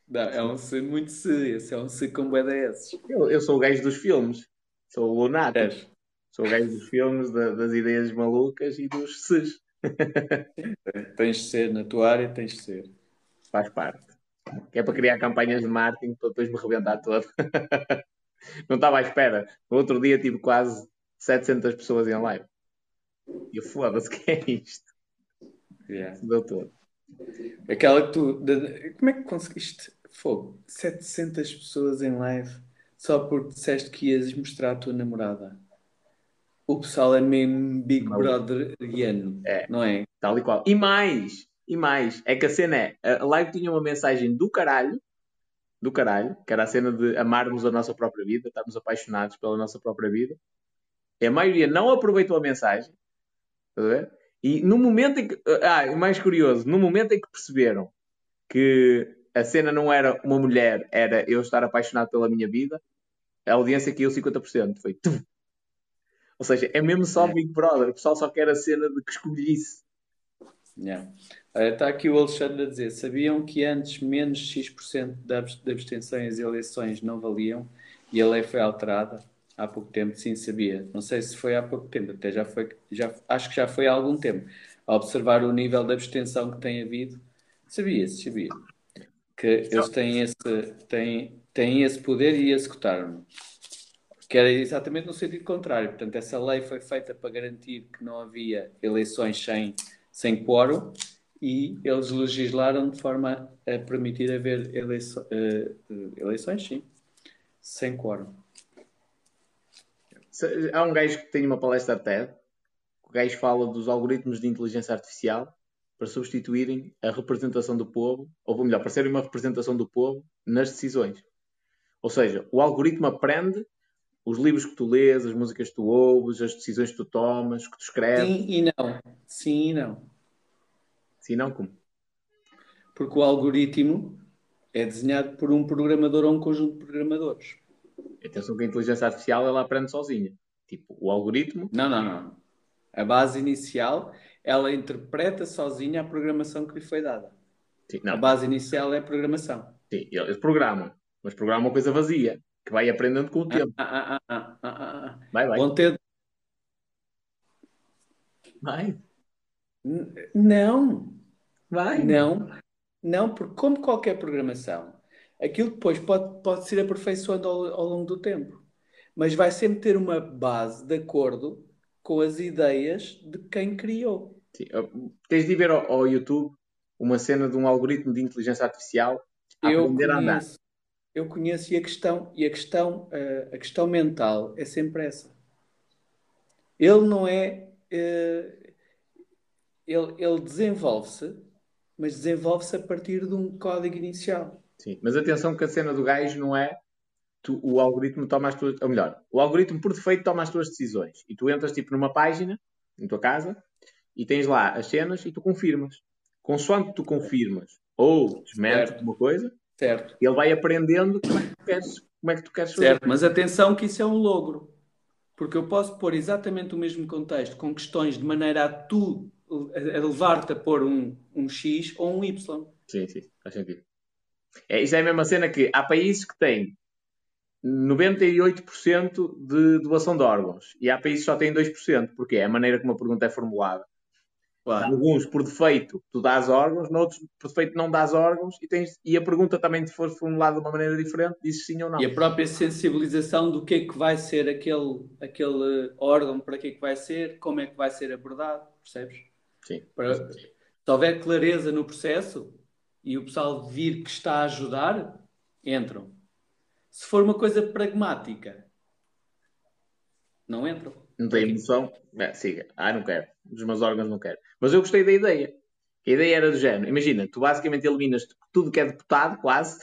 Não, é um se muito se, esse é um se com desses. Eu, eu sou o gajo dos filmes. Sou o lunático. És. Sou o gajo dos filmes, da- das ideias malucas e dos ses. [LAUGHS] Tens de ser, na tua área tens de ser. Faz parte. Que é para criar campanhas de marketing para depois me rebentar todo. não estava à espera. No outro dia tive quase 700 pessoas em live. E eu foda-se, que é isto? Yeah. Deu todo. Aquela que tu. Como é que conseguiste? Fogo. 700 pessoas em live só porque disseste que ias mostrar a tua namorada. O pessoal é mesmo Big. Brotheriano, É. não é? Tal e qual. E mais, e mais, é que a cena é, a live tinha uma mensagem do caralho, do caralho, que era a cena de amarmos a nossa própria vida, estarmos apaixonados pela nossa própria vida. A maioria não aproveitou a mensagem, estás a ver? E no momento em que, ah, o mais curioso, no momento em que perceberam que a cena não era uma mulher, era eu estar apaixonado pela minha vida, a audiência caiu 50%. Foi tum. Ou seja, é mesmo só Big Brother. O pessoal só quer a cena de que escolhisse. Yeah. Está aqui o Alexandre a dizer: sabiam que antes menos X% de abstenções e eleições não valiam e a lei foi alterada? Há pouco tempo, sim, sabia. Não sei se foi há pouco tempo, até já foi, já, acho que já foi há algum tempo. A observar o nível de abstenção que tem havido, sabia-se, sabia. Que eles têm esse, têm, têm esse poder e executaram. Que era exatamente no sentido contrário. Portanto, essa lei foi feita para garantir que não havia eleições sem, sem quórum e eles legislaram de forma a permitir haver eleiço, uh, eleições, sim, sem quórum. Há um gajo que tem uma palestra TED, o gajo fala dos algoritmos de inteligência artificial para substituírem a representação do povo, ou melhor, para serem uma representação do povo nas decisões. Ou seja, o algoritmo aprende os livros que tu lês, as músicas que tu ouves, as decisões que tu tomas, que tu escreves. Sim e não. Sim e não. Sim e não como? Porque o algoritmo é desenhado por um programador ou um conjunto de programadores. Atenção que a inteligência artificial ela aprende sozinha. Tipo, o algoritmo. Não, não, não. A base inicial, ela interpreta sozinha a programação que lhe foi dada. Sim, a base inicial é a programação. Sim, eles programam. Mas programam uma coisa vazia, que vai aprendendo com o tempo. Ah, ah, ah, vai, vai. Vão ter... Vai. Não. Vai. Não. Não, porque como qualquer programação, aquilo depois pode, pode ser aperfeiçoando ao, ao longo do tempo. Mas vai sempre ter uma base de acordo com as ideias de quem criou. Sim. Tens de ver ao, ao, YouTube uma cena de um algoritmo de inteligência artificial a eu aprender conheço, a andar. Eu conheço e a questão, e a questão, uh, a questão mental é sempre essa. Ele não é. Uh, ele, ele desenvolve-se, mas desenvolve-se a partir de um código inicial. Sim, mas atenção que a cena do gajo não é tu, o algoritmo toma as tuas. Ou melhor, o algoritmo por defeito toma as tuas decisões. E tu entras tipo numa página, em tua casa, e tens lá as cenas e tu confirmas. Consoante tu confirmas ou desmentes alguma coisa, certo. ele vai aprendendo como é que tu queres, como é que tu queres fazer. Certo, mas atenção que isso é um logro. Porque eu posso pôr exatamente o mesmo contexto com questões de maneira a tu a levar-te a pôr um, um X ou um Y. Sim, sim, faz sentido. É, isso é a mesma cena que há países que têm 98% de doação de órgãos e há países que só têm 2%, porque é a maneira como a pergunta é formulada. Claro. Alguns, por defeito, tu dás órgãos, noutros, por defeito, não dás órgãos e, tens, e a pergunta também, se for formulada de uma maneira diferente, diz sim ou não. E a própria sensibilização do que é que vai ser aquele, aquele órgão, para que é que vai ser, como é que vai ser abordado, percebes? Sim. Para, se houver clareza no processo e o pessoal vir que está a ajudar, entram. Se for uma coisa pragmática, não entram. Não tem emoção? É, siga. Ah, não quero. Dos meus órgãos não quero. Mas eu gostei da ideia. A ideia era do género. Imagina, tu basicamente eliminas tudo que é deputado, quase,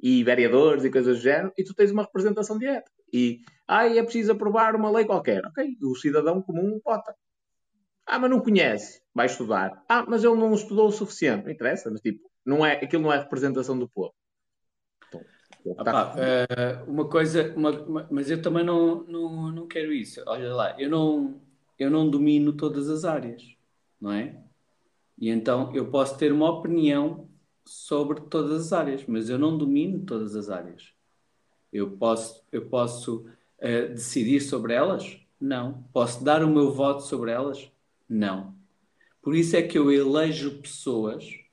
e vereadores e coisas do género, e tu tens uma representação direta. E, ah, é preciso aprovar uma lei qualquer. Ok, o cidadão comum vota. Ah, mas não conhece. Vai estudar. Ah, mas ele não estudou o suficiente. Não interessa, mas tipo, não é, aquilo não é representação do povo. Opa, uh, uma coisa, uma, uma, mas eu também não, não, não quero isso. Olha lá, eu não, eu não domino todas as áreas, não é? E então eu posso ter uma opinião sobre todas as áreas, mas eu não domino todas as áreas. Eu posso, eu posso uh, decidir sobre elas? Não. Posso dar o meu voto sobre elas? Não. Por isso é que eu elejo pessoas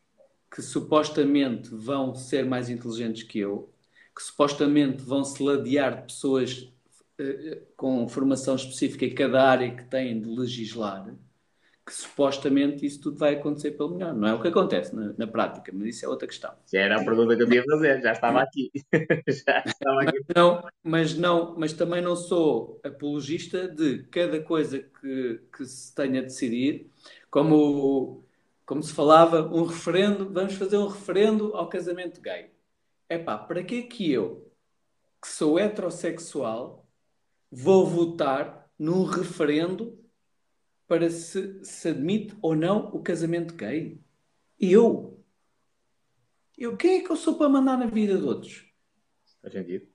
que supostamente vão ser mais inteligentes que eu, que supostamente vão se ladear de pessoas uh, com formação específica em cada área que têm de legislar, que supostamente isso tudo vai acontecer pelo melhor. Não é o que acontece na, na prática, mas isso é outra questão. Já era a pergunta que eu ia fazer, já estava aqui. [LAUGHS] já estava aqui. Mas não, mas não, mas também não sou apologista de cada coisa que, que se tenha a decidir, como, como se falava, um referendo, vamos fazer um referendo ao casamento gay epá, para que é que eu, que sou heterossexual, vou votar num referendo para se, se admite ou não o casamento gay? Eu? Eu, quem é que eu sou para mandar na vida de outros? Faz sentido.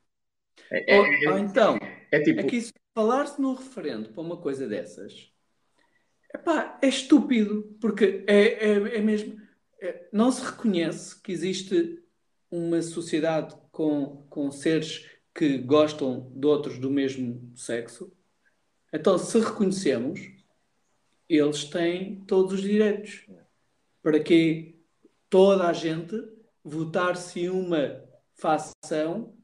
É, Ou, é- ou então, é tipo, é que isso, falar-se num referendo para uma coisa dessas, epá, é estúpido, porque é, é, é mesmo. é- não se reconhece que existe uma sociedade com, com seres que gostam de outros do mesmo sexo. Então, se reconhecemos, eles têm todos os direitos. Para que toda a gente votar se uma facção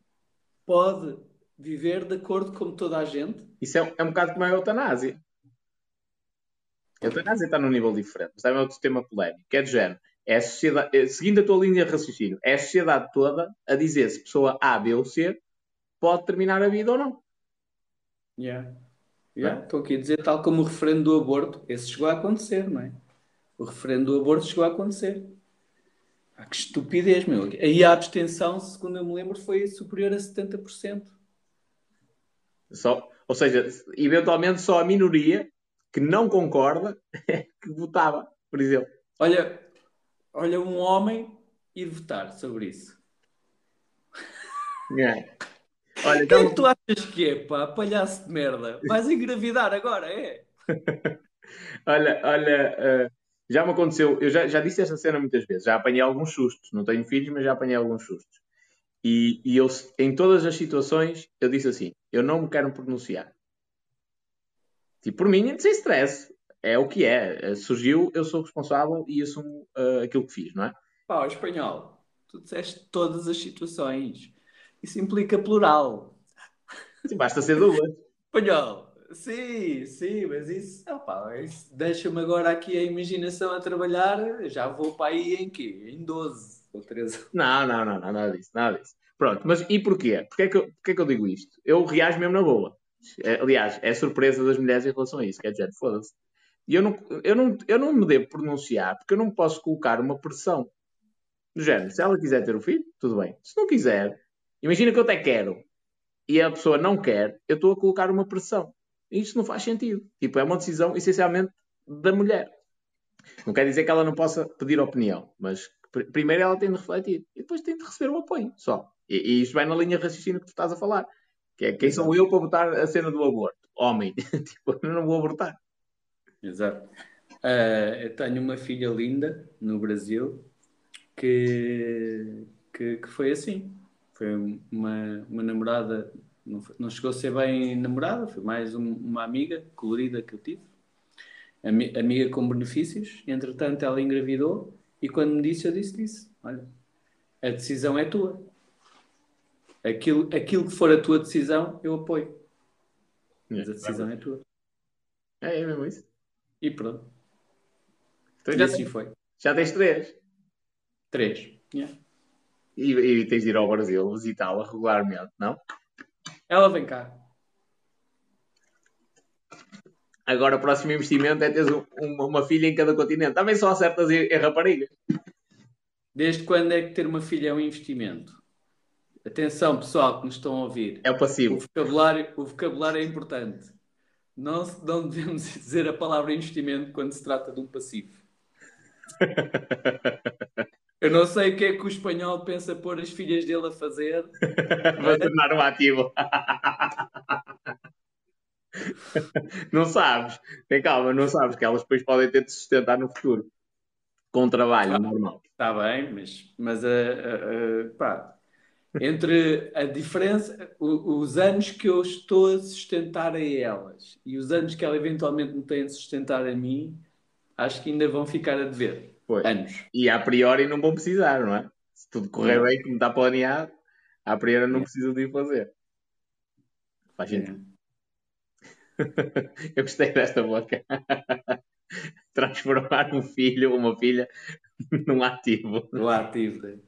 pode viver de acordo com toda a gente? isso é, é um bocado como a eutanásia. A eutanásia está num nível diferente, mas também é outro tema polémico, que é do género. É a sociedade, é, seguindo a tua linha de raciocínio, é a sociedade toda a dizer se pessoa A, B ou C pode terminar a vida ou não. Yeah. Yeah, Estou aqui a dizer, tal como o referendo do aborto, esse chegou a acontecer, não é? O referendo do aborto chegou a acontecer. Ah, que estupidez, meu. Aí a abstenção, segundo eu me lembro, foi superior a 70%. Só, ou seja, eventualmente só a minoria que não concorda é [LAUGHS] que votava, por exemplo. Olha, olha um homem ir votar sobre isso. É. Olha, é então, que tu achas que é, pá? Palhaço de merda. Vais engravidar agora, é? [LAUGHS] olha, olha, eh, já me aconteceu, eu já, já disse esta cena muitas vezes, já apanhei alguns sustos, não tenho filhos, mas já apanhei alguns sustos. E, e eu, em todas as situações, eu disse assim: eu não me quero pronunciar. Tipo, por mim, sem stress. É o que é. Eh, Surgiu, eu sou responsável e assumo eh, aquilo que fiz, não é? Pá, o espanhol. Tu disseste todas as situações. Isso implica plural. Sim, basta ser duas. Espanhol. Sim, sim, mas isso, opá, isso deixa-me agora aqui a imaginação a trabalhar. Já vou para aí em quê? Em 12 ou 13. Não, não, não, não, nada disso, nada disso. Pronto, mas e porquê? Porquê é que eu, porquê é que eu digo isto? Eu reajo mesmo na boa. É, Aliás, é surpresa das mulheres em relação a isso, quer dizer, foda-se. E eu não, eu, não, eu não me devo pronunciar porque eu não posso colocar uma pressão. Do género, se ela quiser ter o filho, tudo bem. Se não quiser, imagina que eu até quero e a pessoa não quer, eu estou a colocar uma pressão. E não faz sentido. Tipo, é uma decisão essencialmente da mulher. Não quer dizer que ela não possa pedir opinião, mas pr- primeiro ela tem de refletir e depois tem de receber o apoio, só. E, e isto vai na linha raciocínio que tu estás a falar. Que é quem sou eu para botar a cena do aborto? Homem. [LAUGHS] tipo, eu não vou abortar. Exato. Ah, eu tenho uma filha linda no Brasil que, que, que foi assim. Foi uma, uma namorada, não, não chegou a ser bem namorada, foi mais um- uma amiga colorida que eu tive. Ami- amiga com benefícios. Entretanto, ela engravidou e quando me disse, eu disse disse: Olha, a decisão é tua. Aquilo, aquilo que for a tua decisão, eu apoio. Mas a decisão é tua. É, é mesmo isso. E pronto. Então E já, assim tens, foi. já tens três. Três. Yeah. E, e tens de ir ao Brasil visitá-la regularmente, não? Ela vem cá. Agora o próximo investimento é teres um- uma, uma filha em cada continente. Também só acertas em, em raparigas. Desde quando é que ter uma filha é um investimento? Atenção, pessoal que nos estão a ouvir. É o O passivo. vocabulário, o vocabulário é importante. Não, não devemos [LAUGHS] dizer a palavra investimento quando se trata de um passivo. [LAUGHS] Eu não sei o que é que o espanhol pensa pôr as filhas dele a fazer. [LAUGHS] Vai tornar um ativo. não sabes. Tem calma, não sabes que elas depois podem ter de sustentar no futuro. Com um trabalho normal. Está bem, mas, mas a- a- pá, entre a diferença, os anos que eu estou a sustentar a elas e os anos que ela eventualmente me tem a sustentar a mim, acho que ainda vão ficar a dever. Pois. Anos. E a priori não vão precisar, não é? Se tudo correr Não. bem como está planeado, a priori não É. precisam de ir fazer. Faz É. sentido. [LAUGHS] Eu gostei desta boca. [LAUGHS] Transformar um filho ou uma filha [LAUGHS] num ativo. Do ativo.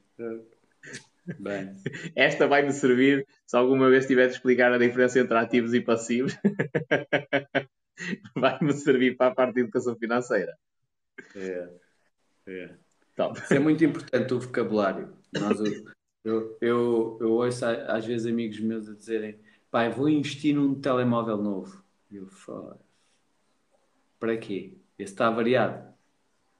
Bem, Esta vai-me servir se alguma vez tiver de explicar a diferença entre ativos e passivos. [LAUGHS] vai-me servir para a parte de educação financeira. é, é. Top. Isso é muito importante o vocabulário. Nós, eu, eu, eu ouço às vezes amigos meus a dizerem pai, vou investir num telemóvel novo. E eu falo, para quê? Esse está variado?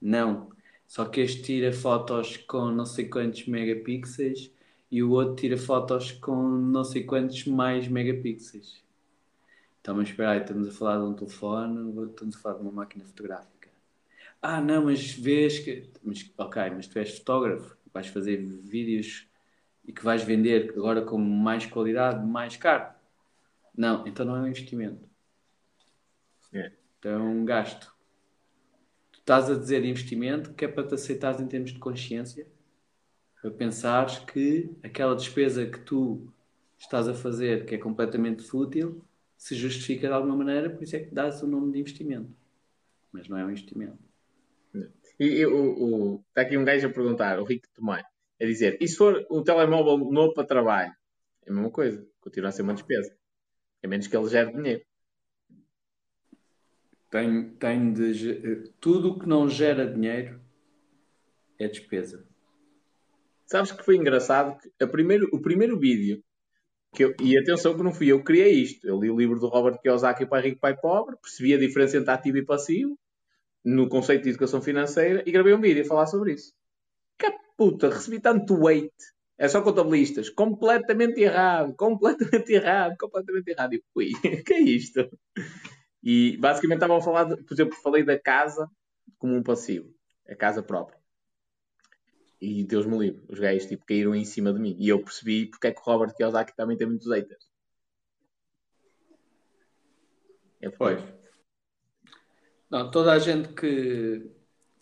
Não. Só que este tira fotos com não sei quantos megapixels e o outro tira fotos com não sei quantos mais megapixels. Então, mas espera aí, estamos a falar de um telefone, estamos a falar de uma máquina fotográfica. Ah, não, mas vês que. Mas, ok, mas tu és fotógrafo, vais fazer vídeos e que vais vender agora com mais qualidade, mais caro. Não, então não é um investimento. É. Então é um gasto. Tu estás a dizer investimento que é para te aceitares em termos de consciência, para pensares que aquela despesa que tu estás a fazer, que é completamente fútil, se justifica de alguma maneira, por isso é que dás o nome de investimento. Mas não é um investimento. E, e o, o- está aqui um gajo a perguntar, o Rico Tomé, a dizer: e se for um telemóvel novo para trabalho? É a mesma coisa, continua a ser uma despesa. A menos que ele gere dinheiro. Tem, tem de, tudo o que não gera dinheiro é despesa. Sabes que foi engraçado que a primeiro, o primeiro vídeo que eu, e atenção que não fui eu que criei isto. Eu li o livro do Robert Kiyosaki Pai Rico Pai Pobre, percebi a diferença entre ativo e passivo no conceito de educação financeira e gravei um vídeo a falar sobre isso. Que puta, recebi tanto weight. É só contabilistas. Completamente errado, completamente errado, completamente errado. E fui, [LAUGHS] que é isto? E basicamente estavam a falar, de, por exemplo, falei da casa como um passivo, a casa própria. E Deus me livre, os gajos tipo, caíram em cima de mim. E eu percebi porque é que o Robert Kiyosaki também tem muitos haters. É Pois. Não, toda a gente que,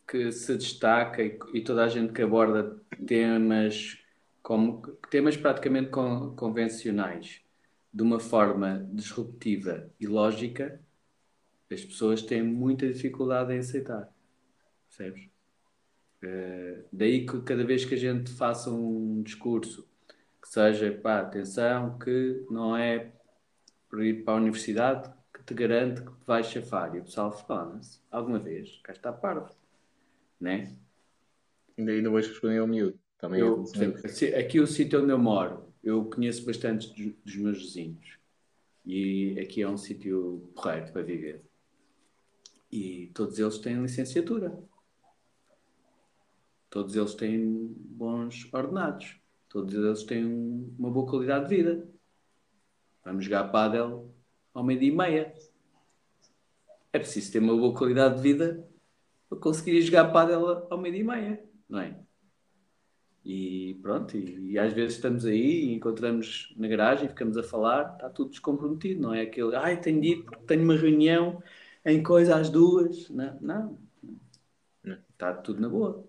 que se destaca e, e toda a gente que aborda temas como temas praticamente con- convencionais de uma forma disruptiva e lógica, as pessoas têm muita dificuldade em aceitar. Percebes? Eh, daí que cada vez que a gente faça um discurso que seja, pá, atenção, que não é por ir para a universidade que te garante que vais chafar. E o pessoal fala-se, alguma vez, cá está parvo. Né? Ainda, ainda hoje responder ao miúdo. Também Eu, aqui o sítio onde eu moro, eu conheço bastante dos, dos meus vizinhos. E aqui é um sítio porreiro para viver. E todos eles têm licenciatura. Todos eles têm bons ordenados. Todos eles têm um- uma boa qualidade de vida. Vamos jogar pádel ao meio-dia e meia. É preciso ter uma boa qualidade de vida para conseguir jogar pádel ao meio-dia e meia, não é? E pronto, e, e às vezes estamos aí e encontramos na garagem e ficamos a falar, está tudo descomprometido, não é aquele, ai, tenho de ir porque tenho uma reunião em coisa às duas. Não, não. Não. Está tudo na boa.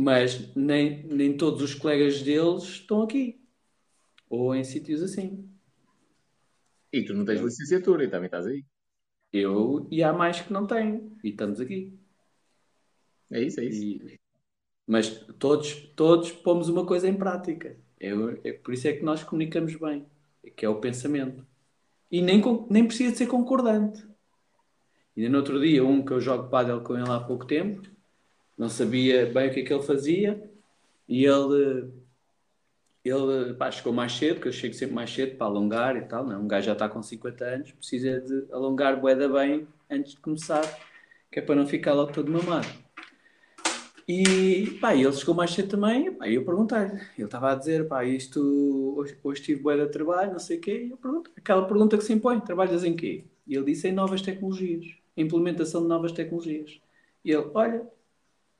Mas nem, nem todos os colegas deles estão aqui. Ou em sítios assim. E tu não tens licenciatura e também estás aí. Eu e há mais que não têm. E estamos aqui. É isso, é isso. E- mas todos, todos pomos uma coisa em prática. Eu- é, por isso é que nós comunicamos bem, que é o pensamento. E nem, nem precisa de ser concordante. Ainda no outro dia, um que eu jogo pádel com ele há pouco tempo, não sabia bem o que é que ele fazia, e ele, ele pá, chegou mais cedo, que eu chego sempre mais cedo para alongar e tal. Não, um gajo já está com 50 anos, precisa de alongar boeda bem antes de começar, que é para não ficar logo todo mamado. E pá, ele chegou mais cedo também, pá, eu perguntei-lhe, ele estava a dizer, pá, isto, hoje, hoje tive bué de trabalho, não sei o quê, eu pergunto, aquela pergunta que se impõe, trabalhas em quê? E ele disse em novas tecnologias, implementação de novas tecnologias. E ele, olha,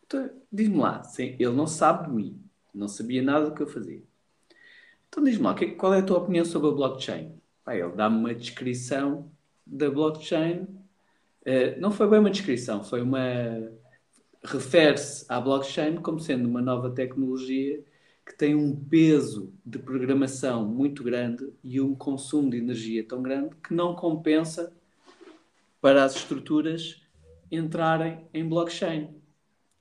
tu- diz-me lá, sim, ele não sabe de mim, não sabia nada do que eu fazia. Então diz-me lá, que- qual é a tua opinião sobre a blockchain? Pá, ele dá-me uma descrição da blockchain, Eh, não foi bem uma descrição, foi uma refere-se à blockchain como sendo uma nova tecnologia que tem um peso de programação muito grande e um consumo de energia tão grande que não compensa para as estruturas entrarem em blockchain.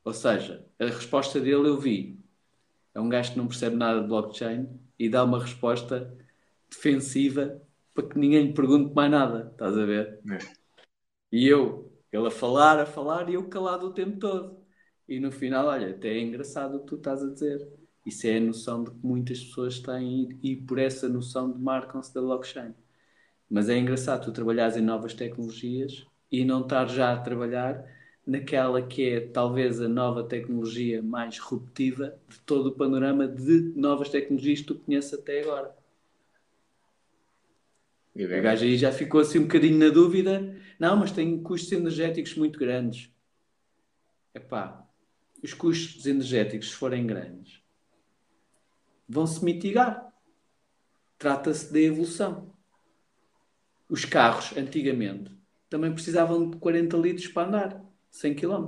Ou seja, a resposta dele eu vi. É um gajo que não percebe nada de blockchain e dá uma resposta defensiva para que ninguém lhe pergunte mais nada. Estás a ver? É. E eu, ele a falar, a falar e eu calado o tempo todo. E no final, olha, até é engraçado o que tu estás a dizer. Isso é a noção de que muitas pessoas têm e, e por essa noção demarcam-se da blockchain. Mas é engraçado tu trabalhares em novas tecnologias e não estar já a trabalhar naquela que é talvez a nova tecnologia mais disruptiva de todo o panorama de novas tecnologias que tu conheces até agora. O gajo aí já ficou assim um bocadinho na dúvida. Não, mas tem custos energéticos muito grandes. Epá, os custos energéticos, se forem grandes, vão-se mitigar. Trata-se de evolução. Os carros, antigamente, também precisavam de 40 litros para andar, 100 km.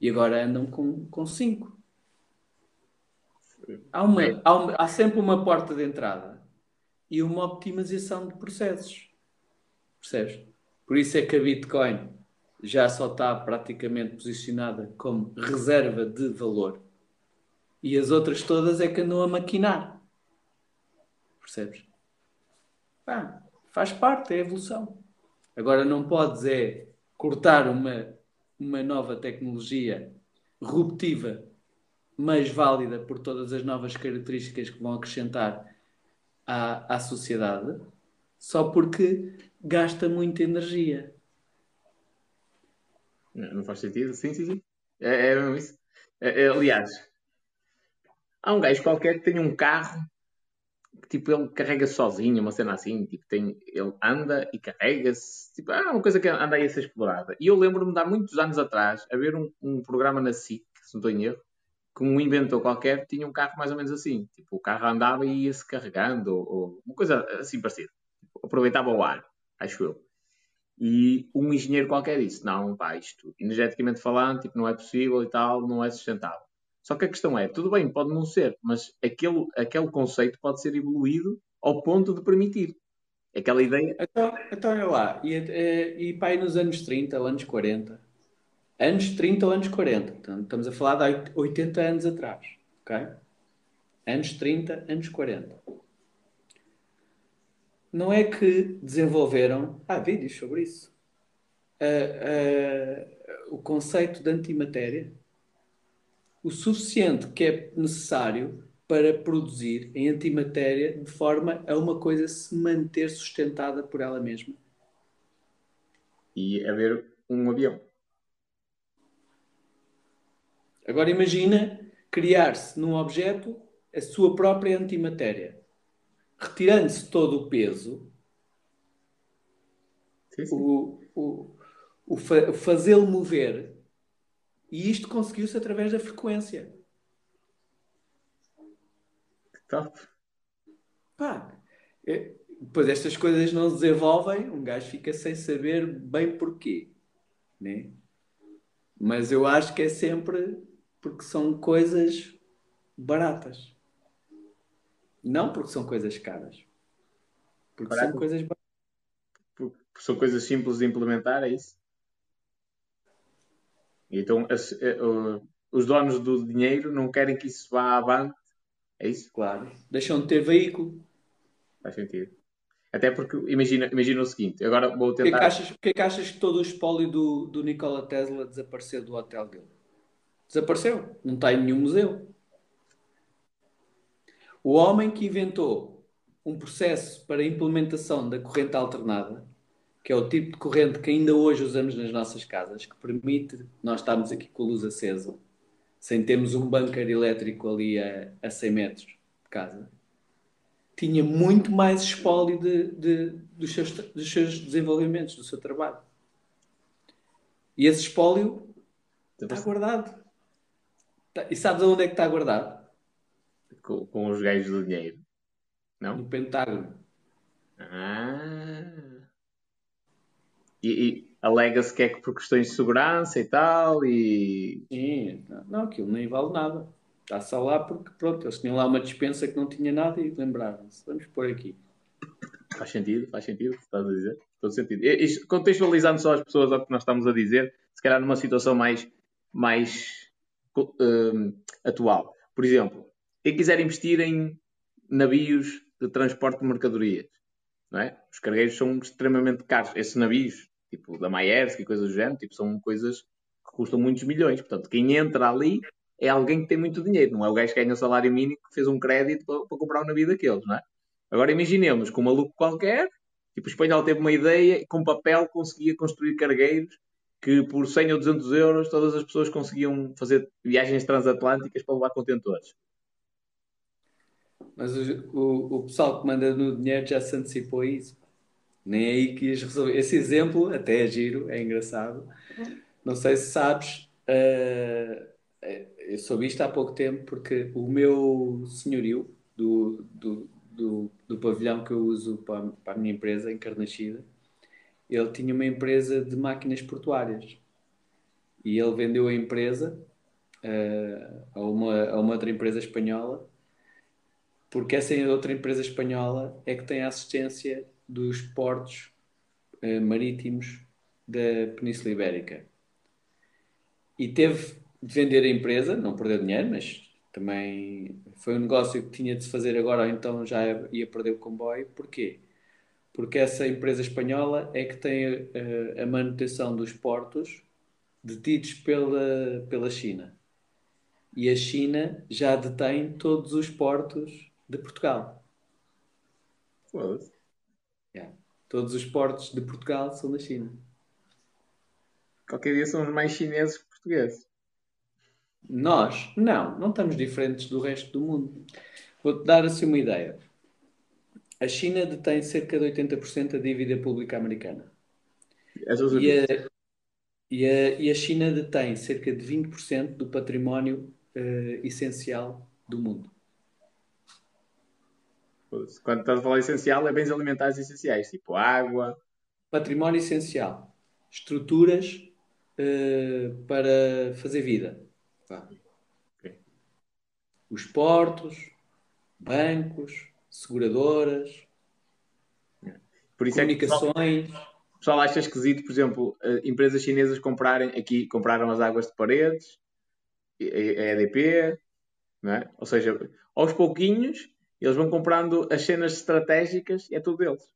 E agora andam com, com 5. Há, uma, há, uma, há sempre uma porta de entrada e uma optimização de processos. Percebes? Por isso é que a Bitcoin já só está praticamente posicionada como reserva de valor e as outras todas é que andam a maquinar. Percebes? Pá, faz parte, é evolução. Agora não podes é cortar uma, uma nova tecnologia ruptiva, mas válida por todas as novas características que vão acrescentar à, à sociedade, só porque gasta muita energia. Não, faz sentido? Sim, sim, sim. É, é mesmo isso. É, é, aliás, há um gajo qualquer que tem um carro tipo, ele carrega sozinho, uma cena assim, tipo, tem, ele anda e carrega-se, tipo, é uma coisa que anda aí a ser explorada. E eu lembro-me de há muitos anos atrás, haver um, um programa na SIC, se não estou em erro, que um inventor qualquer tinha um carro mais ou menos assim. Tipo, o carro andava e ia-se carregando, ou, ou, uma coisa assim parecida. Tipo, aproveitava o ar, acho eu. E um engenheiro qualquer disse: Não, pá, isto, energeticamente falando, tipo, não é possível e tal, não é sustentável. Só que a questão é: tudo bem, pode não ser, mas aquele, aquele conceito pode ser evoluído ao ponto de permitir. Aquela ideia. Então, então olha lá, e, e, e para aí nos anos 30, anos 40, anos 30 ou anos 40. Então, estamos a falar de 80 anos atrás. Ok? Anos 30, anos 40. Não é que desenvolveram. Há vídeos sobre isso. Uh, uh, o conceito de antimatéria. O suficiente que é necessário para produzir em antimatéria de forma a uma coisa se manter sustentada por ela mesma. E haver um avião. Agora imagina criar-se num objeto a sua própria antimatéria. Retirando-se todo o peso, sim, sim. o, o, o fa fazê-lo mover, e isto conseguiu-se através da frequência. Top. Pá, é, depois estas coisas não se desenvolvem, um gajo fica sem saber bem porquê. Né? Mas eu acho que é sempre porque são coisas baratas. Não porque são coisas caras. Porque Barato. são coisas baratas. Porque são coisas simples de implementar, é isso? Então as, uh, os donos do dinheiro não querem que isso vá avante, é isso? Claro. Deixam de ter veículo. Faz sentido. Até porque, imagina, imagina o seguinte, agora vou tentar... Porquê que achas, porquê que, achas que todo o espólio do, do Nikola Tesla desapareceu do hotel dele? Desapareceu. Não está em nenhum museu. O homem que inventou um processo para a implementação da corrente alternada, que é o tipo de corrente que ainda hoje usamos nas nossas casas, que permite nós estarmos aqui com a luz acesa, sem termos um bunker elétrico ali a, a 100 metros de casa, tinha muito mais espólio de, de, dos, seus, dos seus desenvolvimentos, do seu trabalho. E esse espólio está guardado. Tá, e sabes aonde é que está guardado? Com, com os gajos do dinheiro. Não? No Pentágono. Ah. E, e alega-se que é por questões de segurança e tal. E... Sim, não, aquilo nem vale nada. Está só lá porque, pronto, eles tinham lá uma dispensa que não tinha nada e lembraram-se. Vamos pôr aqui. Faz sentido, faz sentido, estás a dizer? Todo sentido. Isto, contextualizando só as pessoas ao que nós estamos a dizer, se calhar numa situação mais, mais uh, atual. Por exemplo, quem quiser investir em navios de transporte de mercadorias, não é? Os cargueiros são extremamente caros. Esses navios, tipo da Maersk e coisas do género, tipo, são coisas que custam muitos milhões. Portanto, quem entra ali é alguém que tem muito dinheiro, não é o gajo que ganha o salário mínimo que fez um crédito para, para comprar um navio daqueles, não é? Agora imaginemos que um maluco qualquer, tipo o espanhol teve uma ideia e com papel conseguia construir cargueiros que por 100 ou 200 euros todas as pessoas conseguiam fazer viagens transatlânticas para levar contentores. Mas o, o, o pessoal que manda no dinheiro já se antecipou a isso. Nem aí que ias resolver. Esse exemplo até é giro, é engraçado. Não sei se sabes, uh, eu soube isto há pouco tempo porque o meu senhorio do, do, do, do pavilhão que eu uso para, para a minha empresa, em Carnachida, ele tinha uma empresa de máquinas portuárias. E ele vendeu a empresa uh, a, uma, a uma outra empresa espanhola, porque essa outra empresa espanhola é que tem a assistência dos portos uh, marítimos da Península Ibérica. E teve de vender a empresa, não perdeu dinheiro, mas também foi um negócio que tinha de se fazer agora, ou então já ia perder o comboio. Porquê? Porque essa empresa espanhola é que tem a, eh, a manutenção dos portos detidos pela, pela China. E a China já detém todos os portos de Portugal. Foda-se. Todos os portos de Portugal são da China. Qualquer dia somos mais chineses que portugueses. Nós, não, não estamos diferentes do resto do mundo. Vou-te dar assim uma ideia. A China detém cerca de 80% da dívida pública americana. E a, e, a, e a China detém cerca de 20% do património uh, essencial do mundo. Quando estás a falar essencial, é bens alimentares essenciais, tipo água. Património essencial. Estruturas uh, para fazer vida. Okay. Os portos, bancos, seguradoras, Por isso comunicações. É que o pessoal acha esquisito, por exemplo, eh, empresas chinesas comprarem aqui, compraram as águas de paredes, a EDP, não é? ou seja, aos pouquinhos eles vão comprando as cenas estratégicas e é tudo deles.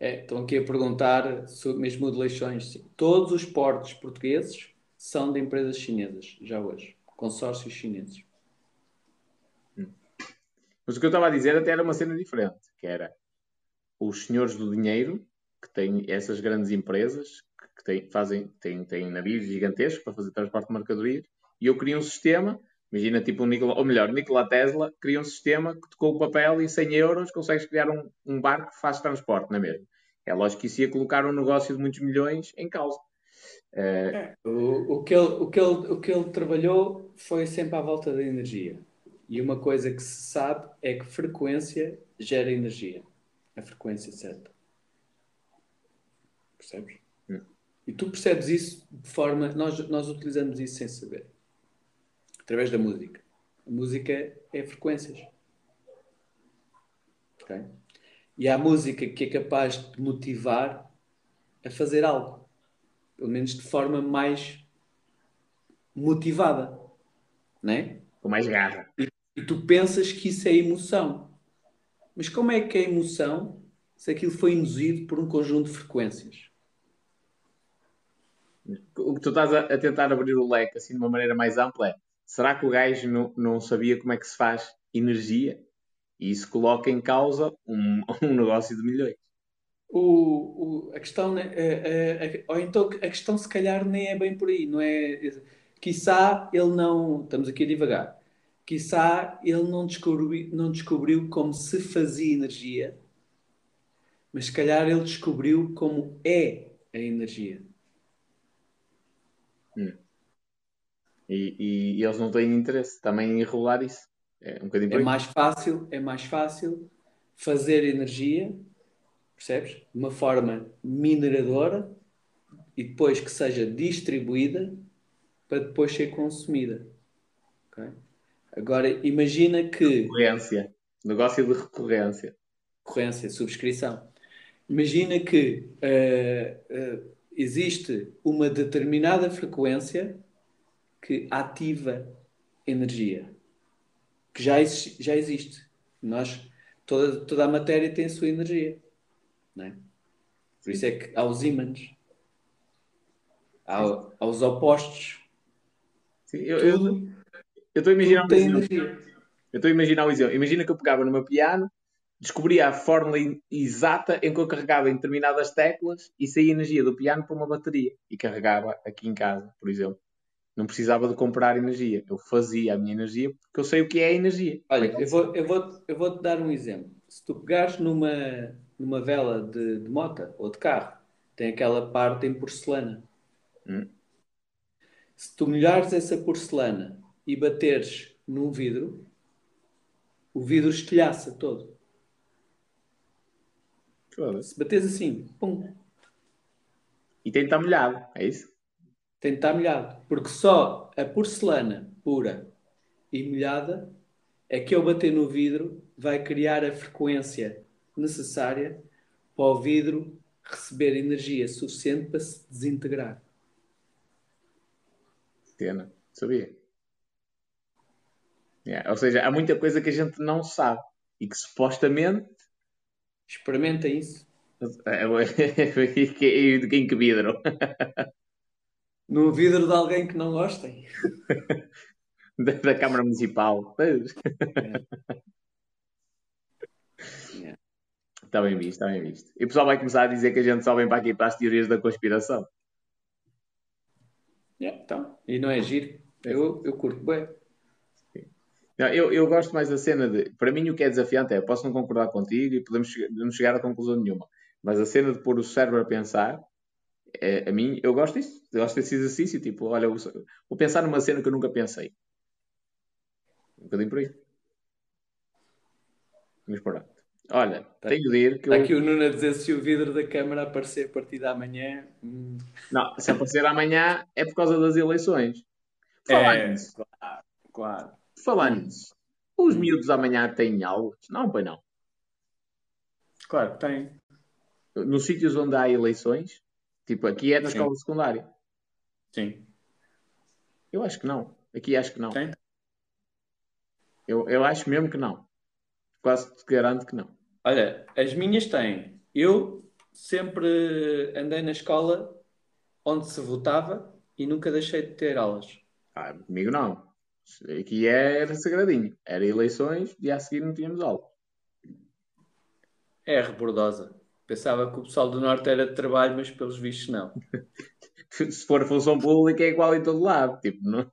É, estão aqui a perguntar sobre as modulações. Todos os portos portugueses são de empresas chinesas, já hoje. Consórcios chineses. Hum. Mas o que eu estava a dizer até era uma cena diferente, que era os senhores do dinheiro, que têm essas grandes empresas, que têm, fazem, têm, têm navios gigantescos para fazer transporte de mercadorias, e eu queria um sistema, imagina tipo um Nikola, ou melhor, Nikola Tesla, cria um sistema que tocou o papel e 100 euros consegues criar um, um barco que faz transporte, não é mesmo? É lógico que isso ia colocar um negócio de muitos milhões em causa. É, o, o, que ele, o, que ele, o que ele trabalhou foi sempre à volta da energia. E uma coisa que se sabe é que frequência gera energia. A frequência certa. Percebes? Hum. E tu percebes isso de forma. Nós, nós utilizamos isso sem saber. Através da música. A música é frequências. Okay? E há música que é capaz de motivar a fazer algo pelo menos de forma mais motivada, não é? Com mais garra. E, e, tu pensas que isso é emoção. Mas como é que é emoção se aquilo foi induzido por um conjunto de frequências? O que tu estás a, tentar abrir o leque assim de uma maneira mais ampla é será que o gajo não, não sabia como é que se faz energia? E isso coloca em causa um, [LAUGHS] um negócio de milhões o, o, a questão, é, é, é, ou então a questão se calhar nem é bem por aí, não é? Quiçá ele não, estamos aqui a divagar, quiçá ele não descobriu, não descobriu como se fazia energia, mas se calhar ele descobriu como é a energia. E, e, e, eles não têm interesse também em enrolar isso. É, um é mais fácil, é mais fácil fazer energia percebes? De uma forma mineradora e depois que seja distribuída para depois ser consumida. Okay? Agora imagina que. Recorrência. Negócio de recorrência. Recorrência, subscrição. Imagina que uh, uh, existe uma determinada frequência que ativa energia. Que já, existe, já existe. Nós, toda, toda a matéria tem a sua energia. É? Por isso é que há os ímãs, há, há os opostos. Sim, eu, eu, estou a imaginar um exemplo. Eu estou a imaginar um exemplo. Imagina que eu pegava no meu piano, descobria a fórmula exata em que eu carregava em determinadas teclas e saía energia do piano para uma bateria e carregava aqui em casa, por exemplo. Não precisava de comprar energia. Eu fazia a minha energia porque eu sei o que é a energia. Olha, eu vou, eu vou, eu vou te dar um exemplo. Se tu pegares numa, numa vela de, de mota ou de carro, tem aquela parte em porcelana. Hum. Se tu molhares essa porcelana e bateres num vidro, o vidro estilhaça todo. Se bateres assim, pum. E tem de estar molhado, é isso? Tem de estar molhado. Porque só a porcelana pura e molhada é que ao bater no vidro vai criar a frequência necessária para o vidro receber energia suficiente para se desintegrar. Cena, sabia? Yeah. Ou seja, há muita coisa que a gente não sabe e que supostamente. Experimenta isso. e de quem que vidro? No vidro de alguém que não gostem. [LAUGHS] da, da Câmara Municipal. Yeah. Está bem visto, está bem visto. E o pessoal vai começar a dizer que a gente só vem para aqui para as teorias da conspiração. Yeah, então, e não é giro. Eu, eu curto bem. Não, eu, eu gosto mais da cena de. Para mim, o que é desafiante é: eu posso não concordar contigo e podemos não chegar a conclusão nenhuma, mas a cena de pôr o cérebro a pensar, é, a mim, eu gosto disso. Eu gosto desse exercício. Tipo, olha, só- vou pensar numa cena que eu nunca pensei. Um bocadinho por aí. Mas pronto. Olha, tenho de ir. Que Está eu... aqui o Nuno a dizer se o vidro da câmara aparecer a partir da manhã. hum, Não, se aparecer amanhã é por causa das eleições. Falar É, nisso. claro, claro. Falar nisso. Os miúdos amanhã têm aulas? Não, pois não. Claro que tem. Nos sítios onde há eleições, tipo aqui é na Sim. escola secundária. Sim. Eu acho que não. Aqui acho que não. Tem? Eu, eu acho mesmo que não. Quase te garanto que não. Olha, as minhas têm. Eu sempre andei na escola onde se votava e nunca deixei de ter aulas. Ah, comigo não. Aqui era sagradinho. Era eleições, dia a seguir não tínhamos aula. É rebordosa. Pensava que o pessoal do Norte era de trabalho, mas pelos vistos não. [LAUGHS] Se for função pública é igual em todo lado. Tipo, não...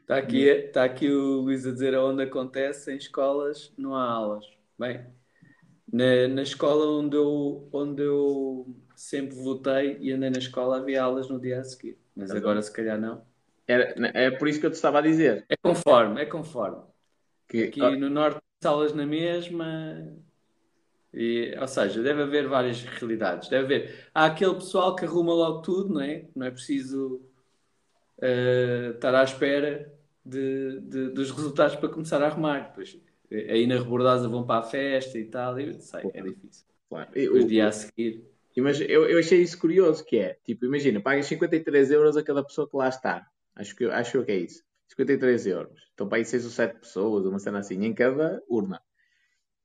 Está [LAUGHS] aqui, está aqui o Luís a dizer onde acontece, em escolas não há aulas. Bem, na, na escola onde eu, onde eu sempre votei e andei na escola havia aulas no dia a seguir. Mas agora se calhar não. Era, é por isso que eu te estava a dizer. É conforme, é conforme. Que, Aqui no Norte aulas na mesma. E, ou seja, deve haver várias realidades. Deve haver. Há aquele pessoal que arruma logo tudo, não é? Não é preciso eh, estar à espera de, de- dos resultados para começar a arrumar. Depois, eh, aí na Rebordosa vão para a festa e tal, e sei, é difícil. claro, eu, dia a seguir. Mas eu, eu achei isso curioso, que é, tipo, imagina, pagas 53 euros a cada pessoa que lá está. Acho que, acho que é isso. 53 euros. Então para aí 6 ou 7 pessoas, uma cena assim, em cada urna.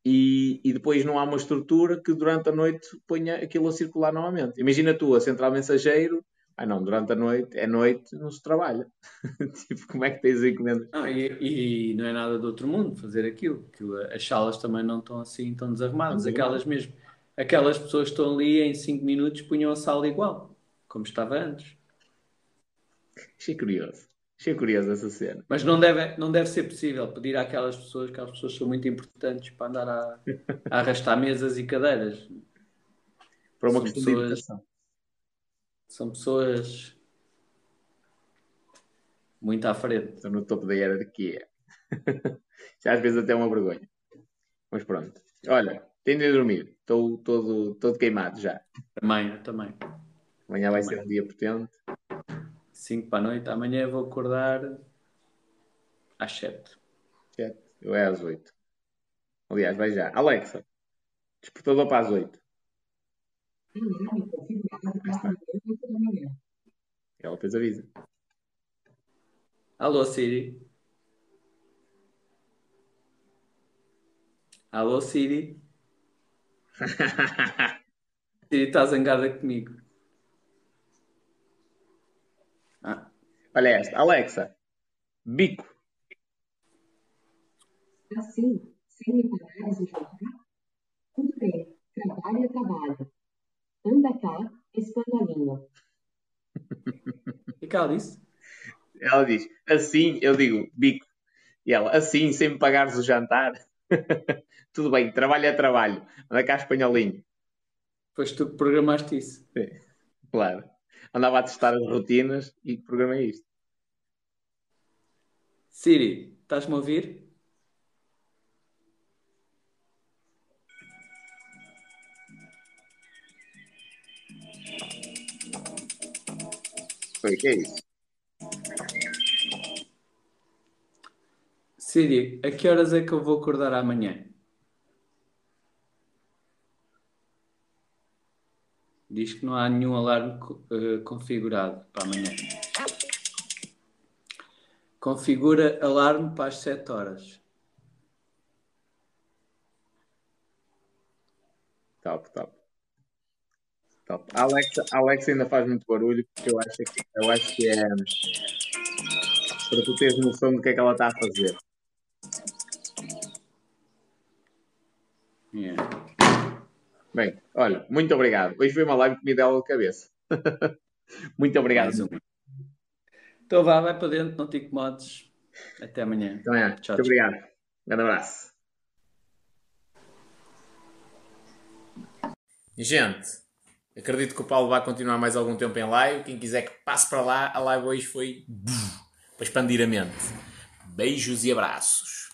E, e depois não há uma estrutura que durante a noite ponha aquilo a circular novamente. Imagina tu, a central mensageiro, ah não, durante a noite, é noite, não se trabalha. [LAUGHS] tipo, como é que tens encomendas? Não, e, e não é nada do outro mundo fazer aquilo. Aquilo- As salas também não estão assim tão desarrumadas. Aquelas mesmo. Aquelas pessoas que estão ali em 5 minutos punham a sala igual, como estava antes. Achei curioso. Achei curioso essa cena. Mas não deve, não deve ser possível pedir àquelas pessoas, que as pessoas são muito importantes para andar a, a arrastar mesas e cadeiras. Para uma São questão de pessoas- educação. São pessoas muito à frente. Estou no topo da hierarquia. [LAUGHS] Já às vezes até é uma vergonha. Mas pronto. Olha, tenho de ir dormir. Estou todo, todo queimado já. Também, eu também. Amanhã vai Também. ser um dia potente. 5 para a noite. Amanhã vou acordar às 7. Sete. Eu é às 8. Aliás, vai já. Alexa, despertador para as 8. Ela depois avisa. Alô, Siri. Alô, Siri. [LAUGHS] Siri está zangada comigo. Olha esta. Alexa, bico. Assim, sem me pagares o jantar? Tudo bem, trabalho é trabalho. Anda cá, espanholinho. O que é que ela disse? Ela diz, assim, eu digo, bico. E ela, assim, sem me pagares o jantar? [LAUGHS] Tudo bem, trabalho é trabalho. Anda cá, espanholinho. Foste tu que programaste isso. Sim, claro. Andava a testar as rotinas e programei isto. Siri, estás-me a ouvir? Foi, que é isso? Siri, a que horas é que eu vou acordar amanhã? Diz que não há nenhum alarme eh, configurado para amanhã. Configura alarme para as 7 horas. Top, top. Top. A Alexa, a Alexa ainda faz muito barulho porque eu acho que, eu acho que é para tu teres noção do que é que ela está a fazer. Yeah. Bem, olha, muito obrigado. Hoje foi uma live que me deu de cabeça. [LAUGHS] muito obrigado. Um. Então vá, vai para dentro, não te incomodes. Até amanhã. Então é, Tchau, muito obrigado. Grande abraço. Gente, acredito que o Paulo vai continuar mais algum tempo em live. Quem quiser que passe para lá, a live hoje foi para expandir a mente. Beijos e abraços.